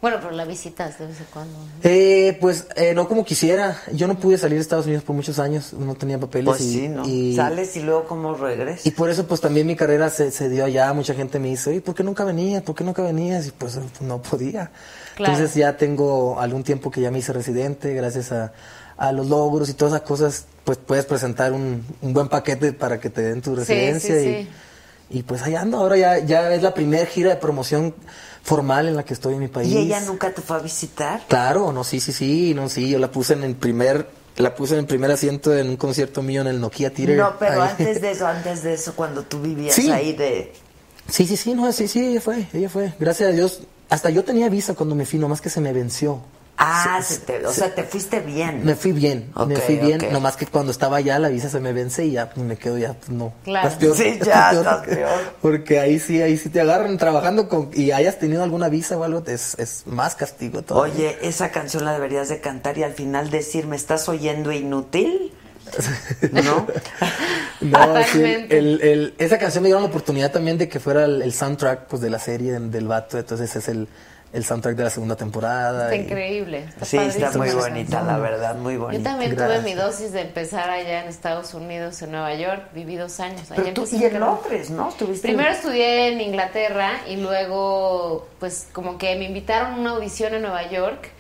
Bueno, pero la visitas de vez en cuando. Eh, pues eh, no como quisiera. Yo no pude salir de Estados Unidos por muchos años, no tenía papeles. Pues y, sí, ¿no? y- Sales y luego cómo regresas. Y por eso pues también mi carrera se, se dio allá. Mucha gente me dice, oye, ¿por qué nunca venías? ¿Por qué nunca venías? Y pues no podía. Claro. Entonces ya tengo algún tiempo que ya me hice residente, gracias a, a los logros y todas esas cosas, pues puedes presentar un, un buen paquete para que te den tu Sí, residencia. sí, y, sí. y pues allá ando. Ahora ya, ya es la primera gira de promoción formal en la que estoy en mi país. ¿Y ella nunca te fue a visitar? Claro, no, sí, sí, sí, no, sí, yo la puse en el primer, la puse en el primer asiento en un concierto mío en el Nokia Theater. No, pero ahí. antes de eso, antes de eso, cuando tú vivías Sí. ahí de... Sí, sí, sí, no, sí, sí, ella fue, ella fue. Gracias a Dios, hasta yo tenía visa cuando me fui, nomás que se me venció. Ah, Se- se te- o se- sea, te fuiste bien. Me fui bien, me Ok, fui bien, ok. nomás que cuando estaba allá la visa se me vence y ya pues, me quedo ya, pues no. Claro. Estás peor, Sí, estás ya, peor estás porque- peor. Porque ahí sí, ahí sí te agarran trabajando con, y hayas tenido alguna visa o algo, es, es más castigo todo. Oye, esa canción la deberías de cantar y al final decir, ¿me estás oyendo inútil? ¿No? No, sí, el- el- el- esa canción me dieron la oportunidad también de que fuera el, el soundtrack pues, de la serie del, del vato, entonces es el, el soundtrack de la segunda temporada. Está y- increíble. Está Sí, está muy bonita, la verdad, muy Yo bonita. también Gracias. tuve mi dosis de empezar allá en Estados Unidos, en Nueva York. Viví dos años. Allá Pero tú, y en. Londres, ¿no? Estuviste Primero estudié en Inglaterra y luego, pues, como que me invitaron a una audición en Nueva York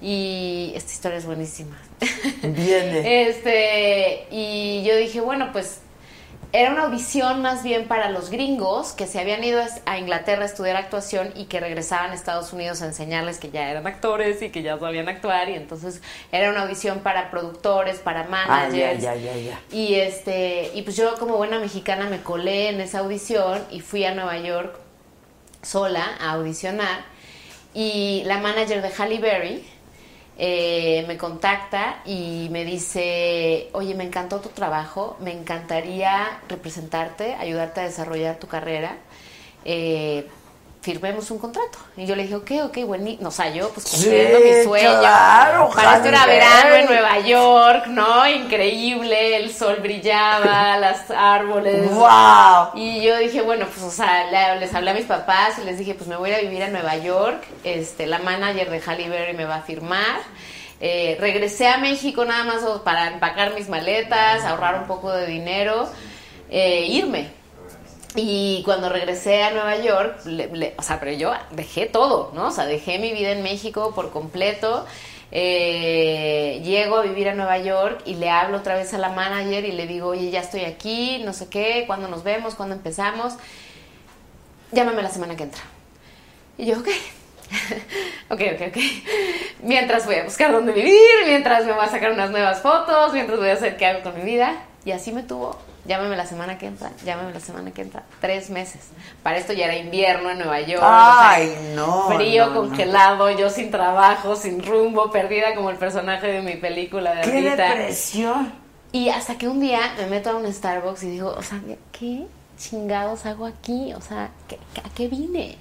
y esta historia es buenísima. Viene. Este, y yo dije, bueno, pues era una audición más bien para los gringos que se habían ido a Inglaterra a estudiar actuación y que regresaban a Estados Unidos a enseñarles que ya eran actores y que ya sabían actuar y entonces era una audición para productores, para Ah, managers. ya, ya, ya, ya. Y este, y pues yo como buena mexicana me colé en esa audición y fui a Nueva York sola a audicionar y la manager de Halle Berry eh, me contacta y me dice, oye, me encantó tu trabajo, me encantaría representarte, ayudarte a desarrollar tu carrera. Eh, firmemos un contrato. Y yo le dije, ok, ok, buenísimo. O sea, yo pues cumpliendo Sí, mi sueño. claro, Para esto era verano en. Nueva York, ¿no? Increíble, el sol brillaba, las árboles. ¡Guau! Y yo dije, bueno, pues, o sea, le- les hablé a mis papás y les dije, pues me voy a vivir a Nueva York. Este, la manager de Halle Berry me va a firmar. Eh, regresé a México nada más para empacar mis maletas, ahorrar un poco de dinero, eh, irme. Y cuando regresé a Nueva York, le- le- o sea, pero yo dejé todo, ¿no? O sea, dejé mi vida en México por completo. Eh, llego a vivir a Nueva York y le hablo otra vez a la manager y le digo, oye, ya estoy aquí, no sé qué, ¿cuándo nos vemos? ¿Cuándo empezamos? Llámame la semana que entra. Y yo, ok. ok, ok, ok. Mientras voy a buscar dónde vivir, mientras me voy a sacar unas nuevas fotos, mientras voy a hacer qué hago con mi vida. Y así me tuvo. Llámame la semana que entra, llámame la semana que entra. Tres meses. Para esto ya era invierno en Nueva York. Ay, o sea, no, Frío, no, no. congelado, yo sin trabajo, sin rumbo, perdida como el personaje de mi película de ¡Qué depresión! Y hasta que un día me meto a un Starbucks y digo, o sea, ¿qué chingados hago aquí? O sea, ¿qué- ¿a qué vine?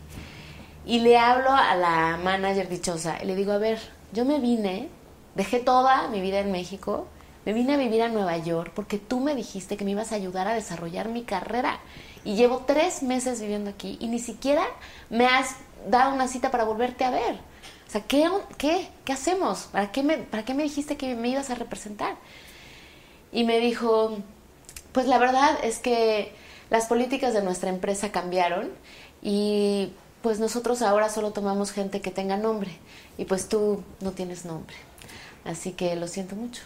Y le hablo a la manager dichosa y le digo, a ver, yo me vine, dejé toda mi vida en México, me vine a vivir a Nueva York porque tú me dijiste que me ibas a ayudar a desarrollar mi carrera. Y llevo tres meses viviendo aquí y ni siquiera me has dado una cita para volverte a ver. O sea, ¿qué, qué, qué hacemos? ¿Para qué, me, ¿Para qué me dijiste que me ibas a representar? Y me dijo, pues la verdad es que las políticas de nuestra empresa cambiaron y pues nosotros ahora solo tomamos gente que tenga nombre y pues tú no tienes nombre. Así que lo siento mucho.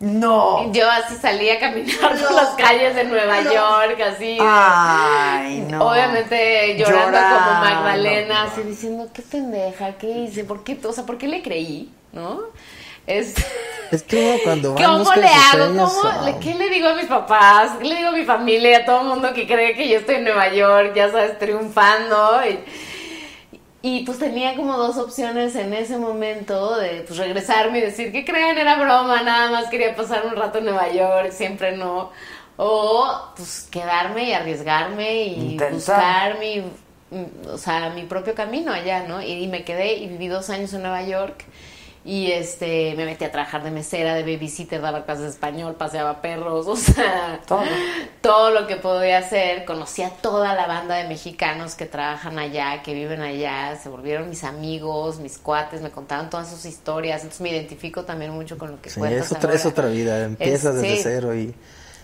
No. Yo así salí a caminar por las calles de Nueva No. York, así. Ay, no. Obviamente llorando, Llorando. como Magdalena, así diciendo, qué pendeja, qué hice, por qué, o sea, ¿por qué le creí? ¿No? Es, Es que cuando ¿Cómo le hago? ¿Cómo ah, ¿Qué le digo a mis papás? ¿Qué le digo a mi familia? A todo el mundo que cree que yo estoy en Nueva York, ya sabes, triunfando. Y, y, pues tenía como dos opciones en ese momento de pues regresarme y decir que creen era broma, nada más quería pasar un rato en Nueva York, siempre no. O pues quedarme y arriesgarme y Intentar. buscar mi, mm, o sea, mi propio camino allá, ¿no? Y, y me quedé y viví dos años en Nueva York. Y este, me metí a trabajar de mesera, de babysitter, daba clases de español, paseaba perros, o sea, Todo. todo lo que podía hacer. Conocí a toda la banda de mexicanos que trabajan allá, que viven allá, se volvieron mis amigos, mis cuates, me contaban todas sus historias. Entonces me identifico también mucho con lo que Sí, cuentas es otra, es otra vida, empiezas Es- desde sí. cero y,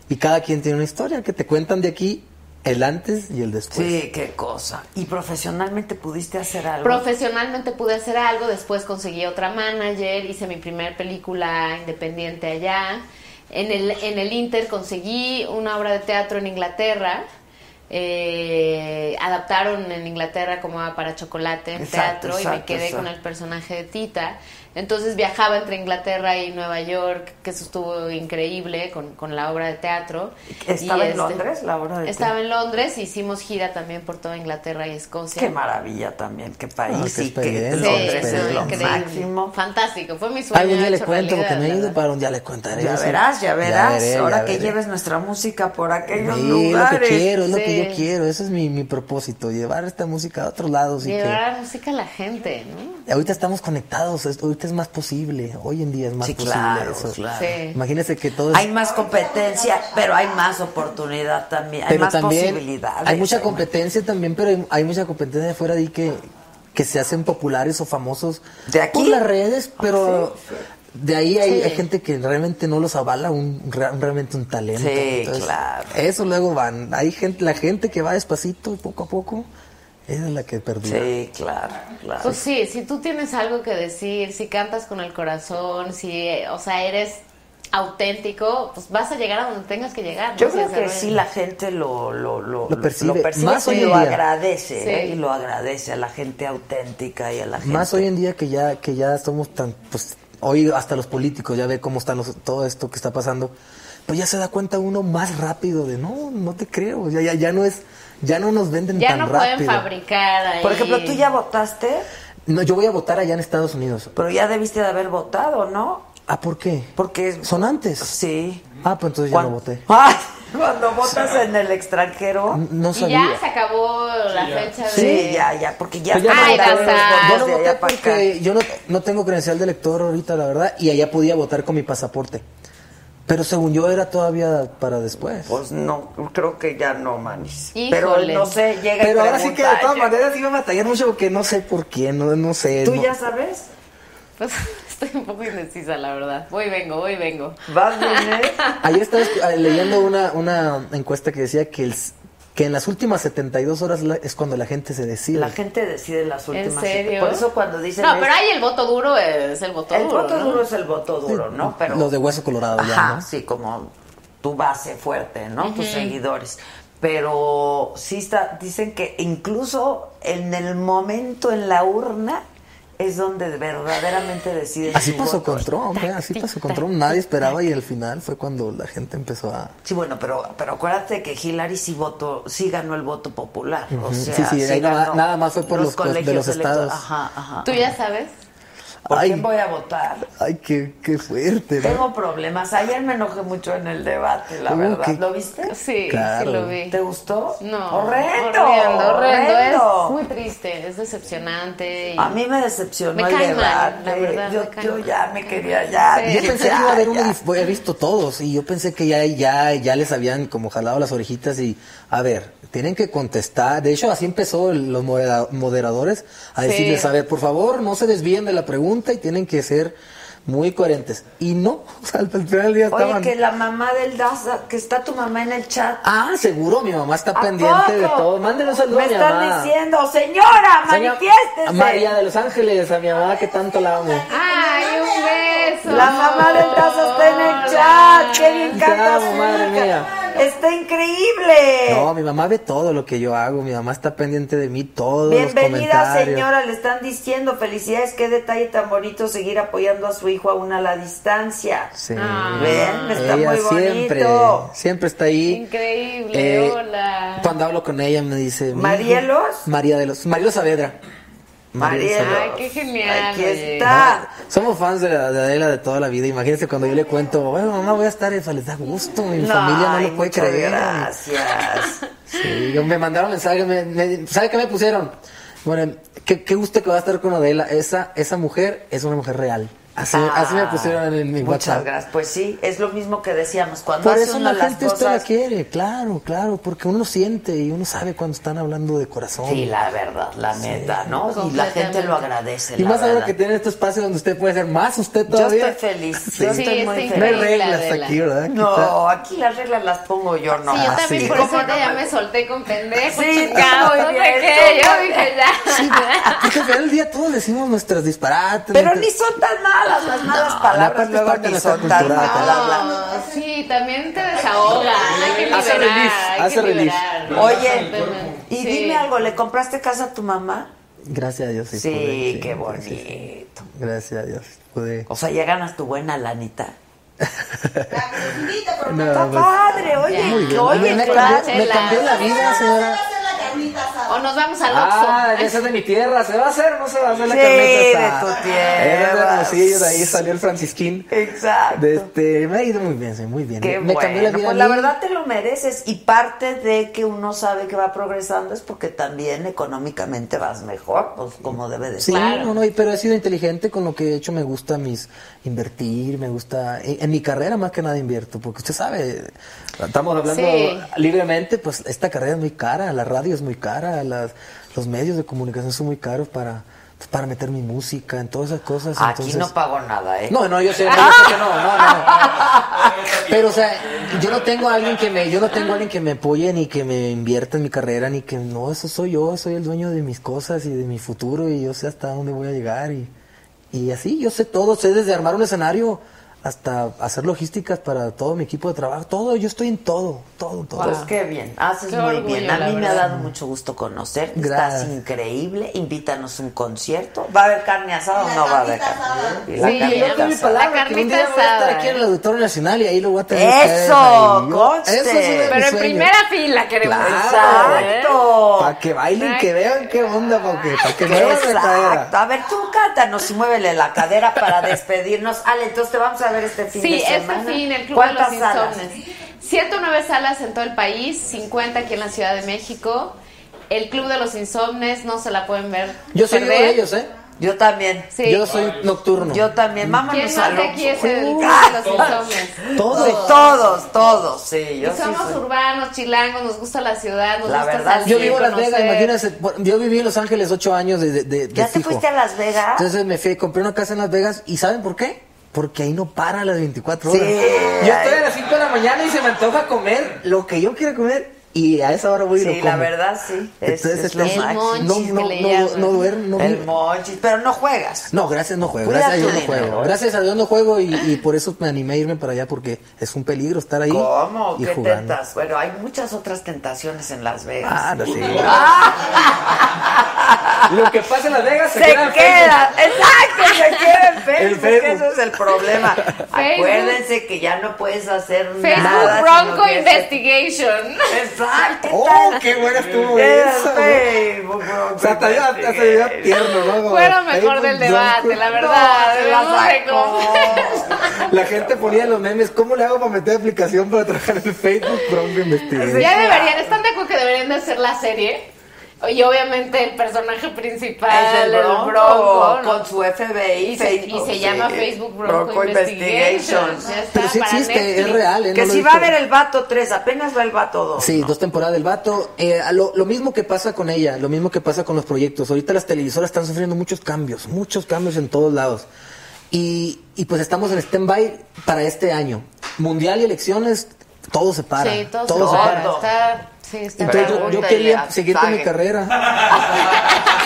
y cada quien tiene una historia que te cuentan de aquí el antes y el después. Sí, qué cosa. ¿Y profesionalmente pudiste hacer algo? Profesionalmente pude hacer algo, después conseguí otra manager, hice mi primer película independiente allá. En el, en el Inter conseguí una obra de teatro en Inglaterra. eh, adaptaron en Inglaterra como para chocolate en Exacto, teatro y me quedé exacto. con el personaje de Tita. Entonces viajaba entre Inglaterra y Nueva York, que eso estuvo increíble con, con la obra de teatro. ¿Estaba Y, en este, Londres la obra de Estaba teatro? en Londres, hicimos gira también por toda Inglaterra y Escocia. Qué maravilla también, qué país Ah, qué y que experiencia, Londres qué es lo máximo. Fantástico, fue mi sueño. Algún día le hecho cuento porque realidad, no he ido, para un día le contaré. Ya verás, ya verás. veré, Ahora ya que veré. lleves nuestra música por aquellos Sí, lugares. es lo que quiero, es lo que Sí. yo quiero. Ese es mi, mi propósito, llevar esta música a otros lados. Y Llevar la música a la gente, ¿no? que ahorita estamos conectados, es- ahorita es más posible. Hoy en día es más Sí, posible claro, eso. claro. Sí. Imagínese que todo es Hay más competencia, pero hay más oportunidad también. Hay pero más también posibilidades. hay mucha competencia también, pero hay, hay mucha competencia de fuera de ahí que, que se hacen populares o famosos ¿De aquí? por las redes, pero de ahí hay, Sí. hay gente que realmente no los avala un, re- realmente un talento. Sí, claro. Eso luego van, hay gente, la gente que va despacito, poco a poco, esa es la que perdura. Sí, claro, claro. Pues sí, si tú tienes algo que decir, si cantas con el corazón, si, o sea, eres auténtico, pues vas a llegar a donde tengas que llegar. Yo Si creo que sí la gente lo, lo, lo, Lo percibe. Más y hoy en lo día. agradece, Sí. ¿eh? y lo agradece a la gente auténtica y a la gente. Más hoy en día que ya que ya somos tan pues hoy hasta los políticos ya ve cómo están los, todo esto que está pasando, pues ya se da cuenta uno más rápido de no, no te creo, ya ya, ya no es ya no nos venden Ya tan no rápido. pueden fabricar ahí. Por ejemplo, ¿tú ya votaste? No, yo voy a votar allá en Estados Unidos. Pero ya debiste de haber votado, ¿no? Ah, ¿por qué? Porque son antes. Sí. Ah, pues entonces ya no voté. Ay, cuando votas en el extranjero. No Y sabía. ya se acabó la fecha de... Sí, ya, ya, porque ya Pues ya no. Bazar. Yo no voté porque yo no, no tengo credencial de elector ahorita, la verdad, y allá podía votar con mi pasaporte. Pero según yo era todavía para después. Pues no, creo que ya no, manis. Híjole. Pero no sé, llega y Pero ahora sí que de todas "Oye, maneras iba a batallar mucho porque no sé por qué, no, no sé. ¿Tú no- ya sabes? Pues estoy un poco indecisa, la verdad. Voy y vengo, voy y vengo. ¿Vas? Ayer estaba eh, leyendo una, una encuesta que decía que, el que en las últimas 72 horas es cuando la gente se decide. La gente decide las ¿En últimas. serio? Por eso cuando dicen. No, pero ahí el voto duro es el voto el duro. voto ¿no? duro es el voto duro, ¿no? Pero. Los de hueso colorado ya, Ajá, ¿no? sí, como tu base fuerte, ¿no? Tus seguidores. Pero sí está, dicen que incluso en el momento en la urna es donde verdaderamente deciden. Así su pasó voto. con Trump, ¿eh? así pasó con Trump. Nadie esperaba y al final fue cuando la gente empezó a... Sí, bueno, pero, pero acuérdate que Hillary sí votó, sí ganó el voto popular. O sea, Sí, sí, nada- ganó nada más fue por los- pues, de colegios los estados. Ajá, ajá. ¿Tú ya sabes? ¿Por Ay. quién voy a votar? Ay, qué, qué fuerte, ¿no? Tengo problemas. Ayer me enojé mucho en el debate, la Uh, verdad. qué- ¿Lo viste? Sí, Claro. sí lo vi. ¿Te gustó? No. Horrendo. Horrendo, horrendo. horrendo. Es muy triste, es decepcionante. y- A mí me decepcionó Me el cae mal, debate. la verdad, yo, me cae yo mal. ya me quería ya. Sí. Yo pensé que iba a haber uno, he visto todos y yo pensé que ya, ya, ya les habían como jalado las orejitas y, a ver, tienen que contestar. De hecho, así empezó el- los modera- moderadores a Sí. decirles, a ver, por favor, no se desvíen de la pregunta y tienen que ser muy coherentes. Y no, o sea, al final del día estaban... Oye, que la mamá del Daza, que está tu mamá en el chat. Ah, seguro, mi mamá está ¿A pendiente de todo. Mándenle un saludo Me a mi están mamá. diciendo, señora, Señor- manifiéstese. a María de Los Ángeles, a mi mamá que tanto la amo. ¡Ay, un beso! La mamá del Daza está en el chat. Qué bien Te amo, madre mía. Está increíble. No, mi mamá ve todo lo que yo hago, mi mamá está pendiente de mí, todos los Bienvenida comentarios. señora, le están diciendo felicidades, qué detalle tan bonito seguir apoyando a su hijo aún a la distancia. Sí. Ven, está ella muy siempre, bonito. siempre está ahí. Increíble, Eh, hola. Cuando hablo con ella me dice... "Mi ¿Marielos? hijo-" María de los... Marielos Saavedra. Saavedra. Ay, qué genial. Aquí oye. está. Somos fans de, la- de Adela de toda la vida. Imagínense cuando yo le cuento, bueno, mamá, voy a estar, eso les da gusto. Mi No, familia no lo puede creer. Gracias. Sí, me mandaron mensajes, me, me- ¿sabe qué me pusieron? Bueno, qué, qué gusto que va a estar con Adela. Esa, esa mujer es una mujer real. Así, así me pusieron en mi Ah, Muchas WhatsApp. gracias. Pues sí, es lo mismo que decíamos. Cuando Por hace eso uno la las gente usted la quiere, claro, claro, porque uno lo siente y uno sabe cuando están hablando de corazón. Sí, la verdad, la neta, ¿no? Y la gente lo agradece. Y la más ahora que tiene este espacio donde usted puede ser más usted Yo todavía. estoy feliz. Sí. Yo Sí, estoy muy No hay feliz. reglas Adela. aquí, ¿verdad? Aquí No, está- aquí las reglas las pongo yo, no. Sí, yo también sí. por ¿Cómo eso no ya me- me solté con pendejo, Sí, chingado, no sé qué. Yo dije ya. Sí, porque al final del día todos decimos nuestros disparates. Pero ni son tan malas las malas la palabras, luego ni son tan malas. No, sí, también te desahoga. Hay que liberar, Hace relief, hay hace que relief. liberar. Oye, y Sí. dime algo, ¿le compraste casa a tu mamá? Gracias a Dios, sí. Sí, pude, qué sí, bonito. Gracias a Dios, pude. O sea, ya ganas tu buena lanita. No, Está pues, padre, oye, bien. oye, me, me claro. cambió, me cambió la vida, señora. O nos vamos al Ah, Oxxo. esa es de mi tierra. ¿Se va a hacer o no se va a hacer la Sí, carnita de asada? tu Es de tierra. Hermosillo, de ahí salió el Francisquín. Exacto. De este, me ha ido muy bien, sí, muy bien. Qué me cambió la bueno, vida. pues la verdad te lo mereces y parte de que uno sabe que va progresando es porque también económicamente vas mejor, pues como debe de Sí, ser. no, no, y- pero he sido inteligente con lo que he hecho. Me gusta mis invertir, me gusta. En, en mi carrera más que nada invierto, porque usted sabe, estamos hablando Sí. libremente, pues esta carrera es muy cara, la radio es muy cara, las, los medios de comunicación son muy caros para, para meter mi música, en todas esas cosas. Aquí entonces- no pago nada, ¿eh? No, no, yo sé, no, yo sé que no, no, no. Pero, o sea, yo no tengo a alguien que me, yo no tengo a alguien que me apoye ni que me invierta en mi carrera, ni que, no, eso soy yo, soy el dueño de mis cosas y de mi futuro y yo sé hasta dónde voy a llegar y, y así, yo sé todo, sé desde armar un escenario hasta hacer logísticas para todo mi equipo de trabajo, todo, yo estoy en todo, todo, todo. Pues qué bien, haces Qué muy orgullo, bien. A la mí me ha dado mucho gusto conocerte. Gracias. Estás increíble. Invítanos a un concierto. ¿Va a haber carne asada o no va a haber carne? La Sí, carnita yo doy mi asada. palabra. que un carnita día voy a estar asada, aquí en el ¿eh? Auditorio Nacional y ahí lo voy a tener ¡Eso! ¡Conste! Eso es Pero en primera fila queremos Claro. ¿eh? Exacto. Para que bailen, que vean qué onda, para que, para que muevan la cadera. A ver, tú cántanos y muévele la cadera para despedirnos. Ale, entonces te vamos a ver este fin Sí, de este semana. fin, el Club de los. Insomnes. 109 salas en todo el país, 50 aquí en la Ciudad de México. El Club de los Insomnes, no se la pueden ver. Yo soy uno de ellos, ¿eh? Yo también. Sí. Yo soy nocturno. Yo también. Vámonos ¿Quién a más de aquí es el Club Ah, de los Insomnes? Todos. Sí, todos, todos, sí. Yo Y sí somos soy- urbanos, chilangos, nos gusta la ciudad, nos La gusta verdad, salir, Yo vivo en Las Vegas, imagínense. Yo viví en Los Ángeles ocho años de, de, de- de ¿Ya te fijo. fuiste a Las Vegas? Entonces me fui, compré una casa en Las Vegas y ¿saben por qué? Porque ahí no para las 24 Sí, horas. yo ay. estoy a las 5 de la mañana y se me antoja comer lo que yo quiera comer y a esa hora voy y lo Sí, como. la verdad, sí. Es, Entonces, es lo máximo. El no, monchis no, no, no duermo, no El monchis, pero no juegas. No, gracias, no juego. Cuida Gracias a Dios no juego. Gracias a Dios no juego y, y por eso me animé a irme para allá porque es un peligro estar ahí. ¿Cómo? Y ¿Qué jugando. tentas? Bueno, hay muchas otras tentaciones en Las Vegas. Ah, no, sí. Ah. Lo que pasa en Las Vegas se, se queda en queda, exacto, se queda en Facebook, Facebook. eso es el problema. Acuérdense que ya no puedes hacer Facebook nada. Bronco sino que Oh, qué buena estuvo. Facebook Bronco O sea, hasta yo, hasta tierno, ¿no? Como Fue lo mejor del debate, la verdad. No, la gente ponía los memes, ¿cómo le hago para meter aplicación para trabajar en Facebook Bronco Investigation? Ya deberían, ¿están de acuerdo que deberían de hacer la serie? Y obviamente el personaje principal, Es el Bronco, Bronco, ¿no? con su FBI, Y se, Facebook, y se sí. llama Facebook Bronco, Bronco Investigation. Pero sí existe, Netflix. es real, ¿eh? Que No si va a ver el Vato 3, apenas va el Vato 2. Sí, ¿no? dos temporadas del vato. Eh, lo, lo mismo que pasa con ella, lo mismo que pasa con los proyectos. Ahorita las televisoras están sufriendo muchos cambios, muchos cambios en todos lados. Y, y pues estamos en stand-by para este año. Mundial y elecciones, todo se para. Sí, todo, todo se para. Está, sí, está Entonces yo, yo quería seguir con mi carrera.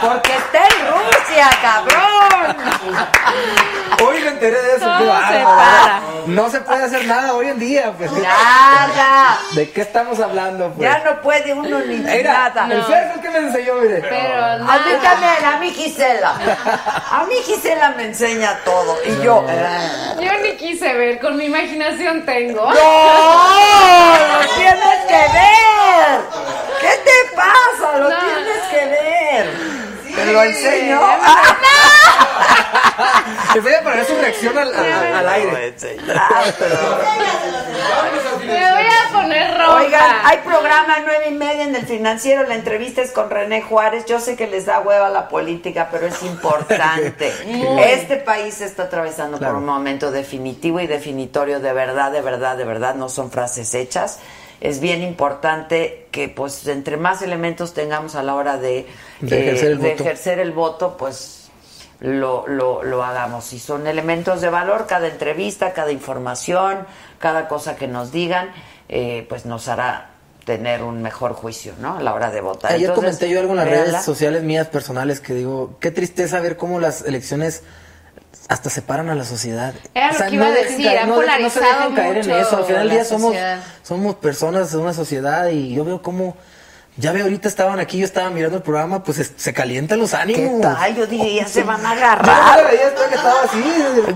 Porque está en Rusia, cabrón. Hoy me enteré de eso. Todo se para. No se puede hacer nada hoy en día. Pues. Nada. ¿De qué estamos hablando? Pues? Ya no puede uno ni Mira, nada. el Fer que me enseñó, mire. Pero A mí también, a mí Gisela. A mí Gisela me enseña todo. Y yo. Yo ni quise ver, con mi imaginación tengo. ¡No! ¡Lo tienes que ver! ¿Qué te pasa? Lo No. tienes que ver. ¿Te lo enseño? Enseña para ver su reacción al, al- al aire. Me voy a poner roja. Oigan, hay programa nueve y media en el financiero. La entrevista es con René Juárez. Yo sé que les da hueva la política, pero es importante. este país está atravesando Claro. por un momento definitivo y definitorio de verdad, de verdad, de verdad. No son frases hechas. Es bien importante que, pues, entre más elementos tengamos a la hora de, De ejercer el de voto. ejercer el voto, pues lo, lo, lo hagamos. Y son elementos de valor, cada entrevista, cada información, cada cosa que nos digan, eh, pues nos hará tener un mejor juicio, ¿no? A la hora de votar. Ayer Entonces, comenté yo algo en las redes sociales mías personales que digo, qué tristeza ver cómo las elecciones hasta separan a la sociedad. Era lo que iba a dejen decir, caer- ha no de- no se polarizado dejen caer en mucho eso. Al final del día somos, somos personas de una sociedad y yo veo cómo, ya veo ahorita estaban aquí, yo estaba mirando el programa, pues es- se calientan los ánimos. ¿Qué tal? Yo dije, ya se van a Yo no agarrar. veía, esto que estaba así.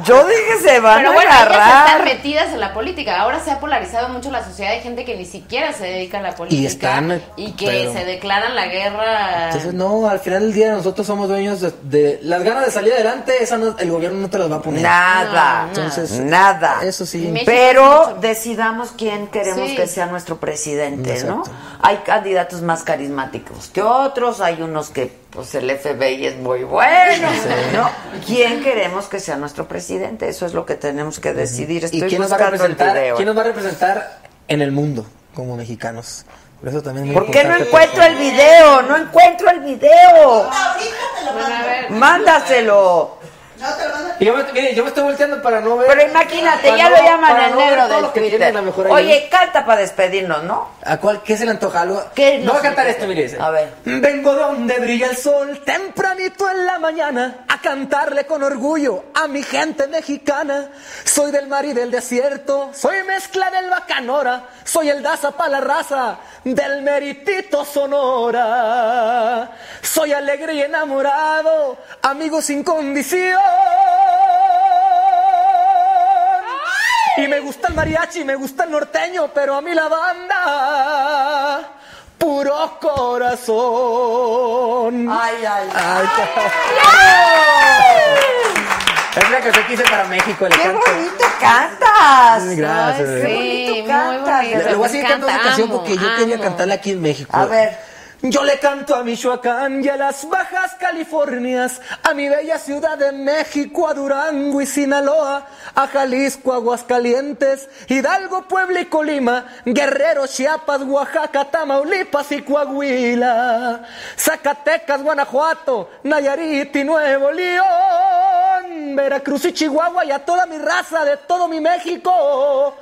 Yo dije, se van Pero a bueno, ellas agarrar. están metidas en la política. Ahora se ha polarizado mucho la sociedad. Hay gente que ni siquiera se dedica a la política. están, y que pero- se declaran la guerra. Entonces, no, al final del día nosotros somos dueños de, de las ganas de salir adelante, esa no- el gobierno no te las va a poner. Nada, Entonces, nada. Eso sí. México Pero decidamos quién queremos Sí. que sea nuestro presidente, Exacto. ¿no? Hay candidatos más carismáticos que otros, hay unos que, pues el FBI es muy bueno, ¿no? ¿Quién queremos que sea nuestro presidente? Eso es lo que tenemos que decidir. ¿Y Estoy quién nos, va a representar, video. quién nos va a representar en el mundo como mexicanos? Por eso también ¿Por qué no encuentro el video? No encuentro el video. Bueno, a ver. Mándaselo. No, te lo yo me, mire, yo me estoy volteando para no ver. Pero imagínate, para ya no- lo llaman para el no negro del Twitter. la mejor ahí. Oye, canta para despedirnos, ¿no? ¿A cuál? ¿Qué se le antoja? Algo. ¿Qué no voy a cantar esto, mire. dice. A ver. Vengo donde brilla el sol, tempranito en la mañana, a cantarle con orgullo a mi gente mexicana. Soy del mar y del desierto, soy mezcla del bacanora, soy el daza pa' la raza, del meritito sonora. Soy alegre y enamorado, amigo sin condición. Y me gusta el mariachi, me gusta el norteño, pero a mí la banda, puro corazón. Ay, ay, Ay, Es la que yo quise para México. Le ¡Qué canto. bonito cantas! Gracias. Ay, sí, muy cantas. bonito. Le, le voy a seguir Me cantando esa encanta, canción porque yo quería cantarla aquí en México. A ver. Yo le canto a Michoacán y a las Bajas Californias, a mi bella ciudad de México, a Durango y Sinaloa, a Jalisco, Aguascalientes, Hidalgo, Puebla y Colima, Guerrero, Chiapas, Oaxaca, Tamaulipas y Coahuila, Zacatecas, Guanajuato, Nayarit y Nuevo León, Veracruz y Chihuahua y a toda mi raza de todo mi México.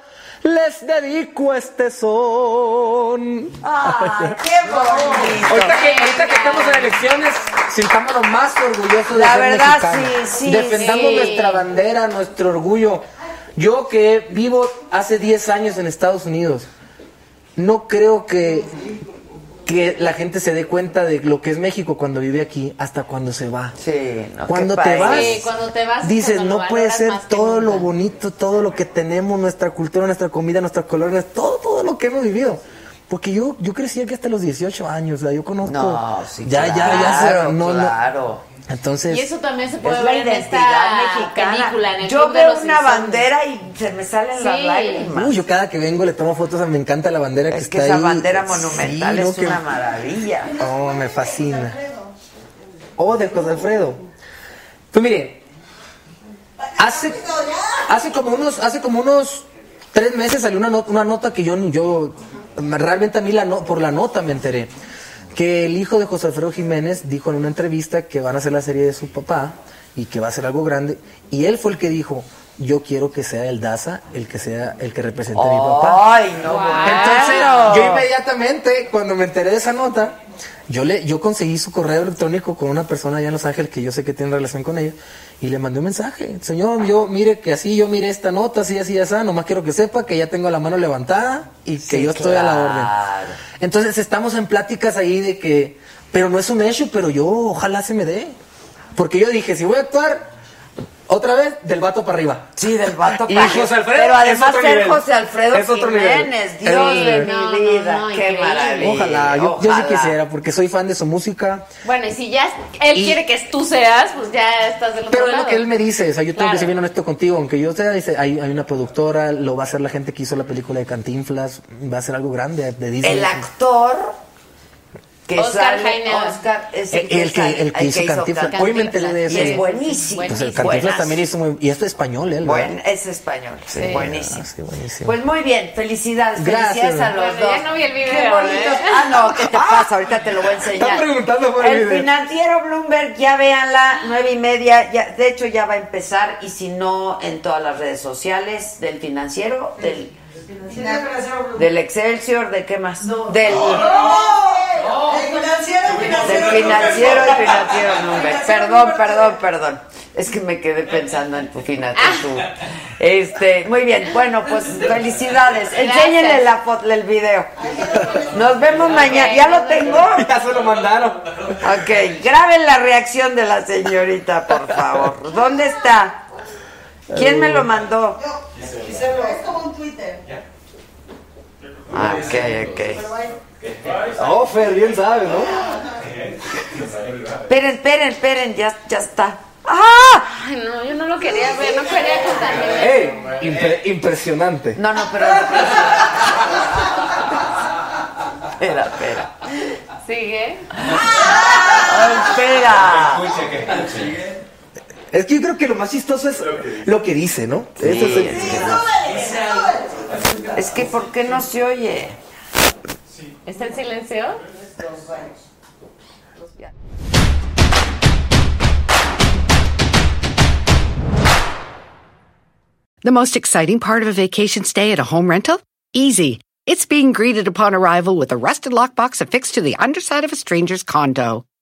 Les dedico este son. ¡Ay, qué bonito! Ahorita que, ahorita que estamos en elecciones, sintámonos más orgullosos de La ser verdad, mexicanos. sí, sí, Defendamos sí. nuestra bandera, nuestro orgullo. Yo que vivo hace 10 años en Estados Unidos, no creo que, que la gente se dé cuenta de lo que es México cuando vive aquí hasta cuando se va. Sí, no, Cuando te vas, Sí, cuando te vas es dices, no puede ser todo lo nunca". bonito, todo lo que tenemos, nuestra cultura, nuestra comida, nuestras colores, todo, todo lo que hemos vivido. Porque yo, yo crecí aquí hasta los 18 años, o sea, yo conozco. No, sí, ya, claro, ya, ya. se- no, no. Entonces, Y eso también se puede Es la ver en esta mexicana. película, en el Yo veo una bandera y se me salen las Sí. lágrimas. uy, yo cada que vengo le tomo fotos, me encanta la bandera que es que está esa ahí. bandera Sí, monumental no, es que- una maravilla. Oh, me fascina. Oh, de José Alfredo. Pues mire, hace, hace como unos, hace como unos tres meses salió una, not- una nota que yo, yo realmente a mí la no- por la nota me enteré. Que el hijo de José Alfredo Jiménez dijo en una entrevista que van a hacer la serie de su papá y que va a ser algo grande. Y él fue el que dijo, yo quiero que sea el Daza el que sea el que represente a mi papá. Ay, no, Entonces, bueno. yo inmediatamente, cuando me enteré de esa nota, yo le, yo conseguí su correo electrónico con una persona allá en Los Ángeles que yo sé que tiene relación con ella y le mandé un mensaje. Señor, yo mire que así, yo mire esta nota, así, así, así, nomás quiero que sepa que ya tengo la mano levantada y que Sí, yo estoy a la orden. Entonces estamos en pláticas ahí de que, pero no es un hecho, pero yo ojalá se me dé. Porque yo dije, si voy a actuar otra vez, del vato para arriba. Sí, del vato Y para José Alfredo Pero además ser nivel. José Alfredo Es otro nivel. Jiménez, Dios El- de No, mi no, vida, no, qué maravilla. Ojalá, yo, yo sí quisiera, porque soy fan de su música. Bueno, y si ya él Y- quiere que tú seas, pues ya estás del otro Pero es lo que él me dice, o sea, yo tengo Claro. que ser bien honesto contigo, aunque yo sea, dice, hay, hay una productora, lo va a hacer la gente que hizo la película de Cantinflas, va a ser algo grande de Disney. El actor que Oscar sale, Jaime. Oscar, es El, el que, sale- el que hizo Cantinflas. Hoy me enteré de eso. Y es buenísimo. Pues el Cantinflas Buenazo. también hizo muy... Y esto es español, él, ¿verdad? Buen, es español, Sí, buenísimo. sí, buenísimo. Pues muy bien, felicidades, Gracias. felicidades a los Bueno, dos. ya no vi el video, Qué bonito. ¿eh? Ah, no, ¿qué te pasa? Ahorita te lo voy a enseñar. Están preguntando por el el video. financiero Bloomberg, ya véanla, nueve y media, ya, de hecho ya va a empezar, y si no, en todas las redes sociales del financiero, del, del Excelsior, ¿de qué más? Del, El financiero, el del financiero y financiero Bloomberg. Perdón, perdón, perdón. Es que me quedé pensando en tu financiero. Este, muy bien. Bueno, pues felicidades. Enséñenle la foto, el video. Nos vemos mañana. ¿Ya lo tengo? Ya se lo mandaron. Ok, graben la reacción de la señorita, por favor. ¿Dónde está? ¿Quién me lo mandó? Es como un Twitter. Ah, ok, ok. Oh, Fer, bien sabes, ¿no? Esperen, esperen, esperen, ya, ya está. ¡Ah! Ay, no, yo no lo quería ver, no quería contarme. ¡Ey! Impre- impresionante. No, no, pero. Espera, espera. Sigue. Ah, espera. Es que yo creo que lo más chistoso es lo que dice, ¿no? Sí, Eso es- es que- Es que, ¿por qué no se oye? ¿Está en silencio? The most exciting part of a vacation stay at a home rental? Easy. It's being greeted upon arrival with a rusted lockbox affixed to the underside of a stranger's condo.